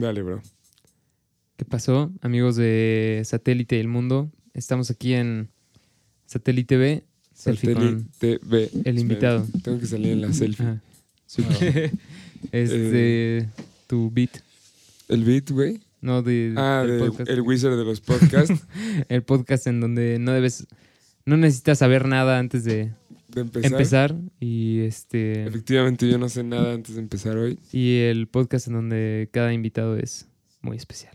Dale, bro. ¿Qué pasó, amigos de Satélite del Mundo? Estamos aquí en Satélite B, selfie con Satélite B. el Espera, invitado. Tengo que salir en la selfie. Ajá. este, tu beat, El beat, güey. no de Ah, del de podcast. el wizard de los podcasts. El podcast en donde no debes, no necesitas saber nada antes de de empezar. empezar y este Efectivamente, yo no sé nada antes de empezar hoy. y el podcast en donde cada invitado es muy especial.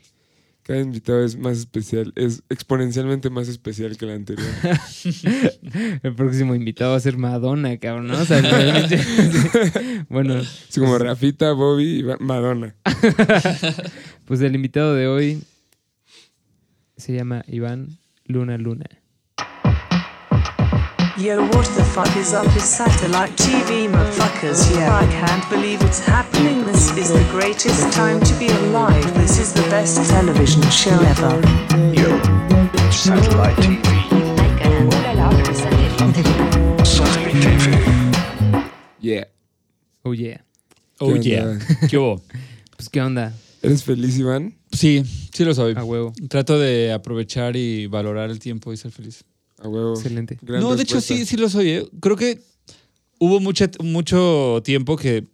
Cada invitado es más especial, es exponencialmente más especial que el anterior. El próximo invitado va a ser Madonna, cabrón, ¿no? O sea, realmente- bueno, Es como Rafita, Bobby y Madonna. pues el invitado de hoy se llama Iván Luna Luna. Yo, what the fuck is up with satellite TV, motherfuckers? Yeah, I can't believe it's happening. This is the greatest time to be alive. This is the best television show ever. Yo, satellite TV, satellite TV. Yeah. Oh yeah. Oh ¿Qué yeah. onda? ¿Qué hubo? Pues qué onda, ¿Eres feliz, Iván? Sí, sí lo soy. a huevo. Trato de aprovechar y valorar el tiempo y ser feliz. A huevo. Excelente. Gran no, de hecho sí, sí lo soy. ¿eh? Creo que hubo mucha, mucho tiempo que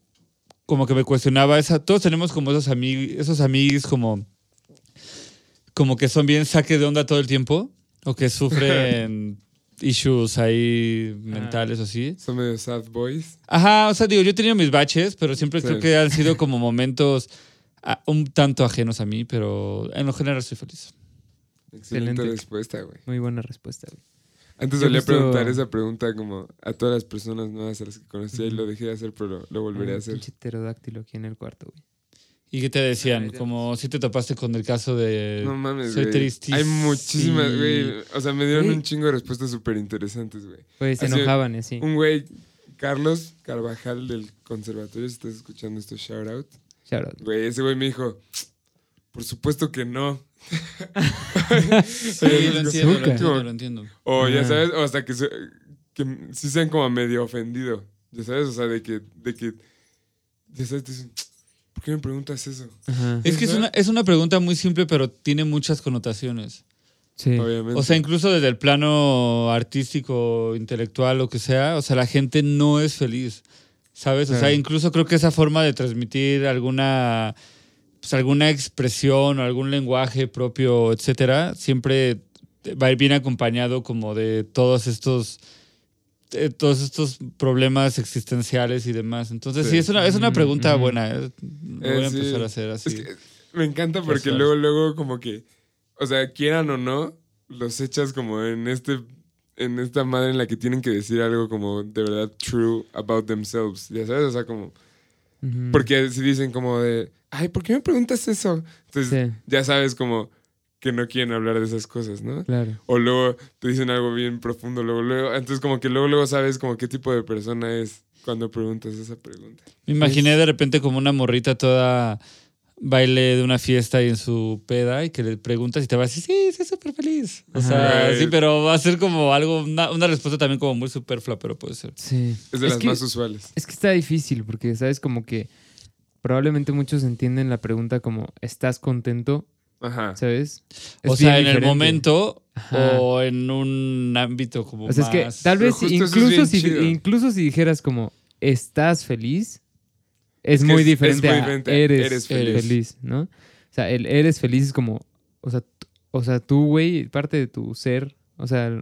como que me cuestionaba esa. Todos tenemos como esos amigos, esos amigos como como que son bien saque de onda todo el tiempo o que sufren issues ahí mentales o así. Son medio sad boys. Ajá, o sea, digo, yo he tenido mis baches, pero siempre Sí. creo que han sido como momentos ah, un tanto ajenos a mí, pero en lo general estoy feliz. Excelente Excelente. respuesta, güey. Muy buena respuesta, güey. Antes solía justo- preguntar esa pregunta como a todas las personas nuevas a las que conocía y lo dejé de hacer, pero lo, volveré a hacer. Pinche pterodáctilo aquí en el cuarto, güey. ¿Y qué te decían? Como si te topaste con el caso de... No mames, Soy güey. tristísimo. Hay muchísimas, güey. O sea, me dieron un chingo de respuestas súper interesantes, güey. Pues se enojaban así. Un güey, Carlos Carvajal del conservatorio, si estás escuchando esto, shout out. Shout out. Güey, ese güey me dijo, por supuesto que no. Sí, lo entiendo, lo Azúcar. entiendo, lo entiendo. O ya Ah. sabes, o hasta que, se- que sí sean como medio ofendido. Ya sabes, o sea, de que, de que, ya sabes, te dicen, ¿por qué me preguntas eso? Ajá. Es que es una, es una pregunta muy simple, pero tiene muchas connotaciones. Sí. Obviamente. O sea, incluso desde el plano artístico, intelectual, lo que sea, o sea, la gente no es feliz, ¿sabes? O sea, incluso creo que esa forma de transmitir alguna, pues, alguna expresión o algún lenguaje propio, etcétera, siempre va a ir bien acompañado como de todos estos de todos estos problemas existenciales y demás. Entonces, sí, Sí. es una, es una pregunta buena. eh. Lo voy a Eh, sí. empezar a hacer así. Es que me encanta porque Casual. luego, luego como que, o sea, quieran o no, los echas como en este, en esta madre en la que tienen que decir algo como de verdad true about themselves, ya sabes, o sea, como, porque si dicen como de, ay, ¿por qué me preguntas eso? Entonces, Sí, ya sabes como que no quieren hablar de esas cosas, ¿no? claro. O luego te dicen algo bien profundo, luego, luego, entonces como que luego, luego sabes como qué tipo de persona es cuando preguntas esa pregunta. Me imaginé de repente como una morrita toda baile de una fiesta y en su peda y que le preguntas y te va a decir, sí, estoy súper feliz. O sea, Ajá. sí, pero va a ser como algo, una, una respuesta también como muy superflua, pero puede ser. Sí. Es de Es las que- más usuales. Es que está difícil porque, ¿sabes? Como que probablemente muchos entienden la pregunta como ¿estás contento? Ajá. ¿Sabes? o sea, en el momento Ajá. o en un ámbito como O sea, es que tal vez incluso si, incluso si dijeras como ¿estás feliz? Es, muy es- diferente es muy a diferente a eres, eres feliz. feliz. ¿no? O sea, el eres feliz es como, o sea, o sea tú, güey, parte de tu ser, o sea,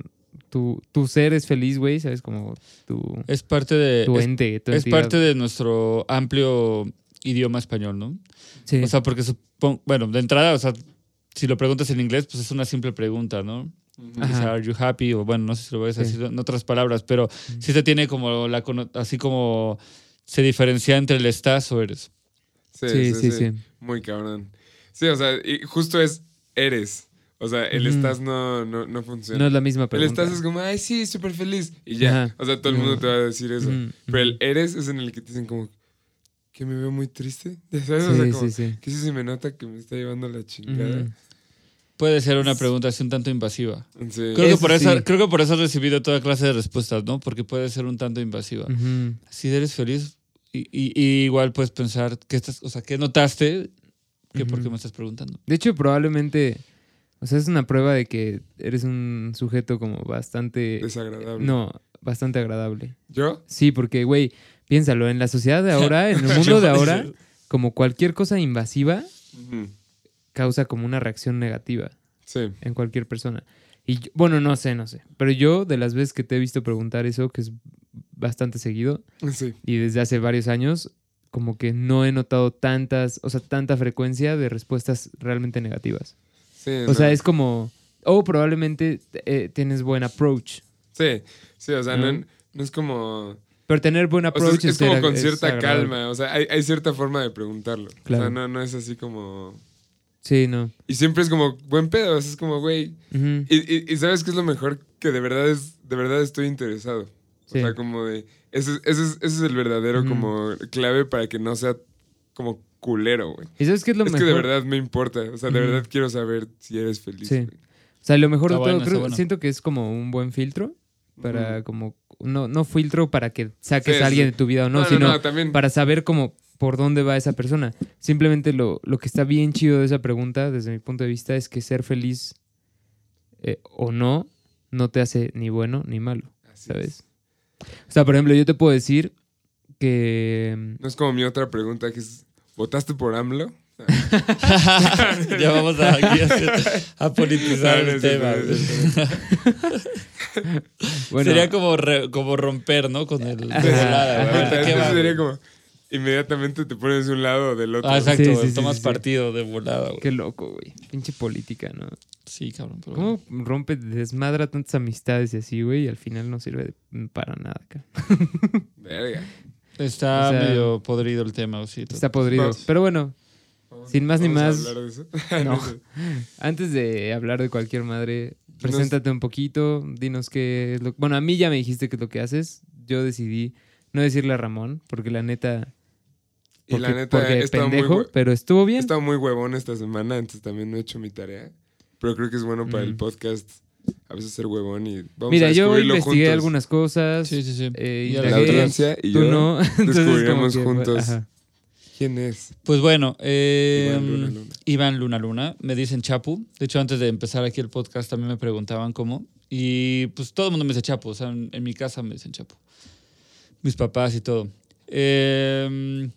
tu, tu ser es feliz, güey, ¿sabes? Como tu, es parte de... tu es- ente, tu es parte de nuestro amplio idioma español, ¿no? Sí. O sea, porque supongo, bueno, de entrada, o sea, si lo preguntas en inglés, pues es una simple pregunta, ¿no? Ajá. Dice, Are you happy? O bueno, no sé si lo voy a Sí. decir en otras palabras, pero sí te tiene como la así como se diferencia entre el estás o eres. Sí, sí, sí. Muy cabrón. Sí, o sea, y justo es eres. O sea, el estás no, no, no funciona. no es la misma el pregunta. estás es como, ay, sí, súper feliz. Y ya. Ajá. O sea, todo el mundo te va a decir eso. Pero el eres es en el que te dicen como, que me veo muy triste. ¿Ya sabes? o sea, como, sí, sí. que se me nota que me está llevando la chingada. Puede ser una pregunta así un tanto invasiva. Sí. Creo que, por eso, sí. creo que por eso has recibido toda clase de respuestas, ¿no? Porque puede ser un tanto invasiva. Ujú. Si eres feliz, y, y- y igual puedes pensar que estás, o sea, ¿qué notaste? que por qué me estás preguntando. De hecho, probablemente, o sea, es una prueba de que eres un sujeto como bastante... Desagradable. No, bastante agradable. ¿Yo? Sí, porque, güey, piénsalo, en la sociedad de ahora, en el mundo de ahora, como cualquier cosa invasiva causa como una reacción negativa Sí. en cualquier persona. Y yo- bueno, no sé, no sé. Pero yo, de las veces que te he visto preguntar eso, que es bastante seguido, Sí. y desde hace varios años, como que no he notado tantas, o sea, tanta frecuencia de respuestas realmente negativas. Sí, O no. sea, es como, o probablemente eh, tienes buen approach. Sí, sí, o sea, no, ¿No? no es como... Pero tener buen O sea, approach es, es como con es cierta calma, o sea, hay, hay cierta forma de preguntarlo. O Claro. sea, no, no es así como... Sí, no. Y siempre es como buen pedo, o sea, es como, güey... Y, y- y ¿sabes qué es lo mejor? Que de verdad es, de verdad estoy interesado. O Sí. sea, como de... Ese, es- ese, es, ese es el verdadero como clave para que no sea como culero, güey. ¿Y sabes qué es lo Es mejor? que de verdad me importa, o sea, de verdad quiero saber si eres feliz. Sí. O sea, lo mejor Está de todo, bueno, está creo, bueno. siento que es como un buen filtro para como, no, no filtro para que saques Sí, a alguien sí. de tu vida o no, No, no, sino no, también. para saber como por dónde va esa persona. Simplemente lo, lo que está bien chido de esa pregunta, desde mi punto de vista, es que ser feliz eh, o no, no te hace ni bueno ni malo, Así ¿sabes? es. O sea, por ejemplo, yo te puedo decir que... No es como mi otra pregunta que es, ¿votaste por AMLO? ya vamos a, aquí a, hacer- a politizar No, el tema. Bueno, Sería como, re- como romper, ¿no? Con el Ajá. volada, güey. Ajá, ¿Qué eso va, sería como, inmediatamente te pones de un lado o del otro. Ah, exacto, Sí, sí, tomas sí, sí. partido de volada, güey. qué loco, güey. Pinche política, ¿no? Sí, cabrón. pero ¿Cómo rompe, desmadra tantas amistades y así, güey? Y al final no sirve de- para nada acá. Verga. Está O sea, medio podrido el tema, sí. Está podrido. Vamos. Pero bueno, Sin más ni ¿Vamos a más. hablar de eso? No. antes de hablar de cualquier madre, preséntate un poquito, dinos qué es lo... Bueno, a mí ya me dijiste qué es lo que haces. Yo decidí no decirle a Ramón, porque la neta... Y la neta, porque muy, pendejo, hue- pero estuvo he bien. estado muy huevón esta semana, entonces también no he hecho mi tarea. Pero creo que es bueno para el Mm. podcast a veces ser huevón y vamos Mira, a yo investigué juntos. algunas cosas. Sí, sí, sí. eh, Y a La indagué, audiencia y tú yo no. Entonces, que, juntos. ajá. ¿Quién es? Pues bueno, eh, Iván Luna Luna. Iván Luna Luna, me dicen Chapu. De hecho, antes de empezar aquí el podcast también me preguntaban cómo. Y pues todo el mundo me dice Chapu. O sea, en, en mi casa me dicen Chapu. Mis papás y todo. Eh,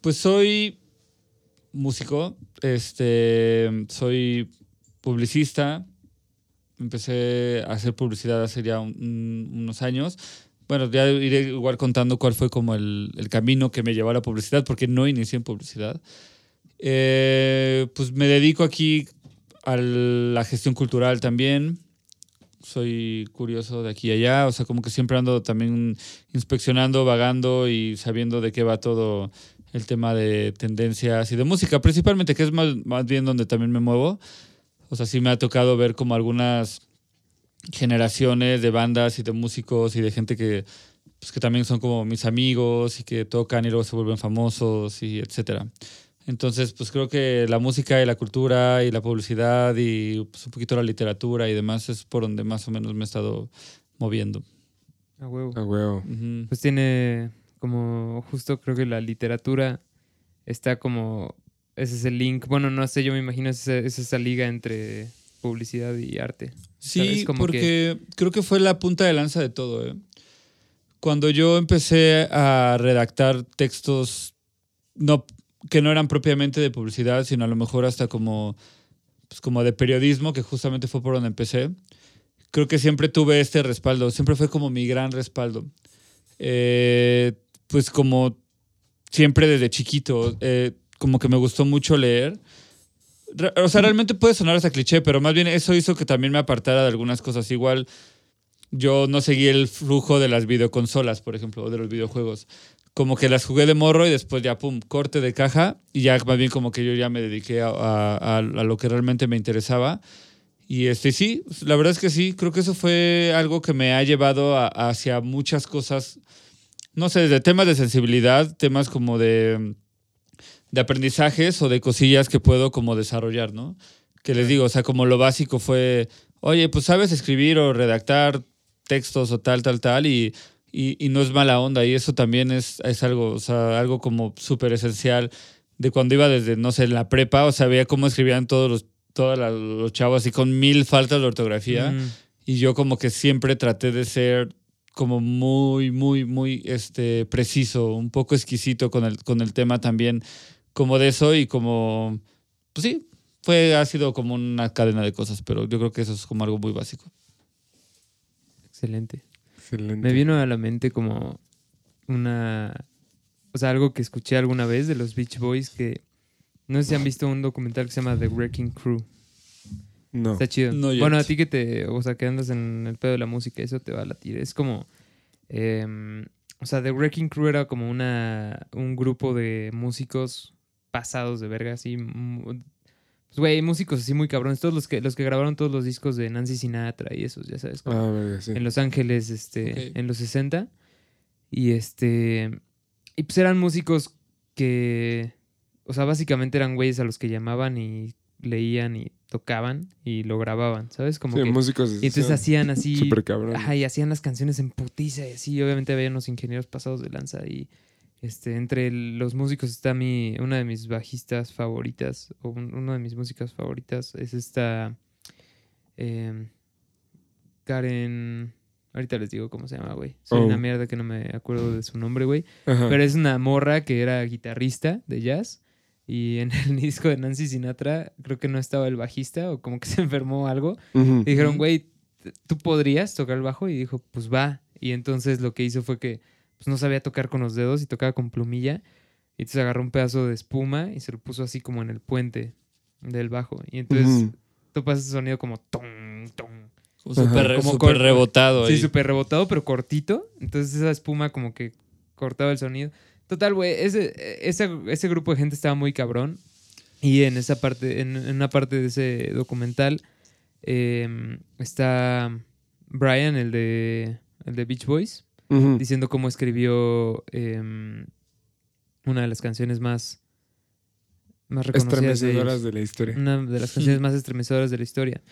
pues soy músico, este, soy publicista. Empecé a hacer publicidad hace ya un- un- unos años. Bueno, ya iré igual contando cuál fue como el, el camino que me llevó a la publicidad, porque no inicié en publicidad. Eh, pues me dedico aquí a la gestión cultural también. Soy curioso de aquí y allá, o sea, como que siempre ando también inspeccionando, vagando y sabiendo de qué va todo el tema de tendencias y de música, principalmente, que es más, más bien donde también me muevo. O sea, sí me ha tocado ver como algunas generaciones de bandas y de músicos y de gente que, pues, que también son como mis amigos y que tocan y luego se vuelven famosos y etcétera. Entonces, pues creo que la música y la cultura y la publicidad y pues, un poquito la literatura y demás es por donde más o menos me he estado moviendo. A huevo. A huevo. Pues tiene como justo creo que la literatura está como ese es el link. Bueno, no sé, yo me imagino es esa, es esa liga entre publicidad y arte. Sí. Como porque creo que fue la punta de lanza de todo. ¿eh? Cuando yo empecé a redactar textos no, que no eran propiamente de publicidad, sino a lo mejor hasta como, pues como de periodismo, que justamente fue por donde empecé, creo que siempre tuve este respaldo, siempre fue como mi gran respaldo. Eh, pues como siempre desde chiquito, eh, como que me gustó mucho leer. O sea, realmente puede sonar hasta cliché, pero más bien eso hizo que también me apartara de algunas cosas. Igual yo no seguí el flujo de las videoconsolas, por ejemplo, o de los videojuegos. Como que las jugué de morro y después ya, pum, corte de caja. Y ya más bien como que yo ya me dediqué a, lo que realmente me interesaba. Y este sí, la verdad es que sí, creo que eso fue algo que me ha llevado hacia muchas cosas, no sé, desde temas de sensibilidad, temas como de, de aprendizajes o de cosillas que puedo como desarrollar, ¿no? Que les digo, o sea, como lo básico fue, oye, pues sabes escribir o redactar textos o tal, tal, tal, y, y, y no es mala onda, y eso también es, es algo, o sea, algo como súper esencial de cuando iba desde, no sé, la prepa, o sea, veía cómo escribían todos los, todos los chavos así con mil faltas de ortografía. Mm. Y yo como que siempre traté de ser como muy, muy, muy este, preciso, un poco exquisito con el, con el tema también, como de eso y como, pues sí, fue, ha sido como una cadena de cosas, pero yo creo que eso es como algo muy básico. Excelente. Excelente. Me vino a la mente como una. O sea, algo que escuché alguna vez de los Beach Boys que. No sé si han visto un documental que se llama The Wrecking Crew. No. Está chido. No bueno, a ti que te. O sea, que andas en el pedo de la música, eso te va a latir. Es como. em, o sea, The Wrecking Crew era como una. Un grupo de músicos pasados de verga, así. Pues, güey, músicos así muy cabrones. Todos los que, los que grabaron todos los discos de Nancy Sinatra y esos, ya sabes. como- Ah, verga, sí. en Los Ángeles, este, en los 60. Y este. Y pues eran músicos que. O sea, básicamente eran güeyes a los que llamaban y leían y tocaban y lo grababan, ¿sabes? Como Sí, que. músicos. Y entonces hacían así. Súper cabrón. Ajá, y hacían las canciones en putiza y así. Obviamente había unos ingenieros pasados de lanza y. Este, entre los músicos está mi, una de mis bajistas favoritas, o un- una de mis músicas favoritas, es esta em, Karen, ahorita les digo cómo se llama, güey. Soy Oh. una mierda que no me acuerdo de su nombre, güey. Pero es una morra que era guitarrista de jazz y en el disco de Nancy Sinatra creo que no estaba el bajista o como que se enfermó algo. Y dijeron, güey, ¿tú podrías tocar el bajo? Y dijo, pues va. Y entonces lo que hizo fue que pues, no sabía tocar con los dedos y tocaba con plumilla. Y entonces agarró un pedazo de espuma y se lo puso así como en el puente del bajo. Y entonces Ujú. topas ese sonido como ton, ton. Como súper Como súper cor- rebotado Sí, súper rebotado, pero cortito. Entonces esa espuma como que cortaba el sonido. Total, güey, ese, ese, ese grupo de gente estaba muy cabrón. Y en esa parte, en, en una parte de ese documental, eh, está Brian, el de, el de Beach Boys, Diciendo cómo escribió eh, una de las canciones más, más reconocidas Estremecedoras de la historia. una de las canciones más estremecedoras de la historia.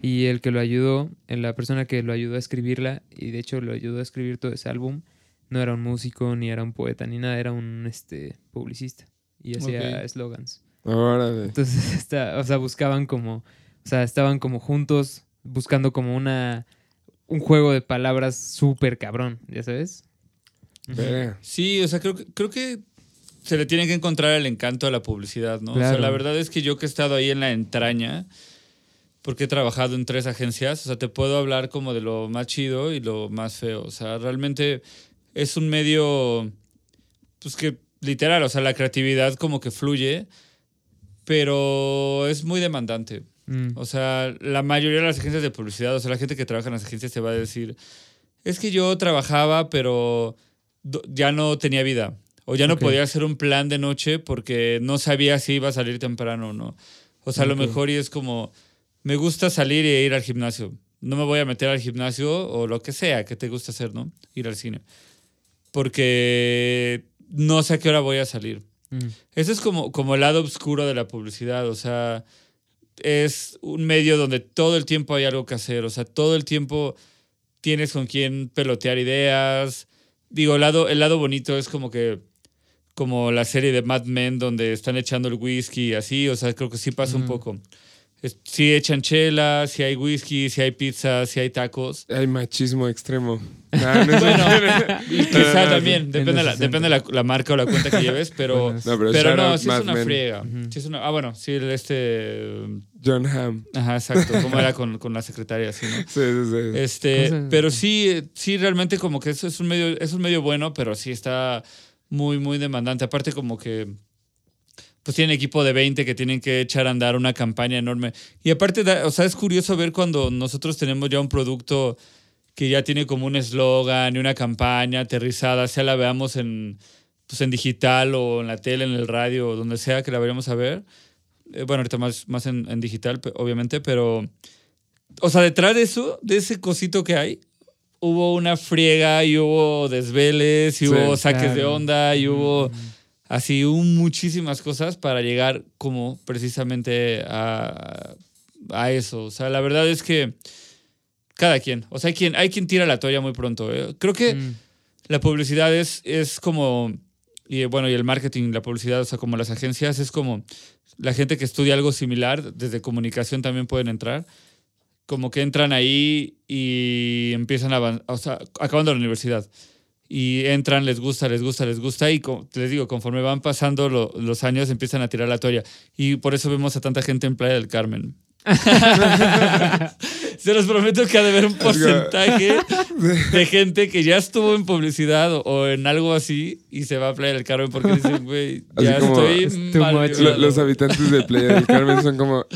Y el que lo ayudó, la persona que lo ayudó a escribirla, y de hecho lo ayudó a escribir todo ese álbum, no era un músico, ni era un poeta, ni nada, era un este, publicista. Y hacía Ok. slogans. Órale. Entonces, está, o sea, buscaban como, o sea, estaban como juntos, buscando como una, un juego de palabras súper cabrón, ¿ya sabes? Sí, o sea, creo que, creo que se le tiene que encontrar el encanto a la publicidad, ¿no? O sea, la verdad es que yo que he estado ahí en la entraña, porque he trabajado en tres agencias, o sea, te puedo hablar como de lo más chido y lo más feo. O sea, realmente es un medio, pues que literal, o sea, la creatividad como que fluye, pero es muy demandante. Mm. O sea, la mayoría de las agencias de publicidad, o sea, la gente que trabaja en las agencias te va a decir, es que yo trabajaba, pero ya no tenía vida. O ya no podía hacer un plan de noche porque no sabía si iba a salir temprano o no. O sea, a lo mejor y es como, me gusta salir e ir al gimnasio. No me voy a meter al gimnasio o lo que sea que te gusta hacer, ¿no? Ir al cine. Porque no sé a qué hora voy a salir. Mm. Ese es como, como el lado oscuro de la publicidad, o sea, es un medio donde todo el tiempo hay algo que hacer, o sea, todo el tiempo tienes con quién pelotear ideas. Digo, el lado, el lado bonito es como que, como la serie de Mad Men donde están echando el whisky y así, o sea, creo que sí pasa un poco. Es- sí echan chela, sí hay whisky, sí hay pizza, sí hay tacos. Hay machismo extremo. Ah, no Bueno, y quizá no, también, En depende, los la, 60. depende la, la marca o la cuenta que lleves, pero... Bueno, No, pero, no, sí es una Men. friega. Ujú. Sí es una, ah, bueno, sí, el este. John Hamm. Ajá, exacto. Como era con, con la secretaria, sí, ¿no? Sí, sí, sí. Este, ¿Cómo se- pero sí, eh, sí, realmente como que eso es un medio, es un medio bueno, pero sí está muy, muy demandante. Aparte, como que pues tienen equipo de 20 que tienen que echar a andar una campaña enorme. Y aparte, o sea, es curioso ver cuando nosotros tenemos ya un producto que ya tiene como un eslogan y una campaña aterrizada, sea la veamos en, pues en digital o en la tele, en el radio, o donde sea que la vayamos a ver. Eh, bueno, ahorita más, más en, en digital, obviamente, pero... O sea, detrás de eso, de ese cosito que hay, hubo una friega y hubo desveles y Sí, hubo saques de onda y hubo. Así un, muchísimas cosas para llegar como precisamente a, a eso. O sea, la verdad es que cada quien, o sea, hay quien, hay quien tira la toalla muy pronto. ¿eh? Creo que Mm. la publicidad es, es como y bueno, y el marketing, la publicidad, o sea, como las agencias, es como la gente que estudia algo similar, desde comunicación también pueden entrar, como que entran ahí y empiezan a avan- o sea, acabando la universidad. Y entran, les gusta, les gusta, les gusta, y les digo, conforme van pasando lo- los años, empiezan a tirar la toalla. Y por eso vemos a tanta gente en Playa del Carmen. Se los prometo que ha de haber un porcentaje de gente que ya estuvo en publicidad o, o en algo así y se va a Playa del Carmen porque dicen, güey, ya estoy mal much. Lo- vibrado". los habitantes de Playa del Carmen son como.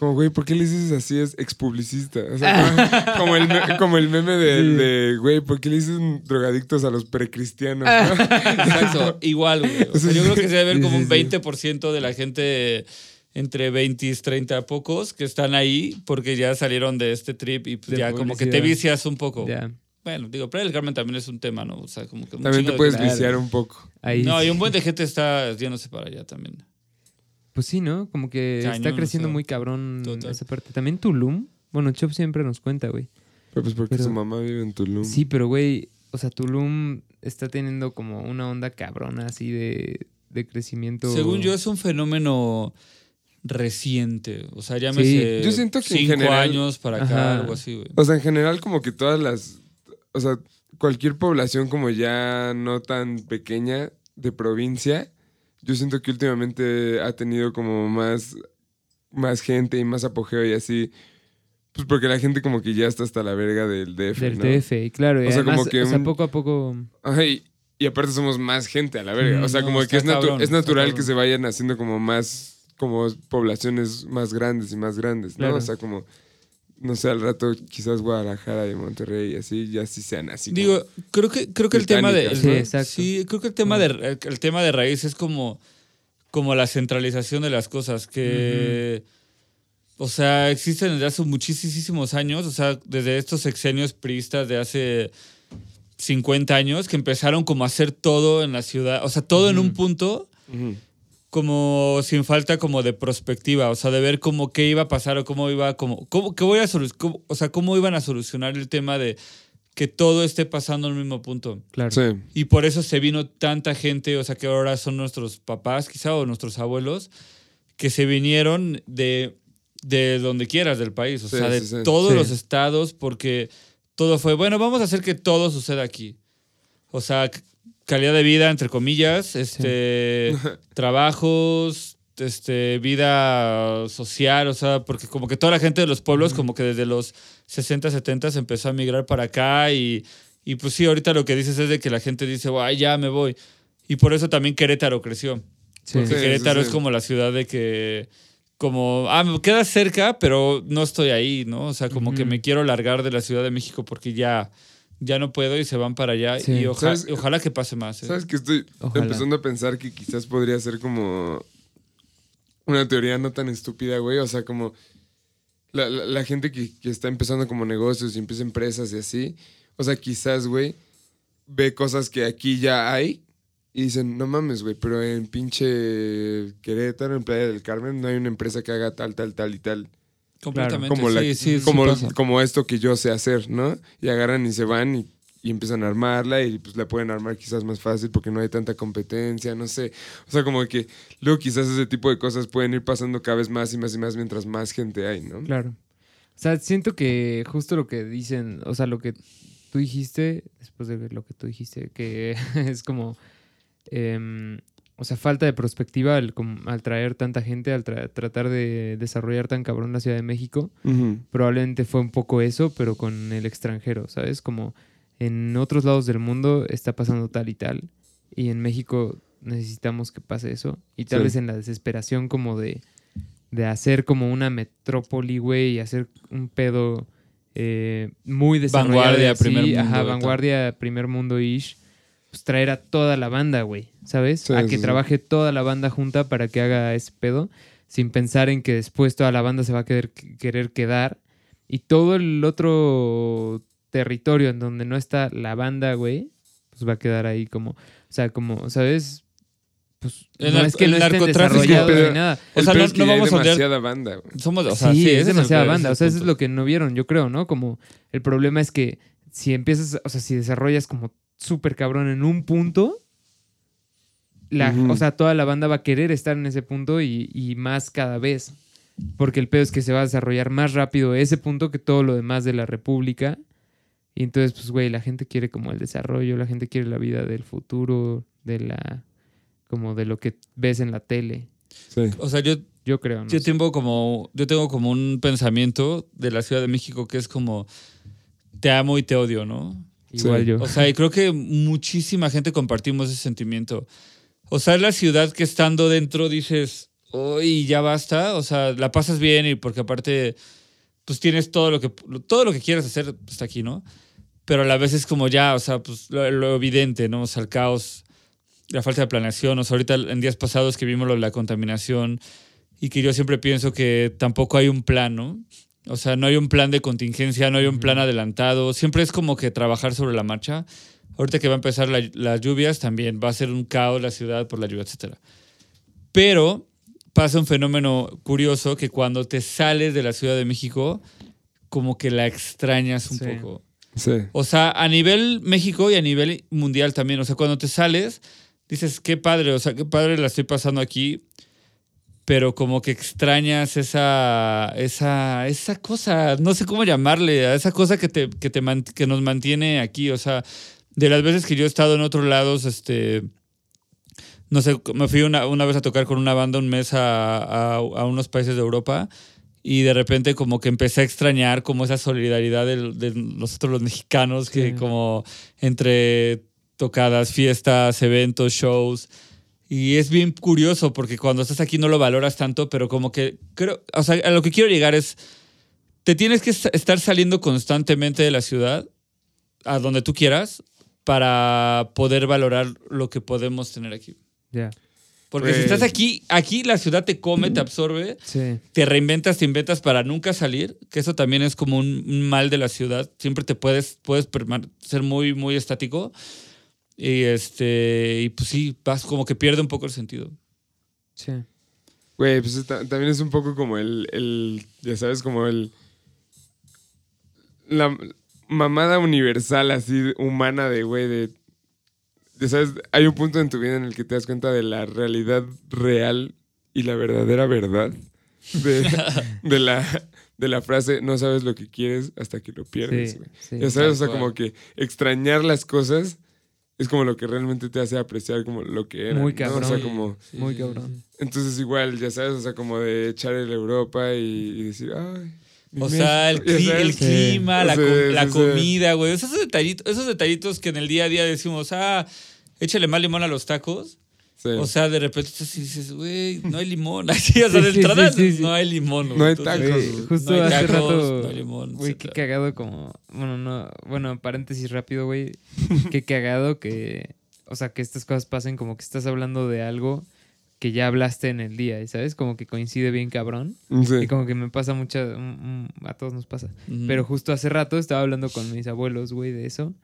Como, güey, ¿por qué le dices así? Es expublicista. O sea, como, como el, como el meme de, Sí. de, güey, ¿por qué le dicen drogadictos a los precristianos? no? Exacto, igual, güey. O sea, yo creo que se debe ver como sí, un sí. 20% de la gente entre 20 y 30 pocos que están ahí porque ya salieron de este trip y pues ya como que te vicias un poco. Ya. Bueno, digo, Playa del Carmen también es un tema, ¿no? O sea, como que un También te de puedes viciar un poco. Ahí, No, y un buen de gente está yéndose para allá también. Pues sí, ¿no? Como que Cañón, está creciendo o sea, muy cabrón total. esa parte. También Tulum. Bueno, Chop siempre nos cuenta, güey. Pero pues porque Pero- su mamá vive en Tulum. Sí, pero güey, o sea, Tulum está teniendo como una onda cabrona así de, de crecimiento. Según yo, es un fenómeno reciente. O sea, llámese Yo siento que en cinco general- años para acá, Ajá. algo así, güey. O sea, en general, como que todas las. O sea, cualquier población, como ya no tan pequeña de provincia, yo siento que últimamente ha tenido como más, más gente y más apogeo y así. Pues porque la gente, como que ya está hasta la verga del DF. del ¿no? Claro. Y O sea, además, como que o sea, poco a poco. Ajá, y, aparte somos más gente a la verga. O sea, no, como que es, natu- cabrón, es está natural que se vayan haciendo como más. Como poblaciones más grandes y más grandes, ¿no? Claro. O sea, como. No sé, al rato quizás Guadalajara y Monterrey y así, ya sí sean así. Digo, creo que, creo que el tema de. Sí, exacto. Sí, creo que el tema, de, el tema de raíz es como, como la centralización de las cosas. Que. O sea, existen desde hace muchísimos años. O sea, desde estos sexenios priistas de hace 50 años que empezaron como a hacer todo en la ciudad. O sea, todo en un punto Ujú. Como sin falta como de perspectiva, o sea, de ver cómo qué iba a pasar o cómo iba, como, cómo, qué voy a cómo- o sea, cómo iban a solucionar el tema de que todo esté pasando al mismo punto. Claro. Sí. Y por eso se vino tanta gente, o sea, que ahora son nuestros papás, quizá, o nuestros abuelos, que se vinieron de, de donde quieras del país, o Sí, sea, de sí, sí. todos Sí. los estados, porque todo fue, bueno, vamos a hacer que todo suceda aquí. O sea, calidad de vida, entre comillas, este, trabajos, este, vida social, o sea, porque como que toda la gente de los pueblos, como que desde los 60, 70 se empezó a migrar para acá y, y pues sí, ahorita lo que dices es de que la gente dice, ay, ya me voy. Y por eso también Querétaro creció. Sí. Porque Sí, Querétaro es como la ciudad de que, como, ah, me queda cerca, pero no estoy ahí, ¿no? O sea, como que me quiero largar de la Ciudad de México porque ya, ya no puedo y se van para allá. Sí. Y oja- ¿Sabes? ojalá que pase más. ¿eh? ¿Sabes que estoy Ojalá. empezando a pensar que quizás podría ser como una teoría no tan estúpida, güey? O sea, como la, la- la gente que, que está empezando como negocios y empieza empresas y así. O sea, quizás, güey, ve cosas que aquí ya hay y dicen, no mames, güey, pero en pinche Querétaro, en Playa del Carmen, no hay una empresa que haga tal, tal, tal y tal. Completamente. Como, la- sí, sí, sí como, pasa. como esto que yo sé hacer, ¿no? Y agarran y se van y, y empiezan a armarla y pues la pueden armar quizás más fácil porque no hay tanta competencia, no sé. O sea, como que luego quizás ese tipo de cosas pueden ir pasando cada vez más y más y más mientras más gente hay, ¿no? Claro. O sea, siento que justo lo que dicen, o sea, lo que tú dijiste, después de lo que tú dijiste, que es como, em, o sea, falta de perspectiva al, traer tanta gente, al tra- tratar de desarrollar tan cabrón la Ciudad de México. Probablemente fue un poco eso, pero con el extranjero, ¿sabes? Como en otros lados del mundo está pasando tal y tal, y en México necesitamos que pase eso. Y tal Sí. vez en la desesperación como de, de hacer como una metrópoli, güey, y hacer un pedo eh, muy desarrollado. Vanguardia, así, primer mundo Ajá, vanguardia, primer mundo-ish. Pues traer a toda la banda, güey, ¿sabes? Sí, a que sí. trabaje toda la banda junta para que haga ese pedo, sin pensar en que después toda la banda se va a querer, querer quedar. Y todo el otro territorio en donde no está la banda, güey, pues va a quedar ahí como, o sea, como, ¿sabes? Pues El no es que el no estén narcotráfico, desarrollados ni nada. O sea, no, es que no vamos a odiar. demasiada banda, güey. Somos, o sea, sí, sí, es demasiada banda. O sea, eso es lo que no vieron, yo creo, ¿no? Como el problema es que si empiezas, o sea, si desarrollas como súper cabrón en un punto, la, o sea, toda la banda va a querer estar en ese punto y, y más cada vez. Porque el pedo es que se va a desarrollar más rápido ese punto que todo lo demás de la República. Y entonces, pues, güey, la gente quiere como el desarrollo, la gente quiere la vida del futuro, de la. como de lo que ves en la tele. Sí. O sea, yo, Yo creo, ¿no? yo tengo como, yo tengo como un pensamiento de la Ciudad de México que es como te amo y te odio, ¿no? Igual Sí. yo. O sea, y creo que muchísima gente compartimos ese sentimiento. O sea, es la ciudad que estando dentro dices, uy, ya basta. O sea, la pasas bien y porque aparte, pues tienes todo lo que, todo lo que quieras hacer está aquí, ¿no? Pero a la vez es como ya, o sea, pues lo, lo evidente, ¿no? O sea, el caos, la falta de planeación. O sea, ahorita en días pasados que vimos lo de la contaminación y que yo siempre pienso que tampoco hay un plan, ¿no? O sea, no hay un plan de contingencia, no hay un plan adelantado. Siempre es como que trabajar sobre la marcha. Ahorita que va a empezar la- las lluvias, también va a ser un caos la ciudad por la lluvia, etc. Pero pasa un fenómeno curioso que cuando te sales de la Ciudad de México, como que la extrañas un Sí. poco. Sí. O sea, a nivel México y a nivel mundial también. O sea, cuando te sales, dices, qué padre, o sea, qué padre la estoy pasando aquí. Pero como que extrañas esa, esa, esa cosa, no sé cómo llamarle, a esa cosa que, te, que, te que nos mantiene aquí. O sea, de las veces que yo he estado en otros lados, este, no sé, me fui una, una vez a tocar con una banda un mes a, a- a unos países de Europa y de repente como que empecé a extrañar como esa solidaridad del- de, nosotros los mexicanos que Sí. como entre tocadas, fiestas, eventos, shows. Y es bien curioso porque cuando estás aquí no lo valoras tanto, pero como que creo, o sea, a lo que quiero llegar es, te tienes que est- estar saliendo constantemente de la ciudad a donde tú quieras para poder valorar lo que podemos tener aquí. Ya. Porque si Pues- estás aquí, aquí la ciudad te come, te absorbe, Sí. te reinventas, te inventas para nunca salir, que eso también es como un, mal de la ciudad. Siempre te puedes, puedes ser muy, muy estático. Y este, y pues sí, vas como que pierde un poco el sentido. Sí. Güey, pues ta- también es un poco como el, el, ya sabes, como el... La mamada universal así, humana de, güey, de... Ya sabes, hay un punto en tu vida en el que te das cuenta de la realidad real y la verdadera verdad de, de la, de la frase, no sabes lo que quieres hasta que lo pierdes, Sí, güey. sí. Ya sabes, o sea, cual. como que extrañar las cosas es como lo que realmente te hace apreciar como lo que era. Muy ¿no? O cabrón. sea, como... Sí, Muy cabrón. Entonces igual, ya sabes, o sea, como de echar el Europa y, y decir, ay. O sea, el, México", ya cli- el clima, la, Sí, com- sí, la sí. comida, güey. Esos detallitos, esos detallitos que en el día a día decimos, ah, échale más limón a los tacos. Sí. O sea, de repente y dices, güey, no hay limón. Así, o sea, de sí, entrada sí, sí. no hay limón. güey. No hay tacos, justo no hay hace tacos, rato. no hay limón, Güey, qué cagado como. Bueno, no. Bueno, paréntesis rápido, güey. qué cagado que. O sea, que estas cosas pasen como que estás hablando de algo que ya hablaste en el día, ¿sabes? Como que coincide bien cabrón. Sí. Y como que me pasa mucho. mm, mm, A todos nos pasa. Pero justo hace rato estaba hablando con mis abuelos, güey, de eso.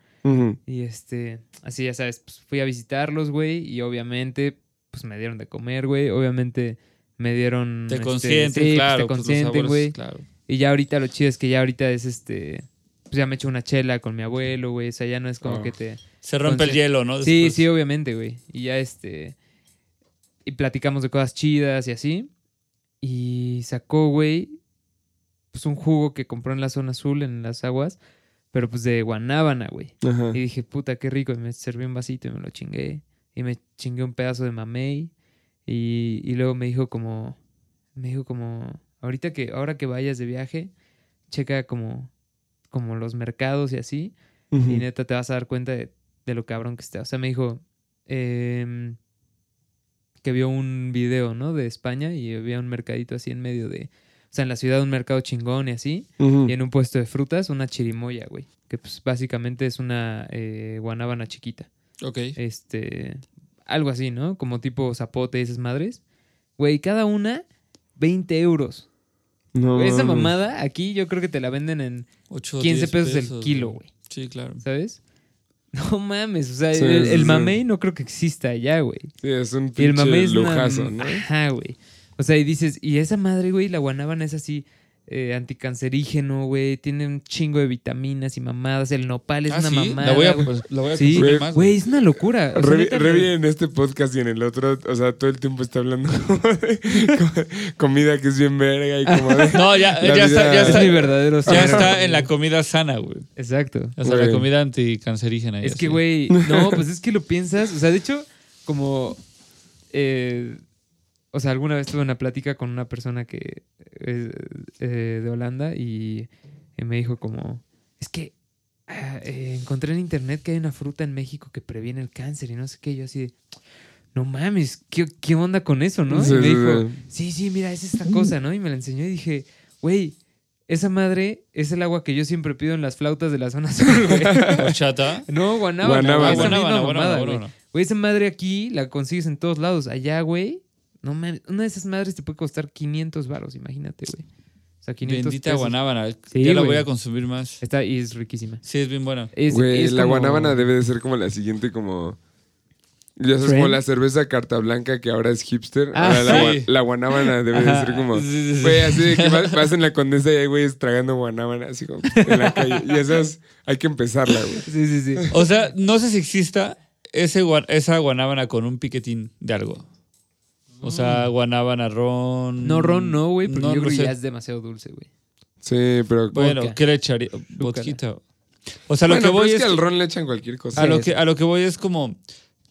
Y este, así ya sabes, pues fui a visitarlos, güey, y obviamente, pues me dieron de comer, güey. Obviamente me dieron. Te este, consienten, sí, pues, claro. te pues, consienten, güey. Claro. Y ya ahorita lo chido es que ya ahorita es este. Pues ya me echo una chela con mi abuelo, güey. O sea, ya no es como Oh. que te. Se rompe el hielo, ¿no? Sí, sí, obviamente, güey. Y ya este. Y platicamos de cosas chidas y así. Y sacó, güey. Pues un jugo que compró en la zona azul, en las aguas. Pero pues de guanábana, güey. Y dije, puta, qué rico. Y me serví un vasito y me lo chingué. Y me chingué un pedazo de mamey. Y, y luego me dijo como, me dijo como, ahorita que, ahora que vayas de viaje, checa como, como los mercados y así. Y neta te vas a dar cuenta de, de lo cabrón que está. O sea, me dijo em, que vio un video, ¿no? De España y había un mercadito así en medio de, o sea, en la ciudad un mercado chingón y así. Y en un puesto de frutas, una chirimoya, güey. Que pues básicamente es una eh, guanábana chiquita. Ok. Este. Algo así, ¿no? Como tipo zapote y esas madres. Güey, cada una, 20 euros. No, Güey, esa mamada aquí yo creo que te la venden en, Ocho, 15 10 pesos el kilo, güey. Sí, claro. ¿sabes? No mames, o sea, Sí, el, el sí. mamey no creo que exista allá, güey. Sí, es un Y el pinche mamey es una- lujazo, ¿no? Ajá, güey. O sea, y dices, y esa madre, güey, la guanábana es así, eh, anticancerígeno, güey. Tiene un chingo de vitaminas y mamadas. El nopal es Ah, una sí, mamada. la voy a, güey. pues, la voy a Sí, consumir más. güey, es una locura. O sea, en este podcast y en el otro, o sea, todo el tiempo está hablando como de co- comida que es bien verga y como de... No, ya, ya está, ya está, es mi verdadero ya está en la comida sana, güey. Exacto. O sea, la comida anticancerígena. Es que, güey, no, pues es que lo piensas. O sea, de hecho, como. eh, o sea, alguna vez tuve una plática con una persona que es eh, de Holanda y, y me dijo como. Es que ah, eh, encontré en internet que hay una fruta en México que previene el cáncer y no sé qué. Yo así de. No mames, ¿qué, qué onda con eso, no? Sí, y me sí, dijo, sí. sí, sí, mira, es esta cosa, ¿no? Y me la enseñó y dije, güey, esa madre es el agua que yo siempre pido en las flautas de la zona sur, güey. Horchata. No, guanábana. Guanábana. Guanábana, esa madre aquí la consigues en todos lados. Allá, güey, no mames, una de esas madres te puede costar 500 varos, imagínate, güey. O sea, 500 Bendita pesos. guanábana. Sí, ya la güey. voy a consumir más. Está, y es riquísima. Sí, es bien buena. Es, Güey, es la como- guanábana debe de ser como la siguiente como... Ya sabes, Trend. como la cerveza carta blanca que ahora es hipster. Ah, ahora la, sí. gua- la guanábana debe de ser como... Sí, sí, sí. Güey, así de que vas, vas en la condesa y hay güeyes tragando guanábana así como en la calle. Y esas hay que empezarla, güey. Sí, sí, sí. O sea, no sé si exista ese gua- esa guanábana con un piquetín de algo. O sea, guanábana, ron. No, ron, no, güey, porque No, yo no creo que ya es demasiado dulce, güey. Sí, pero... Bueno, Vodka. ¿qué le echaría? Vodquita. O sea, lo Bueno, que voy es es. que al ron le echan cualquier cosa. A lo, que, a lo que voy es como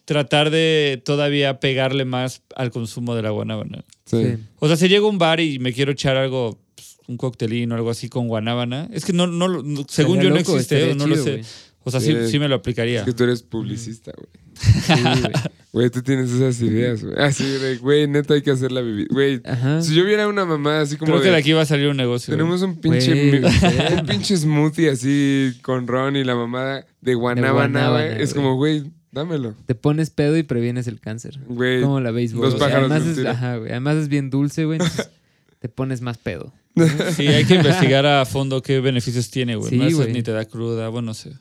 tratar de todavía pegarle más al consumo de la guanábana. Sí. O sea, si llego a un bar y me quiero echar algo, pues, un coctelín o algo así con guanábana, es que no, no, según yo no existe, no lo sé. O sea, sí, Sí. sí me lo aplicaría. Es que tú eres publicista, güey. Sí, güey. Güey, tú tienes esas ideas, güey. Así de, güey, neta hay que hacer la bebida. Güey, Ajá. si yo viera una mamá así como Creo que de, de aquí va a salir un negocio. tenemos un pinche Güey, mi- sí. un pinche smoothie así con ron y la mamada de guanábana. Es como, güey, dámelo. Te pones pedo y previenes el cáncer. Güey, Como la béisbol. dos O sea, pájaros de además, es, ajá, güey. además es bien dulce, güey. entonces te pones más pedo. Sí, hay que investigar a fondo qué beneficios tiene, güey. Sí, no güey. ni te da cruda, bueno, no sé.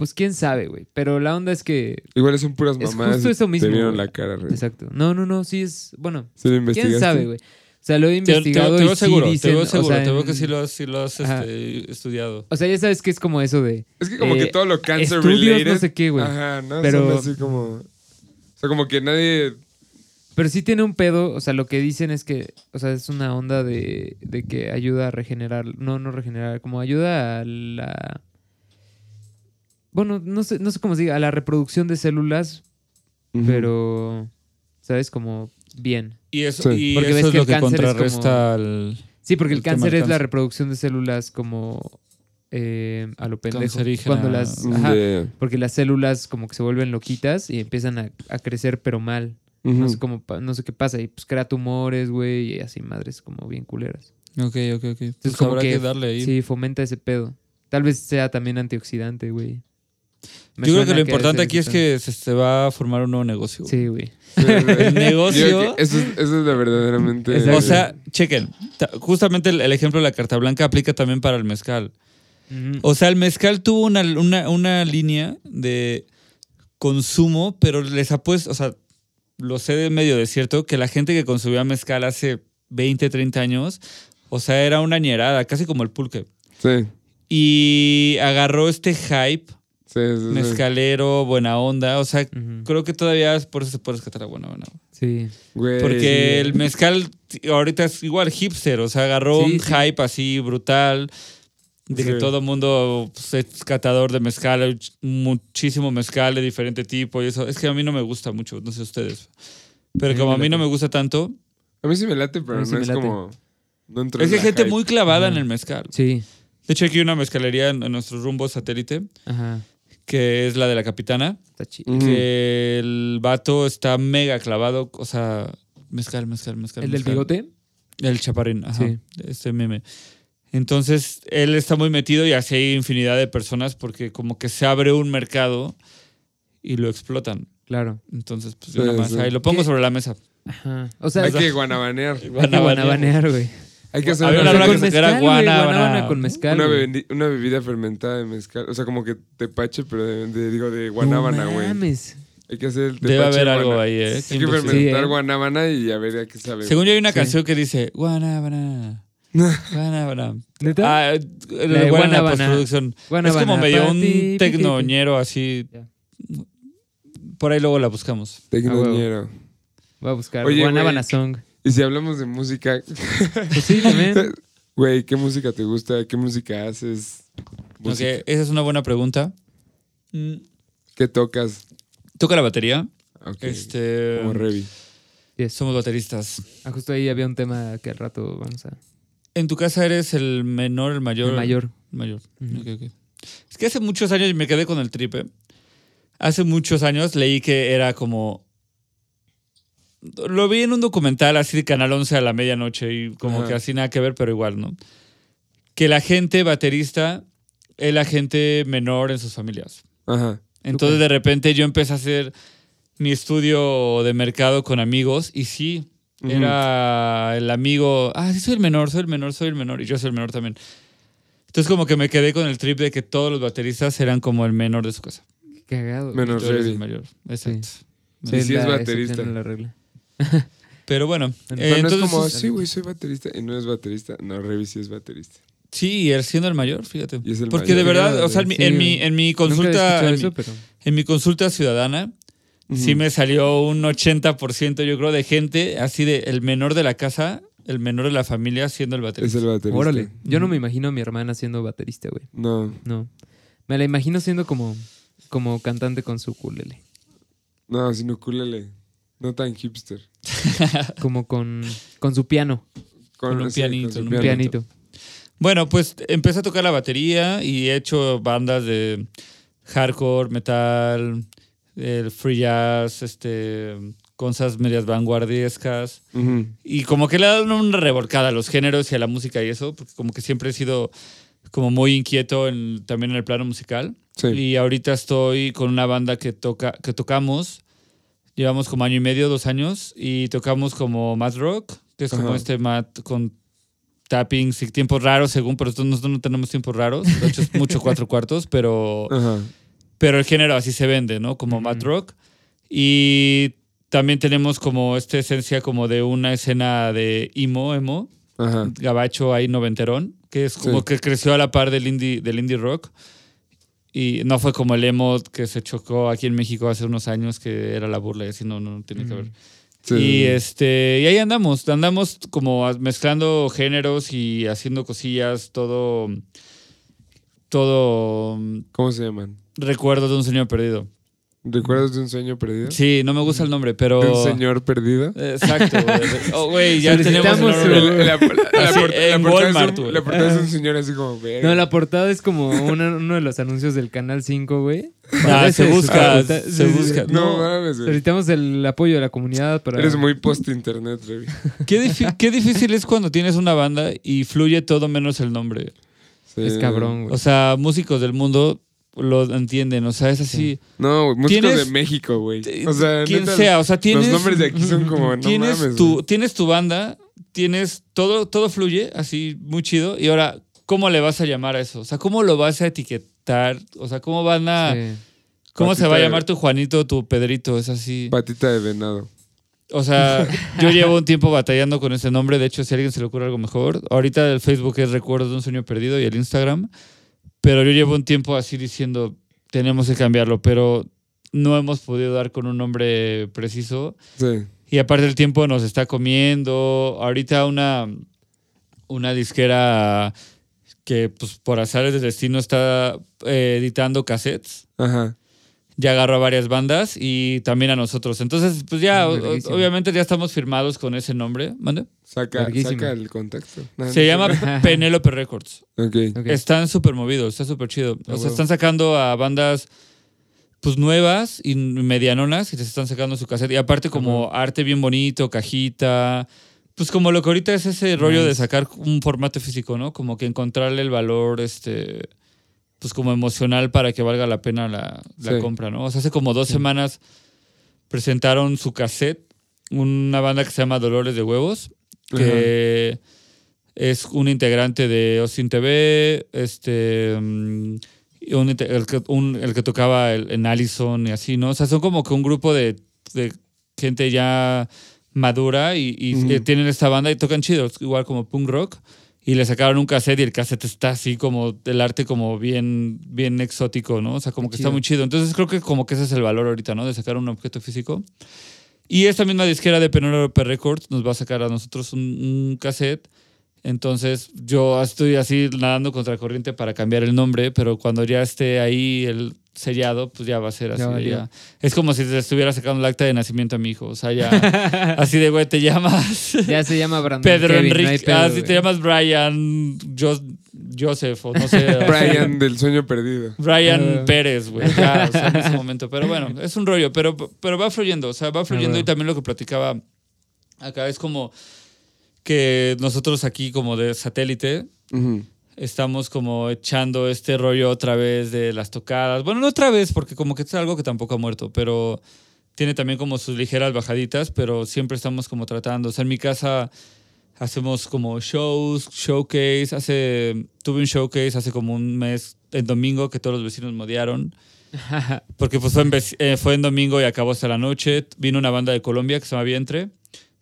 Pues quién sabe, güey. Pero la onda es que. igual son puras Es mamadas. justo eso mismo, Te vieron la cara, güey. Exacto. No, no, no. Sí es. Bueno, ¿Sí lo investigaste? quién sabe, güey. O sea, lo he Te, te- investigado. te y veo sí seguro, dicen, te veo o seguro, sea, te veo que sí lo has, sí lo has este, estudiado. O sea, ya sabes que es como eso de. Es que como Eh, que todo lo cancer estudios, related. no sé qué, güey. Ajá, ¿no? Pero- Son así como... O sea, como que nadie... Pero sí tiene un pedo. O sea, lo que dicen es que. O sea, es una onda de, de que ayuda a regenerar. No, no regenerar. Como ayuda a la. Bueno, no sé, no sé cómo se diga. A la reproducción de células. Pero. ¿Sabes? Como bien. Y eso, Sí. y Porque eso ves es que lo el que cáncer es contrarresta al Sí, porque el, cáncer es la reproducción de células como eh, a lo pendejo. Cuando las, ajá, De- porque las células como que se vuelven loquitas y empiezan a, a crecer pero mal. No sé cómo, no sé qué pasa y pues crea tumores, güey, y así madres como bien culeras. Ok, ok, ok. Entonces Pues como habrá que, que, darle ahí. sí fomenta ese pedo. Tal vez sea también antioxidante, güey. Me Yo creo que lo importante aquí es que se, se va a formar un nuevo negocio. Sí, güey. El negocio. Eso es, eso es la verdaderamente... O sea, chequen. ta- Justamente el, el ejemplo de la carta blanca aplica también para el mezcal. O sea, el mezcal tuvo una, una, una línea de consumo, pero les ha puesto, o sea, lo sé de medio desierto, que la gente que consumía mezcal hace 20, 30 años, o sea, era una ñerada, casi como el pulque. Sí, Y agarró este hype sí, sí, sí. mezcalero, buena onda, o sea, creo que todavía es por eso se puede rescatar a buena onda. Sí. Güey, Porque sí. el mezcal ahorita es igual hipster, o sea, agarró Sí, un sí. hype así brutal. De que todo el mundo pues, es catador de mezcal, hay muchísimo mezcal de diferente tipo y eso. Es que a mí no me gusta mucho, no sé ustedes. Pero como a mí no me gusta tanto, A mí sí me late, pero no es late. como... No entro es que hay gente hype. muy clavada en el mezcal. Sí. De hecho, aquí hay una mezcalería en, en nuestro rumbo satélite, Ajá. Que es la de la capitana, Está chido. Que el vato está mega clavado, o sea, mezcal, mezcal, mezcal. ¿El del mezcal. bigote? El chaparrín, ajá. Sí. Este meme. Entonces, él está muy metido y así hay infinidad de personas porque como que se abre un mercado y lo explotan. Claro. Entonces, pues yo nada más sí. ahí lo pongo ¿Qué? sobre la mesa. Ajá. O sea, Hay hay que guanabanear. que guanabanear, güey. Hay que hacer Había una, una con que era mezcal, guanábana. con mezcal. una, bebida fermentada de mezcal. O sea, como que tepache, pero de, de- digo, de guanábana, No güey. mames. Hay que hacer el Debe tepache haber algo guana- ahí, ¿eh? Hay Que fermentar Sí, ¿eh? guanábana y a ver a qué sabe. Según yo hay una Sí. canción que dice guanábana. Guanábana. ¿Neta? Ah, Guanábana Guanábana. postproducción. Es como medio un tecnoñero así. Por ahí luego la buscamos. Tecnoñero. Voy a buscar Oye, Guanábana. Song. Y si hablamos de música, Pues sí, también. güey, ¿qué música te gusta? ¿Qué música haces? Ok, Música. esa es una buena pregunta. Mm, ¿Qué tocas? Toca la batería. Ok, Este, Como Revi. Yes. somos bateristas. Ah, justo ahí había un tema que al rato vamos a... ¿En tu casa eres el menor, el mayor? El mayor. El mayor. Ujú. Ok, ok. Es que hace muchos años y me quedé con el tripe. Hace muchos años leí que era como. Lo vi en un documental así de Canal 11 a la medianoche y como Ajá. que así nada que ver, pero igual, ¿no? Que la gente baterista es la gente menor en sus familias. Ajá. Entonces de repente yo empecé a hacer mi estudio de mercado con amigos y sí, era el amigo, ah, sí soy el menor, soy el menor, soy el menor y yo soy el menor también. Entonces como que me quedé con el trip de que todos los bateristas eran como el menor de su casa. Qué cagado. Menos Tú eres Revi. el mayor. Exacto. Sí, sí es baterista. la regla. Pero bueno, Pero eh, Pero no es entonces como, sí, güey, soy baterista. Y no es baterista. No, Revi sí es baterista. sí, y él siendo el mayor, fíjate. Y es el Porque de verdad, o sea, en mi, Sí, en mi, en consulta, en eso, mi, pero... en mi consulta ciudadana, sí me salió un 80% yo creo de gente así de el menor de la casa, el menor de la familia siendo el Es baterista. el baterista. Órale. Yo no me imagino a mi hermana siendo baterista, güey. No, No. Me la imagino siendo como, como cantante con su ukulele. no, sin ukulele. No tan hipster. Como con, con su piano. Con un sí, pianito, su un pianito. Bueno, pues empecé a tocar la batería y he hecho bandas de hardcore, metal, el free jazz, este, cosas medias vanguardiescas. Y como que le he dado una revolcada a los géneros y a la música y eso, porque como que siempre he sido como muy inquieto en- también en el plano musical. Sí. Y ahorita estoy con una banda que toca que tocamos. Llevamos como año y medio, dos años, y tocamos como Mad Rock, que es como Ajá. este Mad con tappings y tiempos raros, según, pero nosotros no tenemos tiempos raros. De hecho, es mucho cuatro cuartos, pero, Ajá. pero el género así se vende, ¿no? Como Mad Rock. Y también tenemos como esta esencia como de una escena de emo, emo, Ajá. gabacho ahí noventerón, que es como Sí. que creció a la par del indie, del indie rock. Y no fue como el emo que se chocó aquí en México hace unos años, que era la burla y así, no, no, no tiene que ver. Sí. Y este y ahí andamos, andamos como mezclando géneros y haciendo cosillas, todo, todo mm, ¿Cómo se llaman? recuerdo de un sueño perdido. ¿Recuerdas de un sueño perdido? Sí, no me gusta el nombre, pero... ¿De un señor perdido? Exacto. güey. Oh, güey, ya tenemos el nombre. La, la- la Así, la en portada es Walmart, un- güey. la portada es un señor así como, verga. No, la portada es como una- uno de los anuncios del Canal 5, güey. Ah, se busca, se busca. sí. No, mames, güey. Necesitamos el apoyo de la comunidad para... Eres muy post-internet, Revi. ¿Qué, difícil es cuando tienes una banda y fluye todo menos el nombre. Sí. Es cabrón, güey. O sea, músicos del mundo lo entienden. O sea, es así. No, músicos de México, güey. O sea, quien neta, sea, o sea, tienes. Los nombres de aquí son como, no tienes, mames. tu, güey. tienes tu banda, tienes todo, todo fluye así muy chido. Y ahora, ¿cómo le vas a llamar a eso? O sea, ¿cómo lo vas a etiquetar? O sea, ¿cómo van a. Sí. ¿Cómo se va a de- llamar tu Juanito, tu Pedrito? Es así. Patita de venado. O sea, yo llevo un tiempo batallando con ese nombre. De hecho, si a alguien se le ocurre algo mejor, ahorita el Facebook es Recuerdos de un sueño perdido y el Instagram. Pero yo llevo un tiempo así diciendo, tenemos que cambiarlo, pero no hemos podido dar con un nombre preciso. Sí. Y aparte el tiempo nos está comiendo. Ahorita una, una disquera que pues por azares del destino está eh, editando cassettes Ajá. Ya agarró a varias bandas y también a nosotros. Entonces, pues ya, o- Verguísima. obviamente ya estamos firmados con ese nombre. ¿Mande? Saca, saca el contacto. No, Se no llama sé. Penélope Records. Ok. Ok. Están súper movidos, está súper chido. Ah, O sea, están sacando a bandas pues nuevas y medianonas y se están sacando su cassette. Y aparte como arte bien bonito, cajita. Pues como lo que ahorita es ese rollo de sacar un formato físico, ¿no? Como que encontrarle el valor, este, pues como emocional para que valga la pena la, la Sí. compra, ¿no? O sea, hace como dos semanas presentaron su cassette, una banda que se llama Dolores de Huevos, que es un integrante de Austin TV, este, mm, un el, que, un- el que tocaba el- en Allison y así, ¿no? O sea, son como que un grupo de, de gente ya madura y, y, eh, tienen esta banda y tocan chidos, igual como punk rock. Y le sacaron un cassette y el cassette está así como el arte como bien, bien exótico, ¿no? O sea, como que está Chido. muy chido. Entonces creo que como que ese es el valor ahorita, ¿no? De sacar un objeto físico. Y esta misma disquera de Penelope Records nos va a sacar a nosotros un, un cassette. Entonces yo estoy así nadando contra corriente para cambiar el nombre, pero cuando ya esté ahí el sellado, pues ya va a ser así. Ya ya. Es como si te estuviera sacando el acta de nacimiento a mi hijo. O sea, ya así de güey, te llamas Ya se llama Brandon Pedro Kevin, no Enrique. pedo, ah, te llamas Brian Jo- Joseph o no sé. Brian del sueño perdido. Brian Ah. Pérez, güey, ya, o sea, en ese momento. Pero bueno, es un rollo, pero, pero va fluyendo, o sea, va fluyendo bueno. y también lo que platicaba acá es como que nosotros aquí como de satélite estamos como echando este rollo otra vez de las tocadas. Bueno, no otra vez, porque como que es algo que tampoco ha muerto, pero tiene también como sus ligeras bajaditas, pero siempre estamos como tratando. O sea, en mi casa hacemos como shows, showcase. Hace, tuve un showcase hace como un mes, en domingo, que todos los vecinos me odiaron. Porque pues fue en, vec- eh, fue en domingo y acabó hasta la noche. Vino una banda de Colombia que se llama Vientre.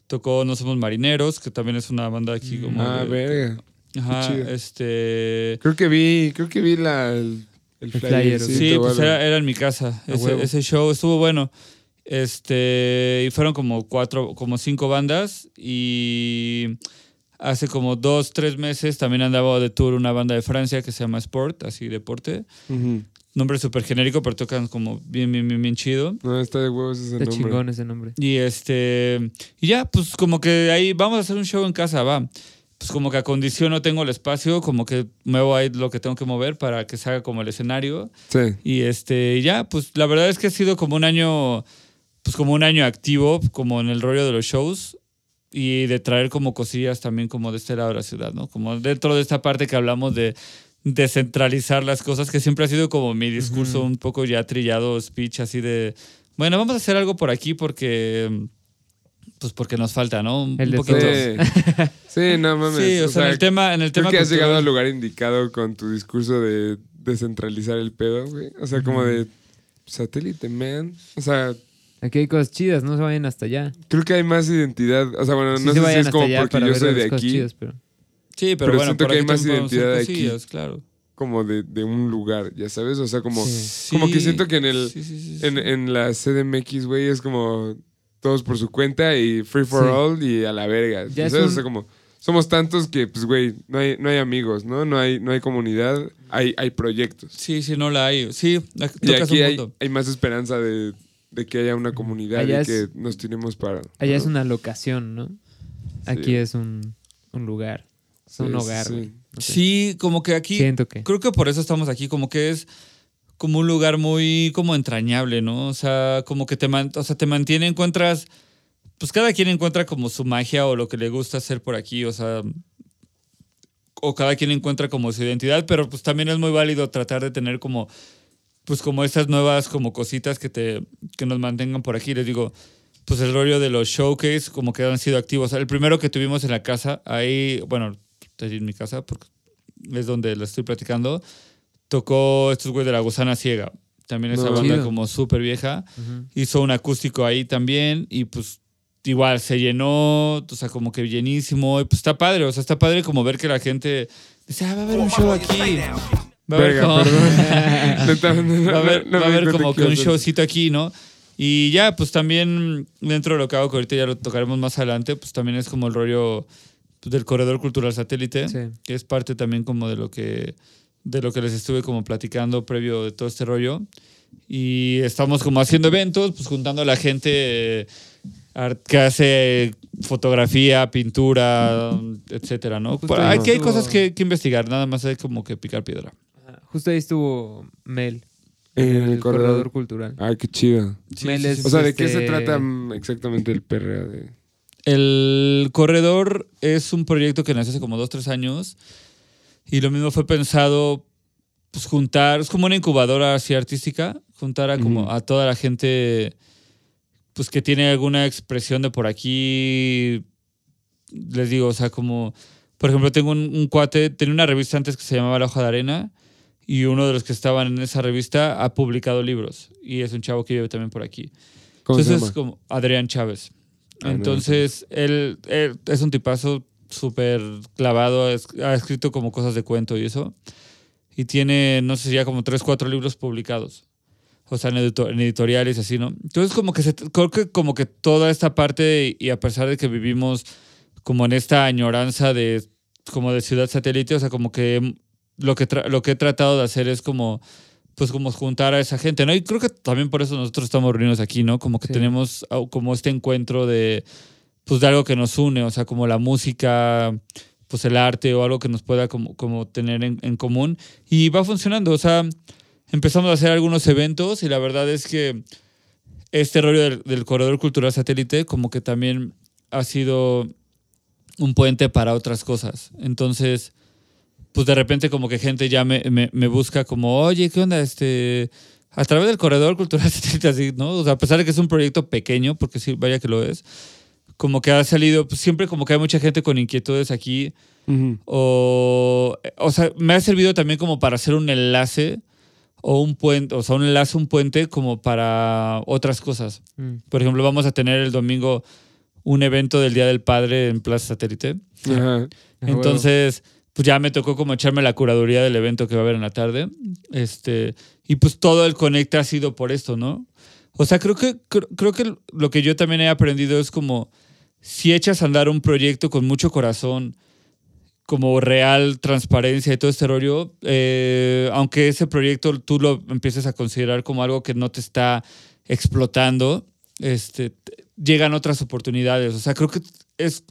Tocó No Somos Marineros, que también es una banda aquí como... Ah, de- verga. Ajá, chido. este... Creo que vi, creo que vi la, el, el El flyer. Sí, pues era, era en mi casa. Ese, show estuvo bueno. Este, y fueron como cuatro, como cinco bandas. Y hace como dos, tres meses también andaba de tour una banda de Francia que se llama Sport, así deporte. Ujú. Nombre súper genérico, pero tocan como bien, bien, bien, bien chido. No, está de huevos ese Está nombre. chingón ese nombre. Y este, y ya, pues como que ahí vamos a hacer un show en casa, va. Pues como que acondiciono, tengo el espacio, como que muevo ahí lo que tengo que mover para que se haga como el escenario. Sí. Y este, ya, pues la verdad es que ha sido como un año, pues como un año activo, como en el rollo de los shows y de traer como cosillas también como de este lado de la ciudad, ¿no? Como dentro de esta parte que hablamos de descentralizar las cosas, que siempre ha sido como mi discurso un poco ya trillado, speech así de, bueno, vamos a hacer algo por aquí porque, pues porque nos falta, ¿no? Un, El un de poquito. Sí. Sí, no mames. Sí, o sea, en el tema, en el creo tema que has llegado al lugar indicado con tu discurso de descentralizar el pedo, güey. O sea, como de satélite, man. O sea, Aquí hay cosas chidas, no se vayan hasta allá. creo que hay más identidad. O sea, bueno, Sí no se sé si es como allá porque yo soy de cosas aquí, chidas, pero... Sí, pero, pero bueno, siento que hay más identidad aquí. claro. como de, de un lugar, ya sabes. O sea, como, Sí. como que siento que en el sí, sí, sí, sí. en, en la CDMX, güey, es como todos por su cuenta y free for Sí. all y a la verga. Ya es ¿sabes? un- O sea, como somos tantos que, pues, güey, no hay, no hay amigos, ¿no? No hay, no hay comunidad, hay, hay proyectos. Sí, sí, no la hay. Sí, la- Y aquí un hay, hay más esperanza de, de que haya una comunidad Allá y es- que nos tenemos para. Allá es una locación, ¿no? Aquí es un, un lugar. Es un hogar, sí. güey. No sé. Sí, como que aquí, Siento que... creo que por eso estamos aquí, como que es como un lugar muy como entrañable, ¿no? O sea, como que te, man- o sea, te mantiene, encuentras, pues cada quien encuentra como su magia o lo que le gusta hacer por aquí, o sea, o cada quien encuentra como su identidad, pero pues también es muy válido tratar de tener como, pues como estas nuevas como cositas que te, que nos mantengan por aquí. Les digo, pues el rollo de los showcase como que han sido activos. El primero que tuvimos en la casa, ahí, bueno, allí en mi casa, porque es donde la estoy platicando, tocó estos güeyes de la gusana ciega. También esa No. banda Chido. como súper vieja. Ujú. Hizo un acústico ahí también y pues igual se llenó, o sea, como que llenísimo. Y pues está padre, o sea, está padre como ver que la gente dice, ah, va a haber un show aquí. Va a haber como, va a haber, va a haber como que un showcito aquí, ¿no? Y ya, pues también dentro de lo que hago, que ahorita ya lo tocaremos más adelante, pues también es como el rollo del corredor cultural satélite, Sí. que es parte también como de lo que de lo que les estuve como platicando previo de todo este rollo. Y estamos como haciendo eventos, pues juntando a la gente eh, que hace fotografía, pintura, etcétera, ¿no? Justo aquí hay estuvo- cosas que, que investigar, nada más hay como que picar piedra. Justo ahí estuvo Mel. En el el corredor. corredor cultural. Ay, qué chido. Mel es. O sea, ¿de qué se este, trata exactamente el PRA? De... El corredor es un proyecto que nació hace como dos, tres años y lo mismo fue pensado pues juntar, es como una incubadora así artística, juntar a como a toda la gente pues que tiene alguna expresión de por aquí, les digo, o sea, como, por ejemplo, tengo un, un cuate, tenía una revista antes que se llamaba La Hoja de Arena y uno de los que estaban en esa revista ha publicado libros y es un chavo que vive también por aquí. ¿Cómo se Entonces llama? es como Adrián Chávez. Ah, Entonces, él, es un tipazo, súper clavado, ha es- ha escrito como cosas de cuento y eso. Y tiene, no sé ya como tres, cuatro libros publicados. O sea, en, edito- en editoriales así, ¿no? Entonces, como que se, creo que como que toda esta parte, y a pesar de que vivimos como en esta añoranza de como de ciudad satélite, o sea, como que lo que, lo que he tratado de hacer es como pues como juntar a esa gente, ¿no? Y creo que también por eso nosotros estamos reunidos aquí, ¿no? Como que Sí. tenemos como este encuentro de pues de algo que nos une, o sea, como la música, pues el arte o algo que nos pueda como, como tener en, en común. Y va funcionando, o sea, empezamos a hacer algunos eventos y la verdad es que este rollo del, del corredor cultural satélite como que también ha sido un puente para otras cosas. Entonces, pues de repente como que gente ya me, me, me busca como, oye, ¿qué onda? Este, a través del corredor cultural satélite, así, ¿no? O sea, a pesar de que es un proyecto pequeño, porque sí, vaya que lo es, como que ha salido, pues siempre como que hay mucha gente con inquietudes aquí, o, o sea, me ha servido también como para hacer un enlace o un puente, o sea, un enlace, un puente como para otras cosas. Mm. Por ejemplo, vamos a tener el domingo un evento del Día del Padre en Plaza Satélite. Ajá. Ah, Entonces, pues ya me tocó como echarme la curaduría del evento que va a haber en la tarde. Este, y pues todo el conecte ha sido por esto, ¿no? O sea, creo que, creo, que lo que yo también he aprendido es como si echas a andar un proyecto con mucho corazón, como real transparencia y todo este rollo, eh, aunque ese proyecto tú lo empieces a considerar como algo que no te está explotando, este, te- llegan otras oportunidades. O sea, creo que es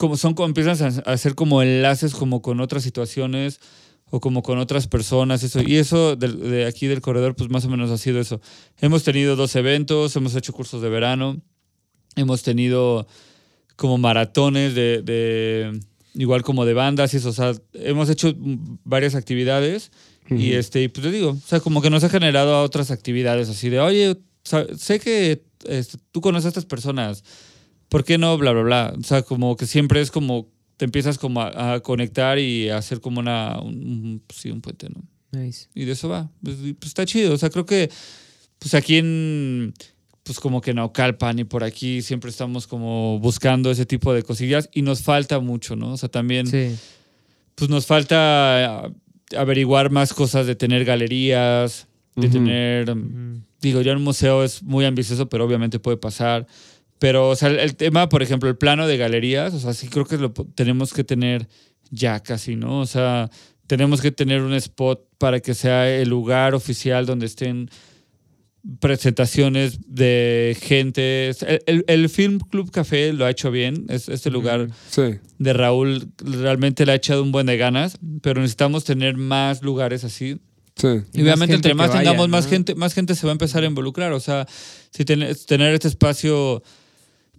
como son como empiezas a hacer como enlaces como con otras situaciones o como con otras personas eso y eso de, de aquí del corredor pues más o menos ha sido eso. Hemos tenido dos eventos hemos hecho cursos de verano hemos tenido como maratones de, de- igual como de bandas y eso o sea hemos hecho varias actividades y este y pues te digo o sea como que nos ha generado a otras actividades así de oye sé que este, tú conoces a estas personas ¿por qué no? Bla, bla, bla. O sea, como que siempre es como, te empiezas como a, a conectar y a hacer como una, un, un- sí, un puente, ¿no? Nice. Y de eso va. Pues, pues, está chido. O sea, creo que, pues aquí en, pues como que en Naucalpan y por aquí siempre estamos como buscando ese tipo de cosillas y nos falta mucho, ¿no? O sea, también, Sí. pues nos falta ah, averiguar más cosas de tener galerías, de tener... Digo, ya un museo es muy ambicioso, pero obviamente puede pasar. Pero, o sea, el, el tema, por ejemplo, el plano de galerías, o sea, sí creo que lo tenemos que tener ya casi, ¿no? O sea, tenemos que tener un spot para que sea el lugar oficial donde estén presentaciones de gente. El, el- el Film Club Café lo ha hecho bien. Es, este lugar Sí. de Raúl realmente le ha echado un buen de ganas, pero necesitamos tener más lugares así. Sí. Y obviamente, entre más vaya, tengamos más gente, más gente se va a empezar a involucrar. O sea, si ten- tener este espacio,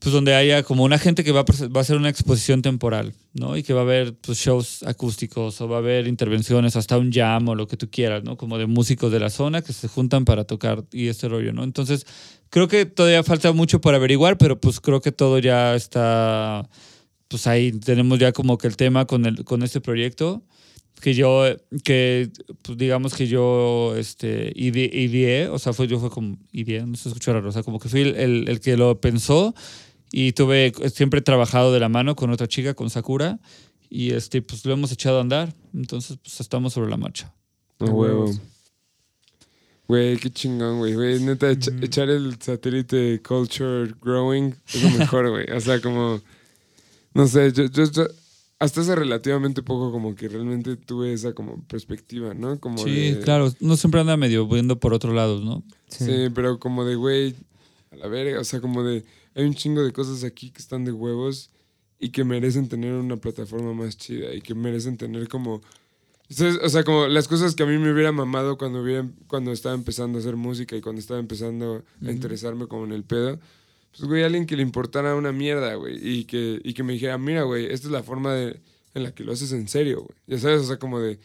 pues donde haya como una gente que va a, va a hacer una exposición temporal, ¿no? Y que va a haber pues, shows acústicos o va a haber intervenciones, hasta un jam o lo que tú quieras, ¿no? Como de músicos de la zona que se juntan para tocar y este rollo, ¿no? Entonces, creo que todavía falta mucho por averiguar, pero pues creo que todo ya está, pues ahí tenemos ya como que el tema con, el, con este proyecto que yo, que pues digamos que yo este, ide- ideé, o sea, fue, yo fue como, ideé, no se escucha raro, o sea, como que fui el, el- el que lo pensó y tuve, siempre he trabajado de la mano con otra chica, con Sakura, y este, pues lo hemos echado a andar, entonces pues estamos sobre la marcha. A huevo. Güey, qué chingón, güey. Güey, neta, echa- echar el satélite culture growing es lo mejor, güey. O sea, como. No sé, yo, yo, yo- hasta hace relativamente poco, como que realmente tuve esa como perspectiva, ¿no? Como Sí, de- claro, no siempre anda medio viendo por otro lado, ¿no? Sí. Sí, pero como de, güey, a la verga. O sea, como de. Hay un chingo de cosas aquí que están de huevos y que merecen tener una plataforma más chida y que merecen tener como. ¿sabes? O sea, como las cosas que a mí me hubiera mamado cuando, hubiera, cuando estaba empezando a hacer música y cuando estaba empezando a interesarme como en el pedo. Pues, güey, alguien que le importara una mierda, güey. Y que, y que me dijera, mira, güey, esta es la forma de, en la que lo haces en serio, güey. Ya sabes, o sea, como de.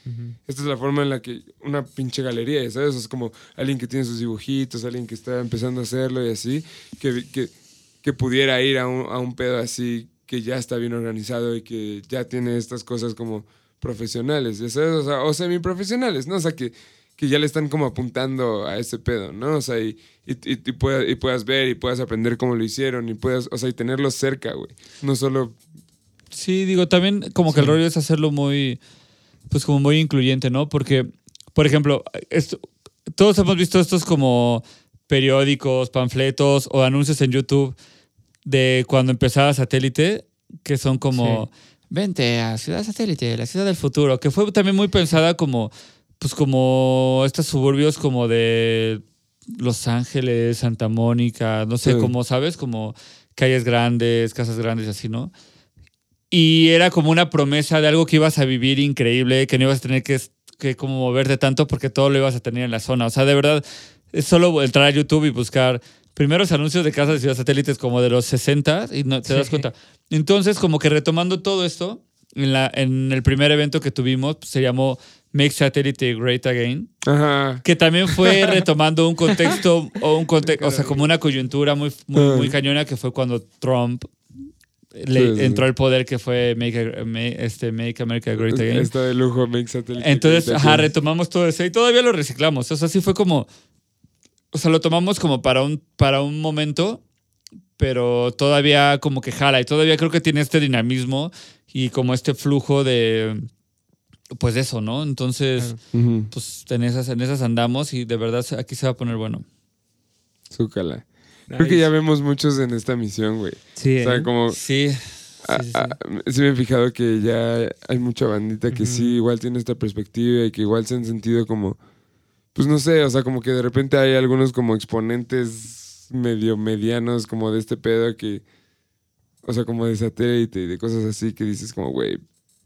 Esta es la forma en la que una pinche galería, ya ¿sabes? Es como alguien que tiene sus dibujitos, alguien que está empezando a hacerlo y así, que, que, que pudiera ir a un, a un pedo así que ya está bien organizado y que ya tiene estas cosas como profesionales, ya sabes, o sea, o semiprofesionales, ¿no? O sea, que, que ya le están como apuntando a ese pedo, ¿no? O sea, y, y, y, y puedas, y puedas ver y puedas aprender cómo lo hicieron y puedas, o sea, y tenerlo cerca, güey. No solo Sí, digo, también como que el rollo es hacerlo muy, pues como muy incluyente, ¿no? Porque, por ejemplo, esto- todos hemos visto estos como periódicos, panfletos o anuncios en YouTube de cuando empezaba Satélite, que son como, vente a Ciudad Satélite, la ciudad del futuro, que fue también muy pensada como, pues como estos suburbios como de Los Ángeles, Santa Mónica, no sé, Sí. como, ¿sabes? Como calles grandes, casas grandes y así, ¿no? Y era como una promesa de algo que ibas a vivir increíble, que no ibas a tener que, que como moverte tanto porque todo lo ibas a tener en la zona. O sea, de verdad, es solo entrar a YouTube y buscar primeros anuncios de casas de ciudad satélites como de los 60 y no te das Sí. cuenta. Entonces, como que retomando todo esto, en, la, en el primer evento que tuvimos, pues, se llamó Make Satellite Great Again, Ajá. que también fue retomando un contexto, o un contexto, o sea, como una coyuntura muy, muy, muy cañona que fue cuando Trump le Sí, sí. entró al poder que fue Make, Make- este, Make America Great Again. Está de lujo Make Satellite. Entonces, ajá, retomamos todo eso y todavía lo reciclamos. O sea, sí fue como. O sea, lo tomamos como para un, para un momento, pero todavía como que jala y todavía creo que tiene este dinamismo y como este flujo de. Pues de eso, ¿no? Entonces, Claro. Pues en esas, en esas andamos y de verdad aquí se va a poner bueno. Zúcala. Creo que ya vemos muchos en esta misión, güey. Sí, O sea, ¿eh? como... Sí. sí, sí. ah, sí me he fijado que ya hay mucha bandita que sí, igual tiene esta perspectiva y que igual se han sentido como... Pues no sé, o sea, como que de repente hay algunos como exponentes medio medianos como de este pedo que... O sea, como de satélite y de cosas así que dices como, güey,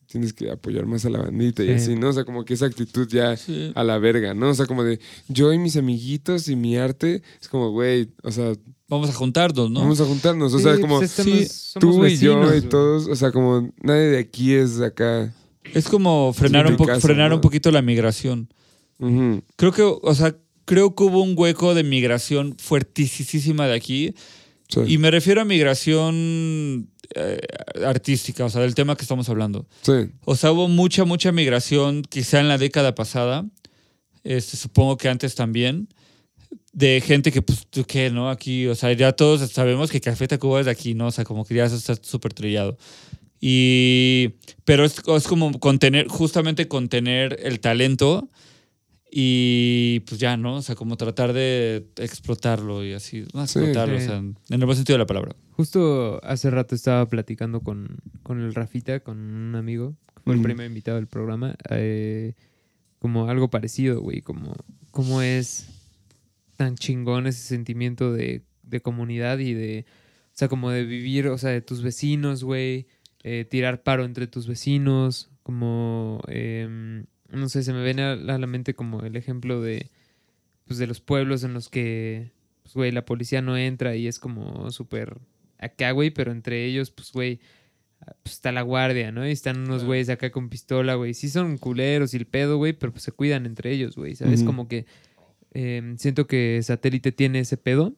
tienes que apoyar más a la bandita y Sí. así, ¿no? O sea, como que esa actitud ya Sí. a la verga, ¿no? O sea, como de yo y mis amiguitos y mi arte, es como, güey, o sea, Vamos a juntarnos, ¿no? vamos a juntarnos, o Sí, sea, pues como sí, somos tú y yo y todos, o sea, como nadie de aquí es de acá. Es como frenar, un, po- frenar ¿no? un poquito la migración. Creo que, o sea, creo que hubo un hueco de migración fuertísima de aquí. Sí, Y me refiero a migración eh, artística, o sea, del tema que estamos hablando. sí, O sea, hubo mucha, mucha migración, quizá en la década pasada, este, supongo que antes también, de gente que, pues, ¿tú qué, no? Aquí, o sea, ya todos sabemos que Café Tacuba es de aquí, ¿no? O sea, como que ya está súper trillado. Y, pero es, es como contener, justamente contener el talento y pues ya, ¿no? O sea, como tratar de explotarlo y así, no explotarlo, Sí. o sea, en el buen sentido de la palabra. Justo hace rato estaba platicando con, con el Rafita, con un amigo, que fue el primer invitado del programa, eh, como algo parecido, güey, como cómo es tan chingón ese sentimiento de, de comunidad y de, o sea, como de vivir, o sea, de tus vecinos, güey, eh, tirar paro entre tus vecinos, como, em, no sé, se me viene a la mente como el ejemplo de, pues, de los pueblos en los que, pues, güey, la policía no entra y es como súper acá, güey, pero entre ellos, pues, güey, pues está la guardia, ¿no? Y están unos güeyes acá con pistola, güey. Sí son culeros y el pedo, güey, pero pues se cuidan entre ellos, güey, ¿sabes? Como que eh, siento que Satélite tiene ese pedo,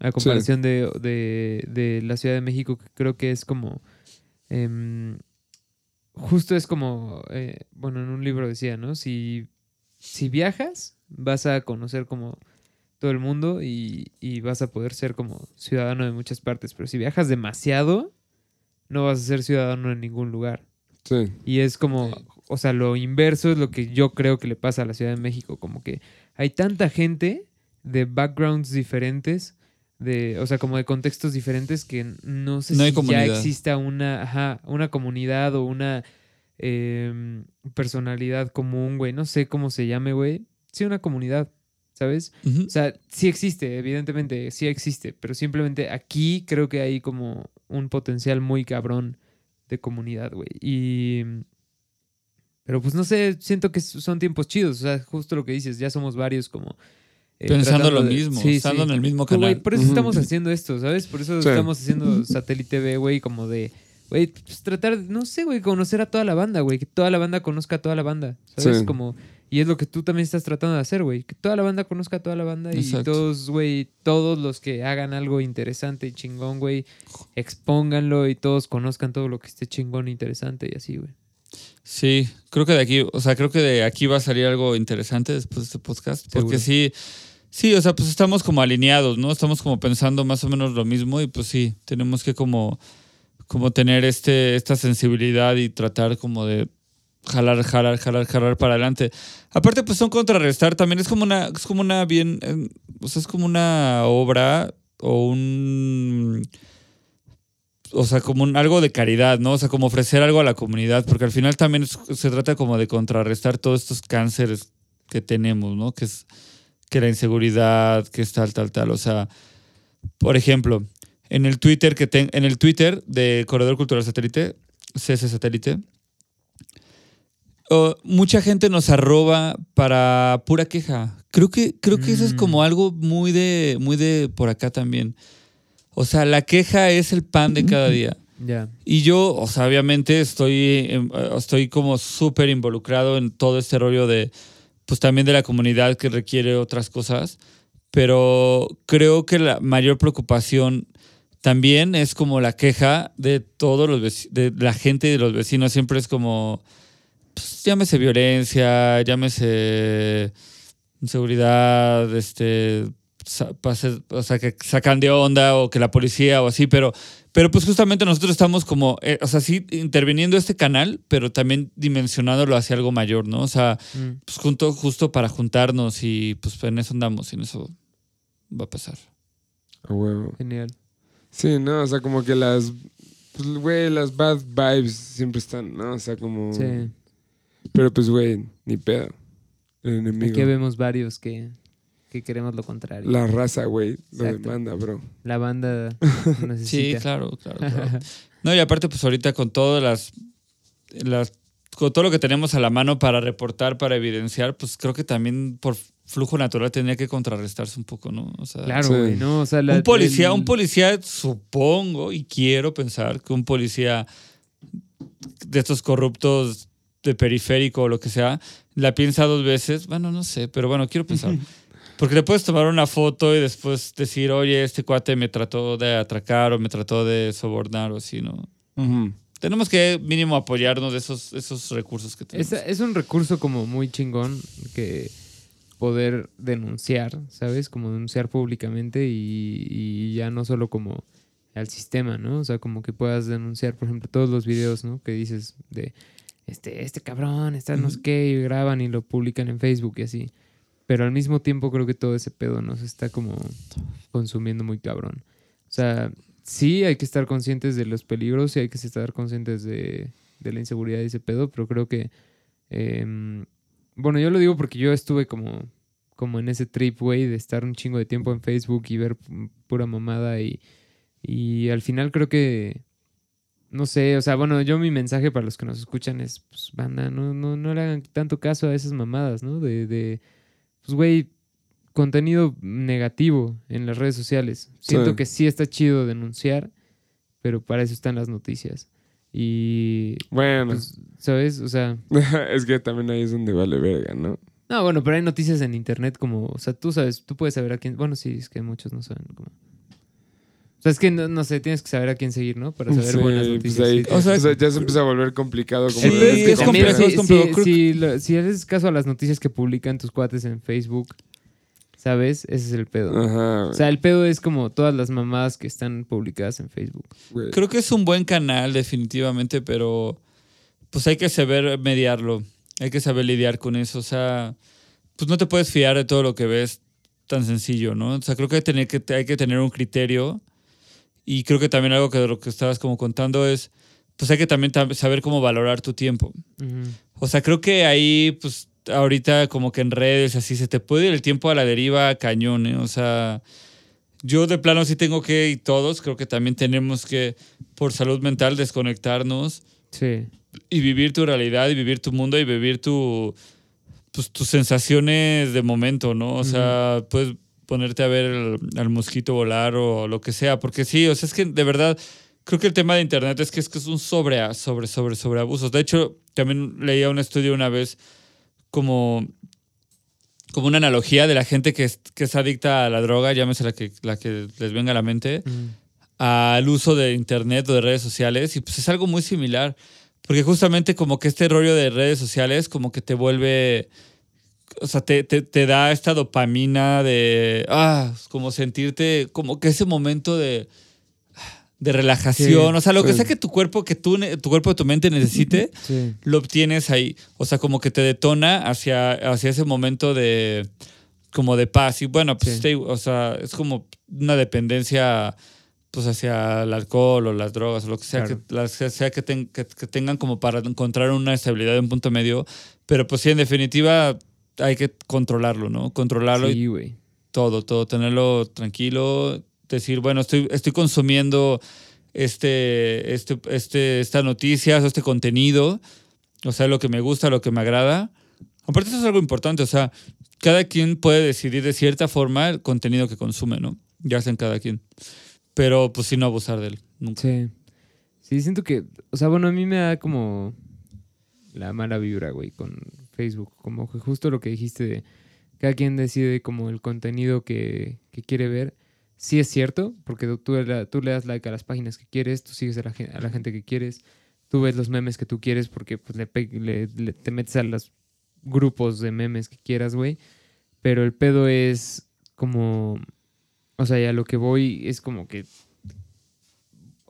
a comparación de, de, de la Ciudad de México, que creo que es como... em, justo es como, eh, bueno, en un libro decía, ¿no? Si, si viajas, vas a conocer como todo el mundo y, y vas a poder ser como ciudadano de muchas partes, pero si viajas demasiado, no vas a ser ciudadano en ningún lugar. sí, Y es como, o sea, lo inverso es lo que yo creo que le pasa a la Ciudad de México, como que hay tanta gente de backgrounds diferentes, de, o sea, como de contextos diferentes que no sé No si ya exista una, ajá, una comunidad o una em, personalidad común, güey, no sé cómo se llame, güey. Sí, una comunidad, ¿sabes? O sea, sí existe, evidentemente, sí existe, pero simplemente aquí creo que hay como un potencial muy cabrón de comunidad, güey. Y... Pero pues no sé, siento que son tiempos chidos, o sea, justo lo que dices, ya somos varios como... eh, Pensando lo de- mismo, Sí, estando sí. en el mismo güey, canal. por eso estamos haciendo esto, ¿sabes? Por eso Sí. estamos haciendo Satélite B, güey, como de... Güey, pues tratar, no sé, güey, conocer a toda la banda, güey. Que toda la banda conozca a toda la banda, ¿sabes? Sí. Como... Y es lo que tú también estás tratando de hacer, güey. Que toda la banda conozca a toda la banda y Exacto. todos, güey, todos los que hagan algo interesante y chingón, güey, expónganlo y todos conozcan todo lo que esté chingón e interesante y así, güey. Sí, creo que de aquí, o sea, creo que de aquí va a salir algo interesante después de este podcast, porque Seguro. sí, sí, o sea, pues estamos como alineados, ¿no? Estamos como pensando más o menos lo mismo y pues sí, tenemos que como, como tener este, esta sensibilidad y tratar como de jalar, jalar, jalar, jalar para adelante. Aparte, pues son contrarrestar, también es como una, es como una bien, eh, o sea, es como una obra o un o sea, como un- algo de caridad, ¿no? O sea, como ofrecer algo a la comunidad, porque al final también se trata como de contrarrestar todos estos cánceres que tenemos, ¿no? Que es que la inseguridad, que es tal, tal, tal. O sea, por ejemplo, en el Twitter que ten- en el Twitter de Corredor Cultural Satélite, CS Satélite, oh, mucha gente nos arroba para pura queja. Creo que, creo que eso es Mm. como algo muy de, muy de por acá también. O sea, la queja es el pan de cada día. Ya. Y yo, o sea, obviamente estoy, em, eh, estoy como súper involucrado en todo este rollo de, pues también de la comunidad que requiere otras cosas, pero creo que la mayor preocupación también es como la queja de todos los de la gente y de los vecinos, siempre es como, pues, llámese violencia, llámese inseguridad, este, sa- pase- o sea, que sacan de onda o que la policía o así, pero pero pues justamente nosotros estamos como, eh, o sea, sí interviniendo este canal, pero también dimensionándolo hacia algo mayor, ¿no? O sea, Mm. pues junto, justo para juntarnos y pues en eso andamos y en eso va a pasar. A huevo. Genial. Sí, no, o sea, como que las. Pues, güey, las bad vibes siempre están, ¿no? O sea, como. Sí. Pero pues, güey, ni pedo. El enemigo. Aquí vemos varios que, que queremos lo contrario. La raza, güey, lo demanda, bro. La banda Sí, claro, claro, claro. No, y aparte, pues ahorita con todas las, las, con todo lo que tenemos a la mano para reportar, para evidenciar, pues creo que también por flujo natural tendría que contrarrestarse un poco, ¿no? O sea, Claro, Sí. güey, ¿no? O sea, la- un policía, el- un policía, supongo y quiero pensar que un policía de estos corruptos de periférico o lo que sea, la piensa dos veces. Bueno, no sé, pero bueno, quiero pensar. Porque le puedes tomar una foto y después decir, oye, este cuate me trató de atracar o me trató de sobornar o así, ¿no? Tenemos que mínimo apoyarnos de esos, esos recursos que tenemos. Es, es un recurso como muy chingón que poder denunciar, ¿sabes? Como denunciar públicamente y, y ya no solo como al sistema, ¿no? O sea, como que puedas denunciar, por ejemplo, todos los videos, ¿no? Que dices de este, este cabrón, está no sé qué, y graban y lo publican en Facebook y así. Pero al mismo tiempo creo que todo ese pedo nos está como consumiendo muy cabrón. O sea, sí hay que estar conscientes de los peligros y hay que estar conscientes de, de la inseguridad y ese pedo, pero creo que... em, bueno, yo lo digo porque yo estuve como, como en ese trip, güey, de estar un chingo de tiempo en Facebook y ver pu- pura mamada y, y al final creo que... No sé, o sea, bueno, yo mi mensaje para los que nos escuchan es, pues, banda, no, no, no le hagan tanto caso a esas mamadas, ¿no? De, de pues, güey, contenido negativo en las redes sociales. Siento Sí. que sí está chido denunciar, pero para eso están las noticias. Y, Bueno, pues, ¿sabes? O sea, es que también ahí es donde vale verga, ¿no? no, bueno, pero hay noticias en internet como, o sea, tú sabes, tú puedes saber a quién, bueno, sí, es que muchos no saben cómo. O sea, es que no, no sé, tienes que saber a quién seguir, ¿no? Para saber Sí, buenas pues noticias. ahí- sí, o sea, o sea, ya se empieza a volver complicado. Como Sí, de- es que es También, complejo, si, es complejo. si- si lo- si haces caso a las noticias que publican tus cuates en Facebook, ¿sabes? Ese es el pedo. Ajá, O sea, el pedo es como todas las mamadas que están publicadas en Facebook. Creo que es un buen canal, definitivamente, pero pues hay que saber mediarlo. Hay que saber lidiar con eso. O sea, pues no te puedes fiar de todo lo que ves tan sencillo, ¿no? O sea, creo que hay, tener que hay que tener un criterio. Y creo que también algo que de lo que estabas como contando es, pues hay que también tam- saber cómo valorar tu tiempo. O sea, creo que ahí, pues, ahorita como que en redes así se te puede ir el tiempo a la deriva cañón, ¿eh? O sea, yo de plano sí tengo que, y todos creo que también tenemos que, por salud mental, desconectarnos Sí. y vivir tu realidad y vivir tu mundo y vivir tu, pues, tus sensaciones de momento, ¿no? O sea, puedes ponerte a ver el- al mosquito volar o lo que sea, porque sí, o sea, es que de verdad creo que el tema de internet es que es, que es un sobre, sobre, sobre, sobre abusos. De hecho, también leía un estudio una vez como, como una analogía de la gente que es, que es adicta a la droga, llámese la que, la que les venga a la mente, Ujú. al uso de internet o de redes sociales y pues es algo muy similar porque justamente como que este rollo de redes sociales como que te vuelve o sea te, te, te da esta dopamina de ah como sentirte como que ese momento de de relajación, Sí, o sea, lo que sí. sea que tu cuerpo, que tú, tu cuerpo, tu mente necesite, Sí. lo obtienes ahí. O sea, como que te detona hacia, hacia ese momento de como de paz. Y bueno, pues Sí. te- o sea, es como una dependencia pues hacia el alcohol o las drogas o lo que sea, Claro. que, las sea que, ten- que- que tengan como para encontrar una estabilidad, un punto medio. Pero pues sí, en definitiva hay que controlarlo, ¿no? Controlarlo y Sí, güey. todo, todo, tenerlo tranquilo, decir, bueno, estoy, estoy consumiendo este, este, este, estas noticias o este contenido, o sea, lo que me gusta, lo que me agrada. Aparte, eso es algo importante, o sea, cada quien puede decidir de cierta forma el contenido que consume, ¿no? Ya sea en cada quien. Pero pues sí, no abusar de él, nunca. Sí. Sí, siento que, o sea, bueno, a mí me da como la mala vibra, güey, con Facebook. Como que justo lo que dijiste de cada quien decide como el contenido que, quiere ver. Sí es cierto, porque tú, le- das like a las páginas que quieres, tú sigues a la, gente que quieres, tú ves los memes que tú quieres porque pues, le- le- te metes a los grupos de memes que quieras, güey. Pero el pedo es como, o sea, ya lo que voy es como que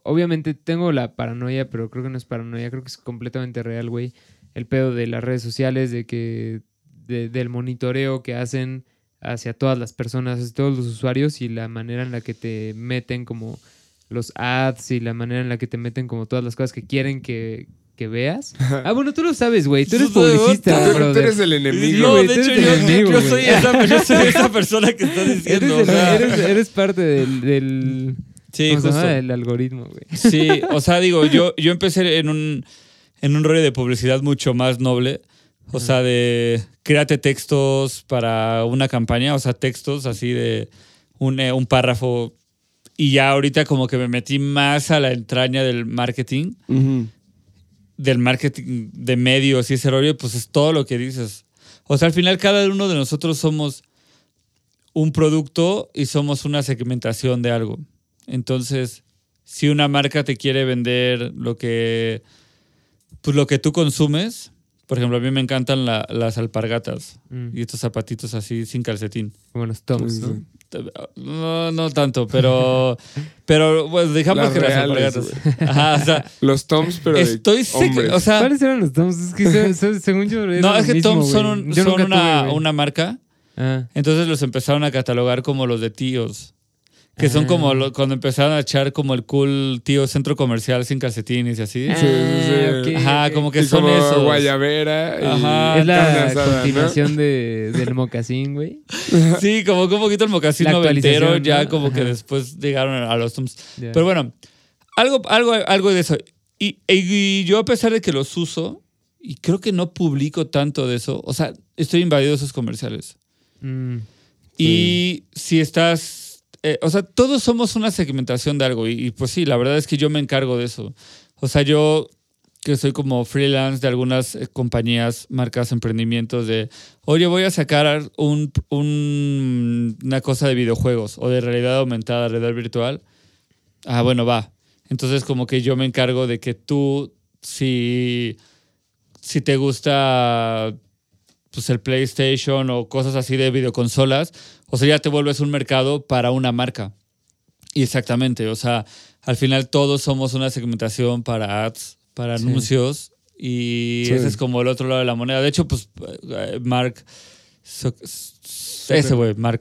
obviamente tengo la paranoia, pero creo que no es paranoia, creo que es completamente real, güey. El pedo de las redes sociales, de que de- del monitoreo que hacen hacia todas las personas, hacia todos los usuarios y la manera en la que te meten como los ads y la manera en la que te meten como todas las cosas que quieren que, que veas. Ah, bueno, tú lo sabes, güey. Tú eres tú- publicista, Tú, tú eres el enemigo. No, de hecho, eres yo, el enemigo, yo güey. soy esa, yo soy esa persona que está Eres, diciendo. o el- sea, eres- eres parte del, del, sí, justo. del algoritmo, güey. Sí, o sea, digo, yo, yo empecé en un, en un rollo de publicidad mucho más noble. O sea, de créate textos para una campaña, o sea, textos así de un, eh, un párrafo. Y ya ahorita como que me metí más a la entraña del marketing, del marketing de medios y ese rollo, pues es todo lo que dices. O sea, al final cada uno de nosotros somos un producto y somos una segmentación de algo. Entonces, si una marca te quiere vender lo que, pues lo que tú consumes, por ejemplo, a mí me encantan la- las alpargatas Mm, y estos zapatitos así sin calcetín. Como los toms, ¿no? No, no tanto, pero, pero pues dejamos Las que las reales, alpargatas. Ajá, o sea, Los Toms, pero de estoy seguro, hombres. o sea, ¿Cuáles eran los toms? Es que se- se- según yo no, es que mismo, Tom son, un- tuve, una marca, Ah, entonces los empezaron a catalogar como los de tíos. Que son Ah. como lo- cuando empezaron a echar como el cool tío centro comercial sin calcetines y así. Ah, sí, sí. ok, Ajá, como que Y son como esos. guayabera y Ajá. Es la carne asada, ¿no? continuación de, del mocasín, güey. Sí, como que un poquito el mocasín La noventero, ya ¿no? como que Ajá. después llegaron a los Toms. Ya. Pero bueno, algo, algo, algo de eso. Y, y yo a pesar de que los uso, y creo que no publico tanto de eso, o sea, estoy invadido de esos comerciales. Mm, Y si estás, eh, o sea, todos somos una segmentación de algo y, pues sí, la verdad es que yo me encargo de eso. O sea, yo que soy como freelance de algunas eh, compañías, marcas, emprendimientos de, oye, voy a sacar un, un- una cosa de videojuegos o de realidad aumentada, realidad virtual. Ah, bueno, va. Entonces como que yo me encargo de que tú, si, si te gusta pues el PlayStation o cosas así de videoconsolas, o sea, ya te vuelves un mercado para una marca. Y exactamente, o sea, al final todos somos una segmentación para ads, para Sí. anuncios, y Sí. ese es como el otro lado de la moneda. De hecho, pues eh, Mark, ese güey, Mark,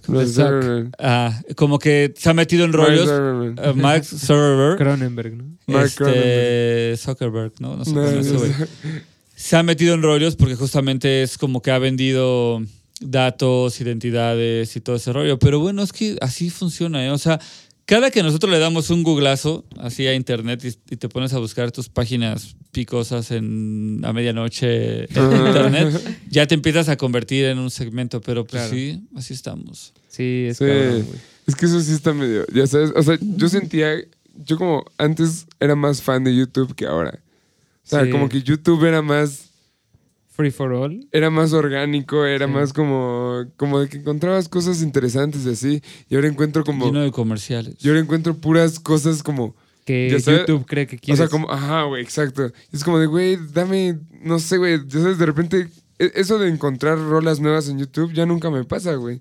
ah, como que se ha metido en Mark rollos. Zuckerberg. eh, Mark Zuckerberg, Cronenberg, ¿no? Mark este, Zuckerberg, ¿no? No sé No, cómo es ese güey se ha metido en rollos porque justamente es como que ha vendido datos, identidades y todo ese rollo. Pero bueno, es que así funciona, ¿eh? O sea, cada que nosotros le damos un googlazo así a internet y, y te pones a buscar tus páginas picosas en a medianoche en Ajá. internet, ya te empiezas a convertir en un segmento. Pero pues Claro. sí, así estamos. Sí, es Sí. cabrón. Es que eso sí está medio, ya sabes, o sea, yo sentía, yo como antes era más fan de YouTube que ahora. O sea, Sí. como que YouTube era más, Free for all. era más orgánico, era Sí. más como, como de que encontrabas cosas interesantes y así. Y ahora encuentro como, Lleno de comerciales. yo ahora encuentro puras cosas como, Que Ya sabes- YouTube cree que o quieres. sea, como, ajá, güey, exacto. Es como de, güey, dame, no sé, güey, ya sabes, de repente, e- eso de encontrar rolas nuevas en YouTube ya nunca me pasa, güey.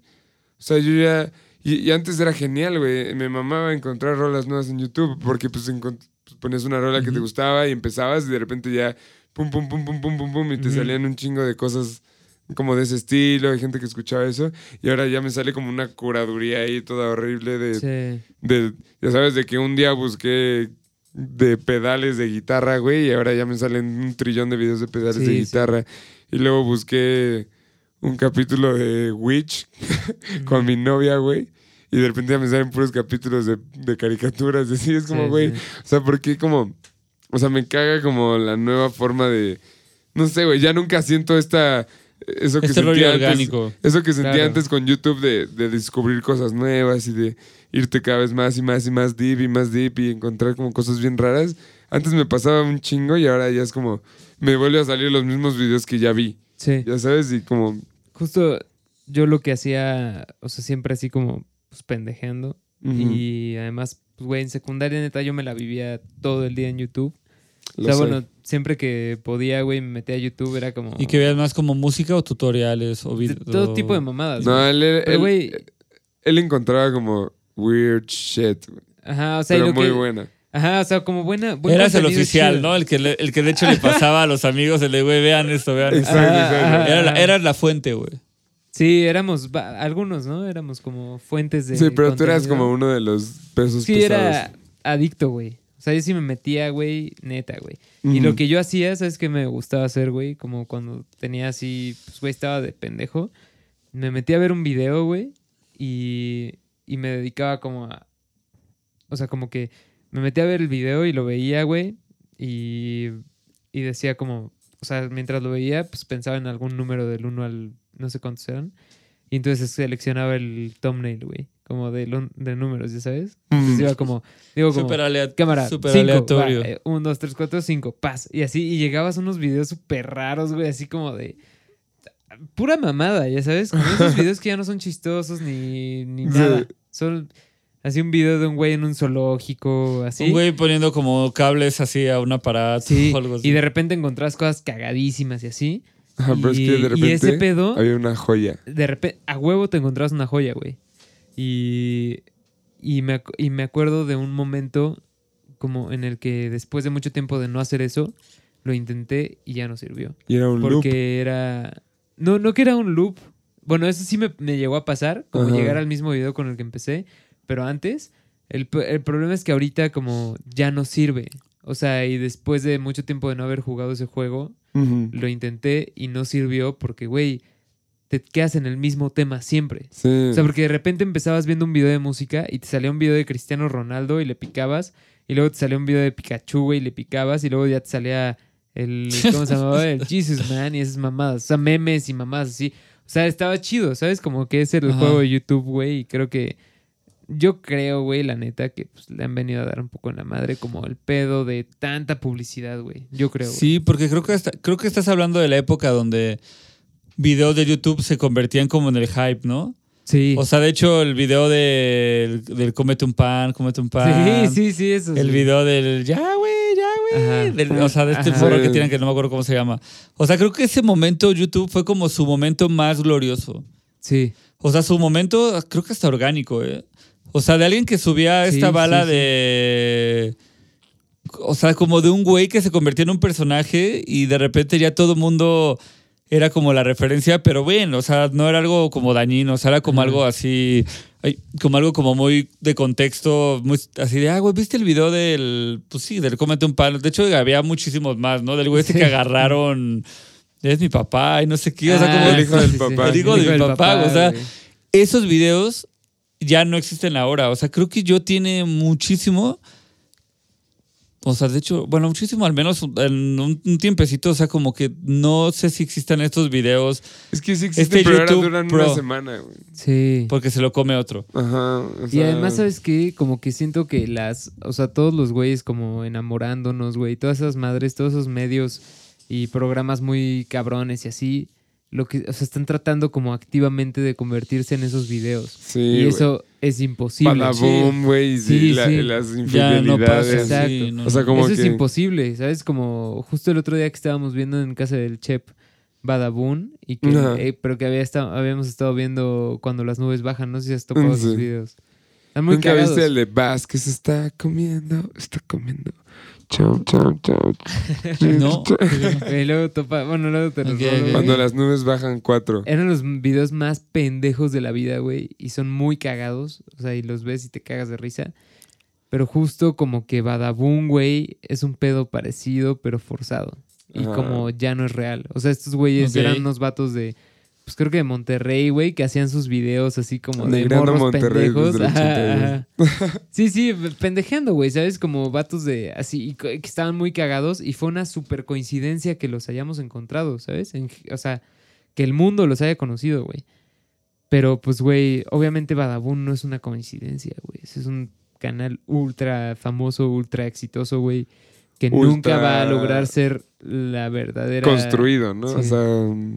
O sea, yo ya, Y, y antes era genial, güey. Me mamaba encontrar rolas nuevas en YouTube porque pues, pues, ponías una rola que te gustaba y empezabas y de repente ya pum, pum, pum, pum, pum, pum, pum y te salían un chingo de cosas como de ese estilo, de gente que escuchaba eso. Y ahora ya me sale como una curaduría ahí toda horrible de, Sí. de, ya sabes, de que un día busqué de pedales de guitarra, güey, y ahora ya me salen un trillón de videos de pedales Sí, de sí. guitarra. Y luego busqué un capítulo de Witch con mi novia, güey. Y de repente ya me salen puros capítulos de, de caricaturas. Así es como, güey. O sea, porque como. O sea, me caga como la nueva forma de. No sé, güey. Ya nunca siento esta. Eso que Este rollo sentía antes. Eso que sentía Claro. antes con YouTube de, de descubrir cosas nuevas y de irte cada vez más y más y más deep y más deep y encontrar como cosas bien raras. Antes me pasaba un chingo y ahora ya es como. Me vuelve a salir los mismos videos que ya vi. Sí. Ya sabes, y como. Justo yo lo que hacía, o sea, siempre así como pues pendejeando. Y además, pues, güey, en secundaria neta yo me la vivía todo el día en YouTube. O sea, sé. bueno, siempre que podía, güey, me metía a YouTube, era como... Y que veas más como música o tutoriales o de videos. todo tipo de mamadas. No, güey. él, él, Pero, güey, él encontraba como weird shit, güey. ajá, o sea, pero lo muy que- buena. Ajá, o sea, como buena... buen Eras el oficial, chido. ¿no? El que, le- el que de hecho le pasaba a los amigos, el de, güey, vean esto, vean esto. Exacto, Ajá, exacto. ajá. Era la, eras la fuente, güey. Sí, éramos algunos, ¿no? Éramos como fuentes de Sí, pero tú eras como uno de los pesos Sí, pesados. era adicto, güey. O sea, yo sí me metía, güey, neta, güey. Y lo que yo hacía, ¿sabes qué me gustaba hacer, güey? Como cuando tenía así, pues, güey, estaba de pendejo. Me metía a ver un video, güey, y, y me dedicaba como a... O sea, como que me metía a ver el video y lo veía, güey, y, y decía como... O sea, mientras lo veía, pues pensaba en algún número del 1 al... no sé cuántos eran. Y entonces seleccionaba el thumbnail, güey. Como de, de números, ¿ya sabes? Entonces Mm. iba como... Digo como... Súper alea- Cámara, súper cinco, aleatorio. va, eh, un, dos, tres, cuatro, cinco, paz. Y así, y llegabas a unos videos súper raros, güey, así como de. Pura mamada, ya sabes. Como esos videos que ya no son chistosos ni, ni nada. Son así un video de un güey en un zoológico, así. Un güey poniendo como cables así a un aparato Sí, o algo así. y de repente encontrás cosas cagadísimas y así. Ajá, pero es que de Y- ese pedo- había una joya. de repente, a huevo te encontrabas una joya, güey. Y, y, me, y me acuerdo de un momento como en el que después de mucho tiempo de no hacer eso, lo intenté y ya no sirvió. Y era un Porque loop. era... No, no que era un loop. Bueno, eso sí me, me llegó a pasar, como Ajá. llegar al mismo video con el que empecé, pero antes, el, el problema es que ahorita como ya no sirve. O sea, y después de mucho tiempo de no haber jugado ese juego, Lo intenté y no sirvió porque, güey, te quedas en el mismo tema siempre. Sí. O sea, porque de repente empezabas viendo un video de música y te salía un video de Cristiano Ronaldo y le picabas, y luego te salía un video de Pikachu, güey, y le picabas, y luego ya te salía el, ¿cómo se llamaba? El Jesus Man y esas mamadas, o sea, memes y mamadas así. O sea, estaba chido, ¿sabes? Como que es el Ajá. juego de YouTube, güey, y creo que, yo creo, güey, la neta, que pues, le han venido a dar un poco en la madre como el pedo de tanta publicidad, güey. Yo creo. güey. Sí, porque creo que, hasta- creo que estás hablando de la época donde videos de YouTube se convertían como en el hype, ¿no? Sí. O sea, de hecho, el video del, del cómete un pan, cómete un pan. sí, sí, sí, eso. El sí. video del ya, güey, ya, güey. O sea, de este Ajá. foro que tienen que no me acuerdo cómo se llama. O sea, creo que ese momento YouTube fue como su momento más glorioso. Sí. O sea, su momento, creo que hasta orgánico, ¿eh? O sea, de alguien que subía Sí, esta bala sí, sí. de. O sea, como de un güey que se convertía en un personaje y de repente ya todo el mundo era como la referencia, pero bueno, o sea, no era algo como dañino, o sea, era como algo así, como algo como muy de contexto, muy así de, ah, güey, ¿viste el video del, pues sí, del cómete un palo? De hecho, había muchísimos más, ¿no? Del güey este que agarraron, es mi papá y no sé qué, o sea, Ah, como el hijo del papá. El hijo de mi del papá, o sea, güey. esos videos ya no existen ahora. O sea, creo que yo tiene muchísimo. O sea, de hecho, bueno, muchísimo, al menos en un, un tiempecito, o sea, como que no sé si existan estos videos Es que sí existen, Este pero ahora duran Pro. una semana, güey. Sí. porque se lo come otro. Ajá. o Y sea, además, ¿sabes qué? Como que siento que las, o sea, todos los güeyes como enamorándonos, güey, todas esas madres, todos esos medios y programas muy cabrones y así, lo que, o sea, están tratando como activamente de convertirse en esos videos. Sí, y eso es imposible. Badaboom, güey, sí, Sí, la- sí. las Ya no pasa. infidelidades. Exacto. sí, no, O sea, no. como Eso es que- imposible, ¿sabes? Como justo el otro día que estábamos viendo en casa del Chep, Badabun, y que, eh, pero que había estado, habíamos estado viendo cuando las nubes bajan. No sé si has topado Sí. esos videos. Están muy ¿Nunca cagados. viste el de Vázquez está comiendo, está comiendo? Chau, chau, chau. No. Y luego topa, bueno, luego te los Ok, rolo, ok. güey. Cuando las nubes bajan cuatro. Eran los videos más pendejos de la vida, güey. Y son muy cagados. O sea, y los ves y te cagas de risa. Pero justo como que Badabun, güey, es un pedo parecido, pero forzado. Y como ya no es real. O sea, estos güeyes eran unos vatos de. Pues creo que de Monterrey, güey, que hacían sus videos así como de Negrando morros Monterrey pendejos. Ajá, 82. ajá. Sí, sí, pendejeando, güey, ¿sabes? Como vatos de así, que estaban muy cagados y fue una super coincidencia que los hayamos encontrado, ¿sabes? En- o sea, que el mundo los haya conocido, güey. Pero pues, güey, obviamente Badabun no es una coincidencia, güey. Es un canal ultra famoso, ultra exitoso, güey, que Ultra- nunca va a lograr ser la verdadera... Construido, ¿no? O Sí. sea,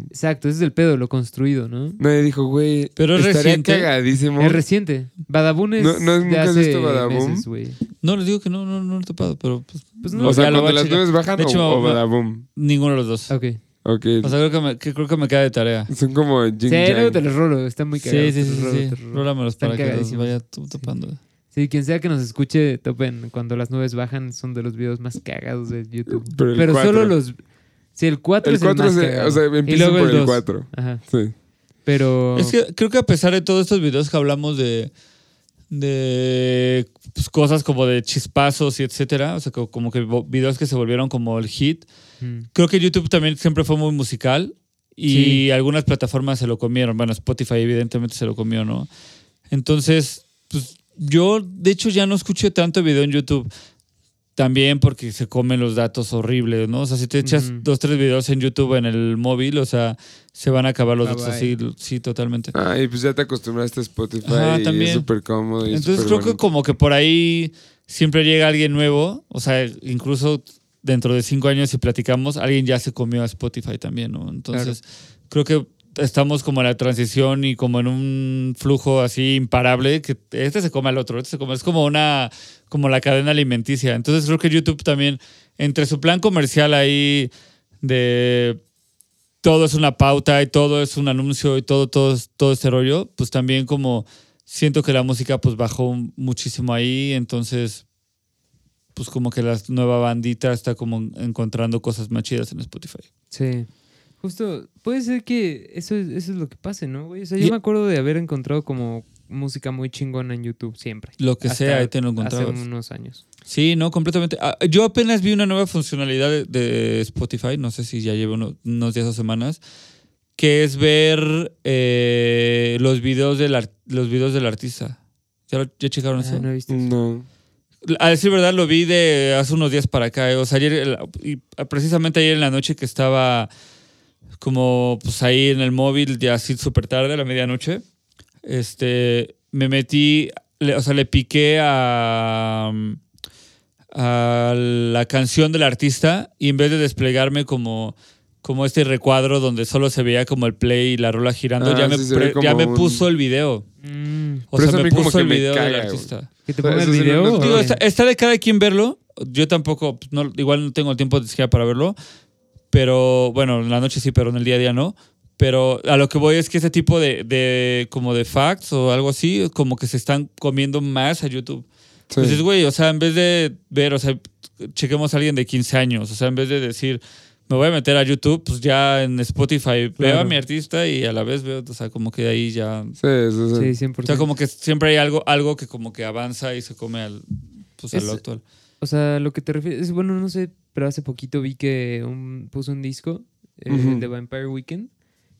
Exacto, ese es el pedo, lo construido, ¿no? nadie dijo, güey, Pero es estaría reciente. cagadísimo. Es reciente. Badabun es No- no, de ¿nunca has hace visto Badabun? meses, güey. No, les digo que no, no, no lo he topado, pero pues, Pues no. O sea, cuando las nubes bajan De hecho, o, o Badaboom. ninguno de los dos. Ok. Ok. O sea, creo que me, que creo que me queda de tarea. Son como Jin Sí, luego te los rolo, está muy Sí, cagado. sí, sí, sí. rolo, sí. Rólamelos Están para que los vaya tú topando. Sí, quien sea que nos escuche, topen. Cuando las nubes bajan, son de los videos más cagados de YouTube. Pero el solo los. Sí, el 4 El es el 4 más es, cagado. o sea, empieza por el el 2. 4. Ajá. Sí. Pero. Es que creo que a pesar de todos estos videos que hablamos de, de pues, cosas como de chispazos y etcétera, o sea, co- como que videos que se volvieron como el hit, Mm. creo que YouTube también siempre fue muy musical y Sí. algunas plataformas se lo comieron. Bueno, Spotify evidentemente se lo comió, ¿no? Entonces, pues yo de hecho ya no escucho tanto video en YouTube. También porque se comen los datos horribles, ¿no? O sea, si te echas dos, tres videos en YouTube en el móvil, o sea, se van a acabar los Bye, datos bye. así, sí, totalmente. Ah, y pues ya te acostumbraste a Spotify Ajá, y también. es súper cómodo. y Entonces creo que como que por ahí siempre llega alguien nuevo, o sea, incluso dentro de cinco años si platicamos, alguien ya se comió a Spotify también, ¿no? Entonces creo que estamos como en la transición y como en un flujo así imparable que este se come al otro, este se come, es como una, como la cadena alimenticia. Entonces creo que YouTube también, entre su plan comercial ahí de todo es una pauta y todo es un anuncio y todo, todo, todo este rollo, pues también como siento que la música pues bajó muchísimo ahí, entonces pues como que la nueva bandita está como encontrando cosas más chidas en Spotify. Sí. Justo, puede ser que eso es, eso es lo que pase, ¿no, güey? O sea, yo Y- me acuerdo de haber encontrado como música muy chingona en YouTube siempre. Lo que Hasta sea, ahí te lo Hace encontrabas. unos años. Sí, no, completamente. Ah, yo apenas vi una nueva funcionalidad de, de Spotify, no sé si ya lleva uno- unos días o semanas, que es ver eh, los videos del los videos del artista. ¿Ya, lo- ya checaron eso? Ah, no he visto eso. No. A decir verdad, lo vi de hace unos días para acá. eh. O sea, ayer, el- y precisamente ayer en la noche que estaba como pues ahí en el móvil, ya así súper tarde, a la medianoche, este, me metí, le- o sea, le piqué a, a la canción del artista y en vez de desplegarme como, como este recuadro donde solo se veía como el play y la rola girando, Ah, ya, me, sí, ve pre- ya me un- puso el video. Mm, O Pero sea, me puso el me video del caga, artista. ¿Que te ponga el video? Digo, está, está de cada quien verlo. Yo tampoco, pues, no, igual no tengo el tiempo ni siquiera para verlo. Pero bueno, en la noche sí, pero en el día a día no. Pero a lo que voy es que ese tipo de, de como de facts o algo así, como que se están comiendo más a YouTube. Sí. Entonces, güey, o sea, en vez de ver, o sea, chequemos a alguien de 15 años, o sea, en vez de decir, me voy a meter a YouTube, pues ya en Spotify veo Claro. a mi artista y a la vez veo, o sea, como que ahí ya... Sí, sí, sí. Sí, 100%. O sea, como que siempre hay algo, algo que como que avanza y se come al, pues, Es- al actual. O sea, lo que te refieres, es, bueno, no sé, pero hace poquito vi que un, puso un disco eh, de Vampire Weekend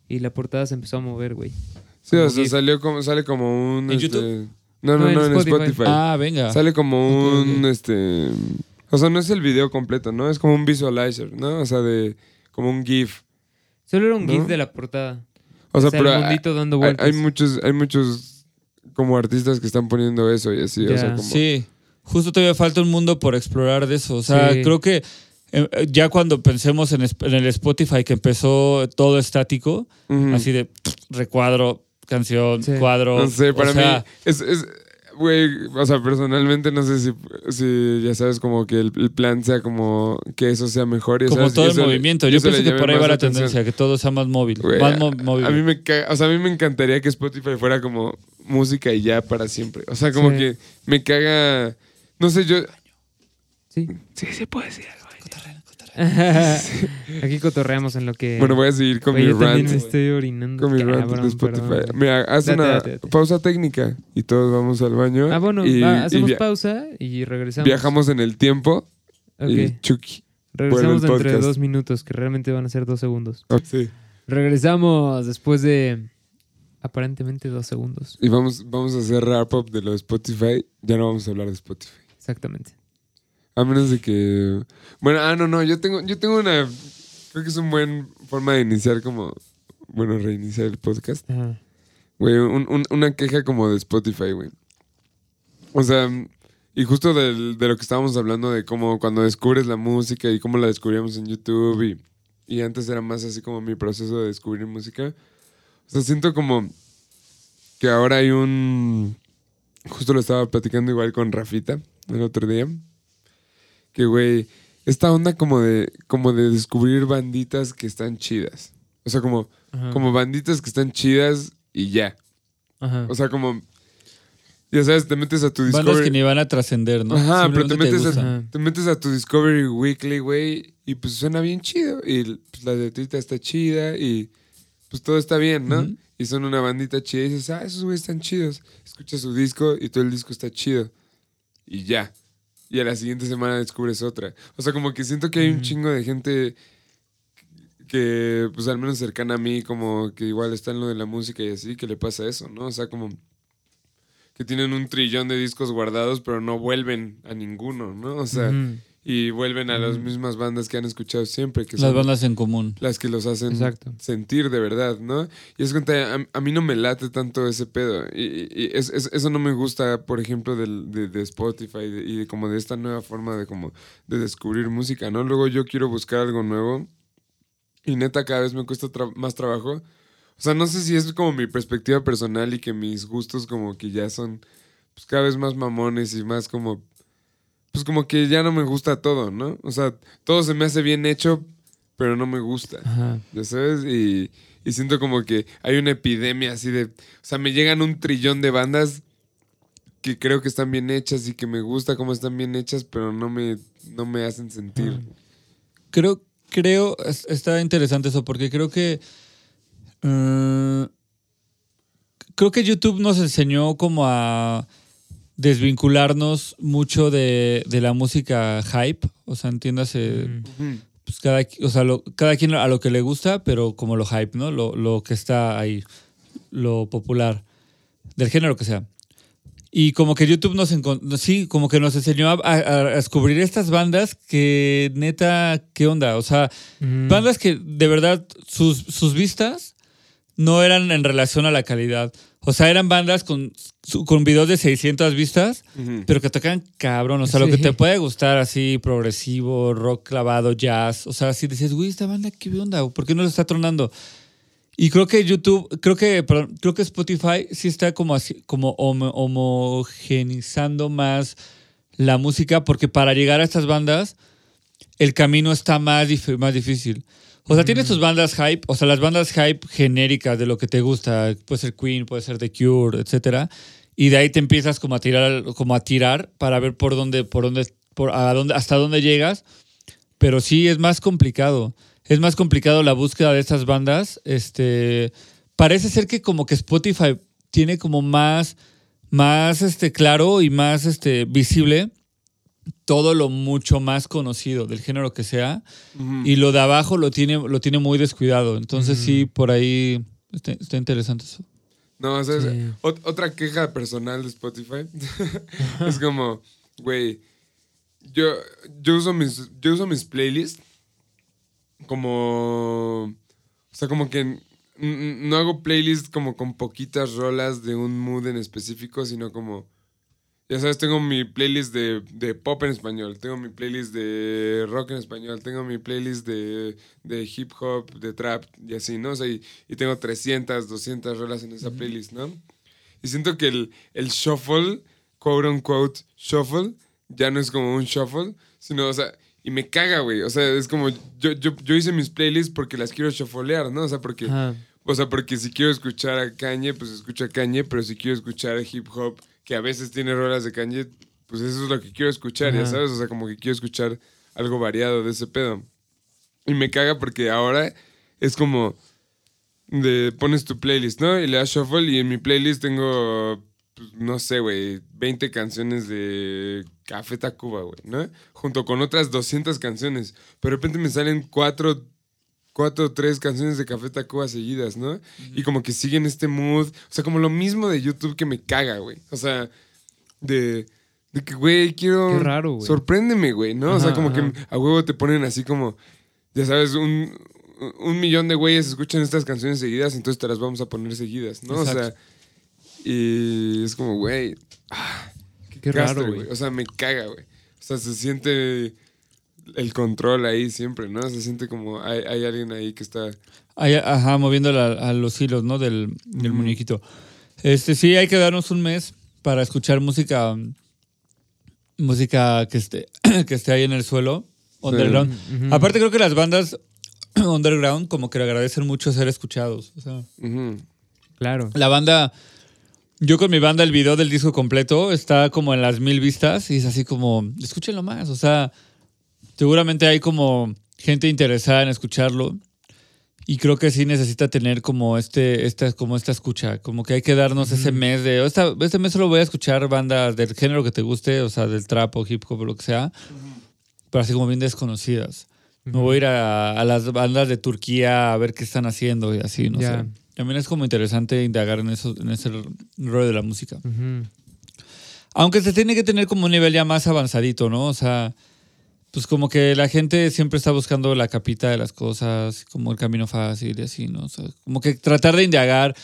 y la portada se empezó a mover, güey. Sí, o Como sea, sale como, sale como un... ¿En este- YouTube? No, no, No, en no, en Spotify. Ah, venga. Sale como un, este... O sea, no es el video completo, ¿no? Es como un visualizer, ¿no? O sea, de... Como un GIF. Solo era un ¿No? GIF de la portada. O sea, O sea, pero el hay, mundito dando vueltas. hay muchos... Hay muchos como artistas que están poniendo eso y así, o sea, como... Sí, justo todavía falta un mundo por explorar de eso. O sea, Sí. creo que eh, ya cuando pensemos en, el Spotify que empezó todo estático, así de recuadro, canción, Sí. cuadro. No sé, o para sea, mí es, es- güey, o sea, personalmente no sé si, si ya sabes como que el, el plan sea como que eso sea mejor. ya Como sabes, y todo el eso le- movimiento. y Yo pienso que por ahí va la atención. tendencia, que todo sea más móvil. Más móvil. a mí me o sea, a mí me encantaría que Spotify fuera como música y ya para siempre. O sea, como Sí. que me caga, no sé, yo... Sí. Sí, sí puede decir algo. Aquí cotorreamos en lo que. Bueno, voy a seguir con Oye, mi yo también me estoy orinando. Con mi rant de Spotify. perdón. Mira, haz Date, una date, date. pausa técnica y todos vamos al baño. Ah, bueno, y, va, hacemos pausa y regresamos. viajamos en el tiempo y Chucky. Regresamos dentro de dos minutos, que realmente van a ser dos segundos. Oh, sí. Regresamos después de aparentemente dos segundos. Y vamos, vamos a hacer wrap up de lo de Spotify. Ya no vamos a hablar de Spotify. Exactamente. A menos de que. Bueno, ah, no, no. Yo tengo, yo tengo una. Creo que es una buena forma de iniciar como. Bueno, reiniciar el podcast. Ajá. Güey, un- un- una queja como de Spotify, güey. O sea, y justo del- de lo que estábamos hablando de cómo cuando descubres la música y cómo la descubríamos en YouTube y, y antes era más así como mi proceso de descubrir música. O sea, siento como que ahora hay un... Justo lo estaba platicando igual con Rafita el otro día. Que, güey, esta onda como de, como de descubrir banditas que están chidas. O sea, como, Ajá. como banditas que están chidas y ya. Ajá. O sea, como. Ya sabes, te metes a tu Bandas Discovery. que ni van a trascender, ¿no? Ajá, pero te metes, gustan. a, te metes a tu Discovery Weekly, güey, y pues suena bien chido. Y pues, la de Twitter está chida y pues todo está bien, ¿no? Y son una bandita chida y dices, ah, esos güeyes están chidos. Escuchas su disco y todo el disco está chido. Y ya. Y a la siguiente semana descubres otra. O sea, como que siento que hay un chingo de gente que, pues al menos cercana a mí, como que igual está en lo de la música y así, que le pasa eso, ¿no? O sea, como que tienen un trillón de discos guardados, pero no vuelven a ninguno, ¿no? O sea. Y vuelven a las mismas bandas que han escuchado siempre, que Las son bandas en común. las que los hacen Exacto. sentir de verdad, ¿no? Y es cuenta, a, a mí no me late tanto ese pedo. Y, y- es- es- eso no me gusta, por ejemplo, del- de, de Spotify de- y de como de esta nueva forma de como de descubrir música, ¿no? Luego yo quiero buscar algo nuevo y neta cada vez me cuesta tra- más trabajo. O sea, no sé si es como mi perspectiva personal y que mis gustos como que ya son pues, cada vez más mamones y más como... Pues como que ya no me gusta todo, ¿no? O sea, todo se me hace bien hecho, pero no me gusta. Ajá. Ya sabes, y, y siento como que hay una epidemia así de. O sea, me llegan un trillón de bandas que creo que están bien hechas y que me gusta cómo están bien hechas, pero no me, no me hacen sentir. Creo, creo, es- está interesante eso, porque creo que. eh, creo que YouTube nos enseñó como a desvincularnos mucho de, de la música hype. O sea, entiéndase. Pues cada, o sea, lo- cada quien a lo que le gusta, pero como lo hype, ¿no? Lo, lo que está ahí, lo popular, del género que sea. Y como que YouTube nos sí, como que nos enseñó a, a- a descubrir estas bandas que neta, ¿qué onda? O sea, bandas que de verdad sus, sus vistas no eran en relación a la calidad. O sea, eran bandas con, con videos de 600 vistas, pero que tocan cabrón. O sea, lo que te puede gustar así, progresivo, rock clavado, jazz. O sea, si dices, güey, esta banda, ¿qué onda? ¿Por qué no lo está tronando? Y creo que YouTube, creo que, perdón, creo que Spotify sí está como así, como homo- homogenizando más la música, porque para llegar a estas bandas, el camino está más, dif- más difícil. O sea, tienes tus bandas hype, o sea, las bandas hype genéricas de lo que te gusta, puede ser Queen, puede ser The Cure, etcétera, y de ahí te empiezas como a tirar, como a tirar para ver por dónde, por dónde, por a dónde, hasta dónde llegas. Pero sí es más complicado. Es más complicado la búsqueda de estas bandas. Este parece ser que como que Spotify tiene como más, más este claro y más este visible todo lo mucho más conocido del género que sea y lo de abajo lo tiene lo tiene muy descuidado. Entonces sí por ahí está, está interesante eso. No, o sea, Sí. ot- otra queja personal de Spotify es como, güey, yo, yo, uso mis, yo uso mis playlists como, o sea, como que no hago playlists como con poquitas rolas de un mood en específico, sino como, ya sabes, tengo mi playlist de, de pop en español, tengo mi playlist de rock en español, tengo mi playlist de, de hip hop, de trap y así, ¿no? O sea, y, y tengo 300, 200 rolas en esa playlist, ¿no? Y siento que el, el shuffle quote unquote shuffle, ya no es como un shuffle, sino, o sea, y me caga, güey. O sea, es como, yo, yo, yo hice mis playlists porque las quiero shufflear, ¿no? O sea, porque, Ajá. o sea, porque si quiero escuchar a Kanye, pues escucho a Kanye, pero si quiero escuchar hip hop, que a veces tiene rolas de Kanye, pues eso es lo que quiero escuchar, ya sabes, o sea, como que quiero escuchar algo variado de ese pedo. Y me caga porque ahora es como de pones tu playlist, ¿no? Y le das shuffle y en mi playlist tengo, pues, no sé, güey, 20 canciones de Café Tacuba, güey, ¿no? Junto con otras 200 canciones. Pero de repente me salen cuatro, cuatro o tres canciones de Café Tacuba seguidas, ¿no? Y como que siguen este mood. O sea, como lo mismo de YouTube que me caga, güey. O sea, de... De que, güey, quiero... Qué raro, güey. Sorpréndeme, güey, ¿no? o sea, como ajá. que a huevo te ponen así como... Ya sabes, un, un millón de güeyes escuchan estas canciones seguidas, entonces te las vamos a poner seguidas, ¿no? O sea, y es como, güey, Qué castre, raro, güey. O sea, me caga, güey. O sea, se siente el control ahí siempre, ¿no? Se siente como hay, hay alguien ahí que está... Ahí, ajá, moviendo la- a los hilos, ¿no? Del, del muñequito. Este, sí, hay que darnos un mes para escuchar música, música que esté, que esté ahí en el suelo, underground. Aparte creo que las bandas underground como que le agradecen mucho ser escuchados. O sea. Claro. la banda, yo con mi banda el video del disco completo está como en las mil vistas y es así como, escúchenlo más. O sea, seguramente hay como gente interesada en escucharlo. Y creo que sí necesita tener como este, esta, como esta escucha, como que hay que darnos ese mes de, esta, este mes solo voy a escuchar bandas del género que te guste, o sea, del trap o hip hop o lo que sea, pero así como bien desconocidas. Me voy a ir a, a las bandas de Turquía a ver qué están haciendo y así, no Ya. sé. También es como interesante indagar en eso, en ese rollo de la música. Aunque se tiene que tener como un nivel ya más avanzadito, ¿no? O sea, pues como que la gente siempre está buscando la capita de las cosas, como el camino fácil y así, ¿no? O sea, como que tratar de indagar,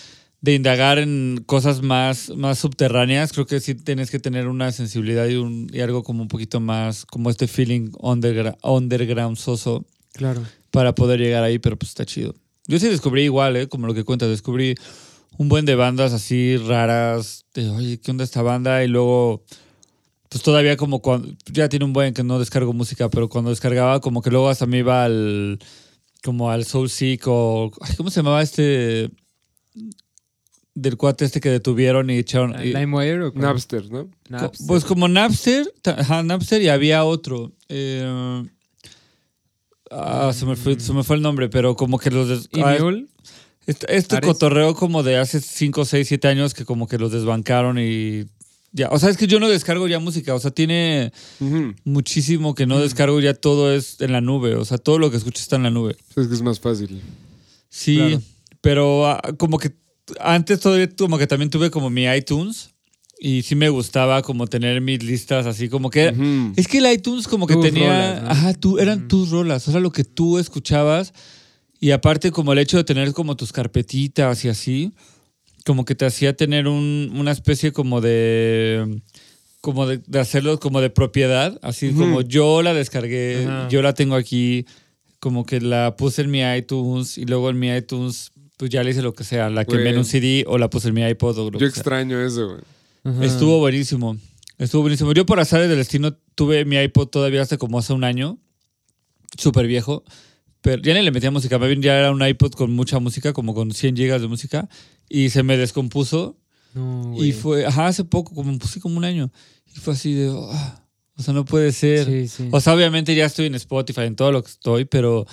de indagar en cosas más, más subterráneas, creo que sí tienes que tener una sensibilidad y, un, y algo como un poquito más, como este feeling undergra- underground soso Claro. para poder llegar ahí, pero pues está chido. Yo sí descubrí igual, ¿eh? Como lo que cuentas, descubrí un buen de bandas así raras, de, oye, ¿qué onda esta banda? Y luego, pues todavía como cuando, ya tiene un buen que no descargo música, pero cuando descargaba como que luego hasta me iba al, como al Soul Seek o, ay, ¿cómo se llamaba este? Del cuate este que detuvieron y echaron... ¿LimeWire o cuál? Napster, ¿no? Napster. Pues como Napster, ajá, Napster y había otro. eh, ah, se me, fue, se me fue el nombre, pero como que los... des- ¿Y ah, Mule? este este cotorreo como de hace 5, 6, 7 años que como que los desbancaron y... Ya, o sea, es que yo no descargo ya música, o sea, tiene muchísimo que no descargo, ya todo es en la nube, o sea, todo lo que escucho está en la nube. Es que es más fácil. Sí, Claro. pero ah, como que antes todavía como que también tuve como mi iTunes y sí me gustaba como tener mis listas así como que... Es que el iTunes como que Tus tenía... rolas, ¿no? Ajá, tú, eran tus rolas, o sea, lo que tú escuchabas y aparte como el hecho de tener como tus carpetitas y así, como que te hacía tener un- una especie como de... Como de, de hacerlo como de propiedad, así como yo la descargué, yo la tengo aquí, como que la puse en mi iTunes y luego en mi iTunes pues ya le hice lo que sea, la quemé en un CD o la puse en mi iPod o lo Yo que sea. extraño eso, güey. Estuvo buenísimo. Estuvo buenísimo. Yo por azares del destino tuve mi iPod todavía hasta como hace un año. Súper viejo. Pero ya ni le metía música. Más bien ya era un iPod con mucha música, como con 100 gigas de música. Y se me descompuso. No, güey. Y fue, ajá, hace poco, como puse como un año. Y fue así de, "Ah, o sea, no puede ser. Sí, sí. O sea, obviamente ya estoy en Spotify, en todo lo que estoy, pero,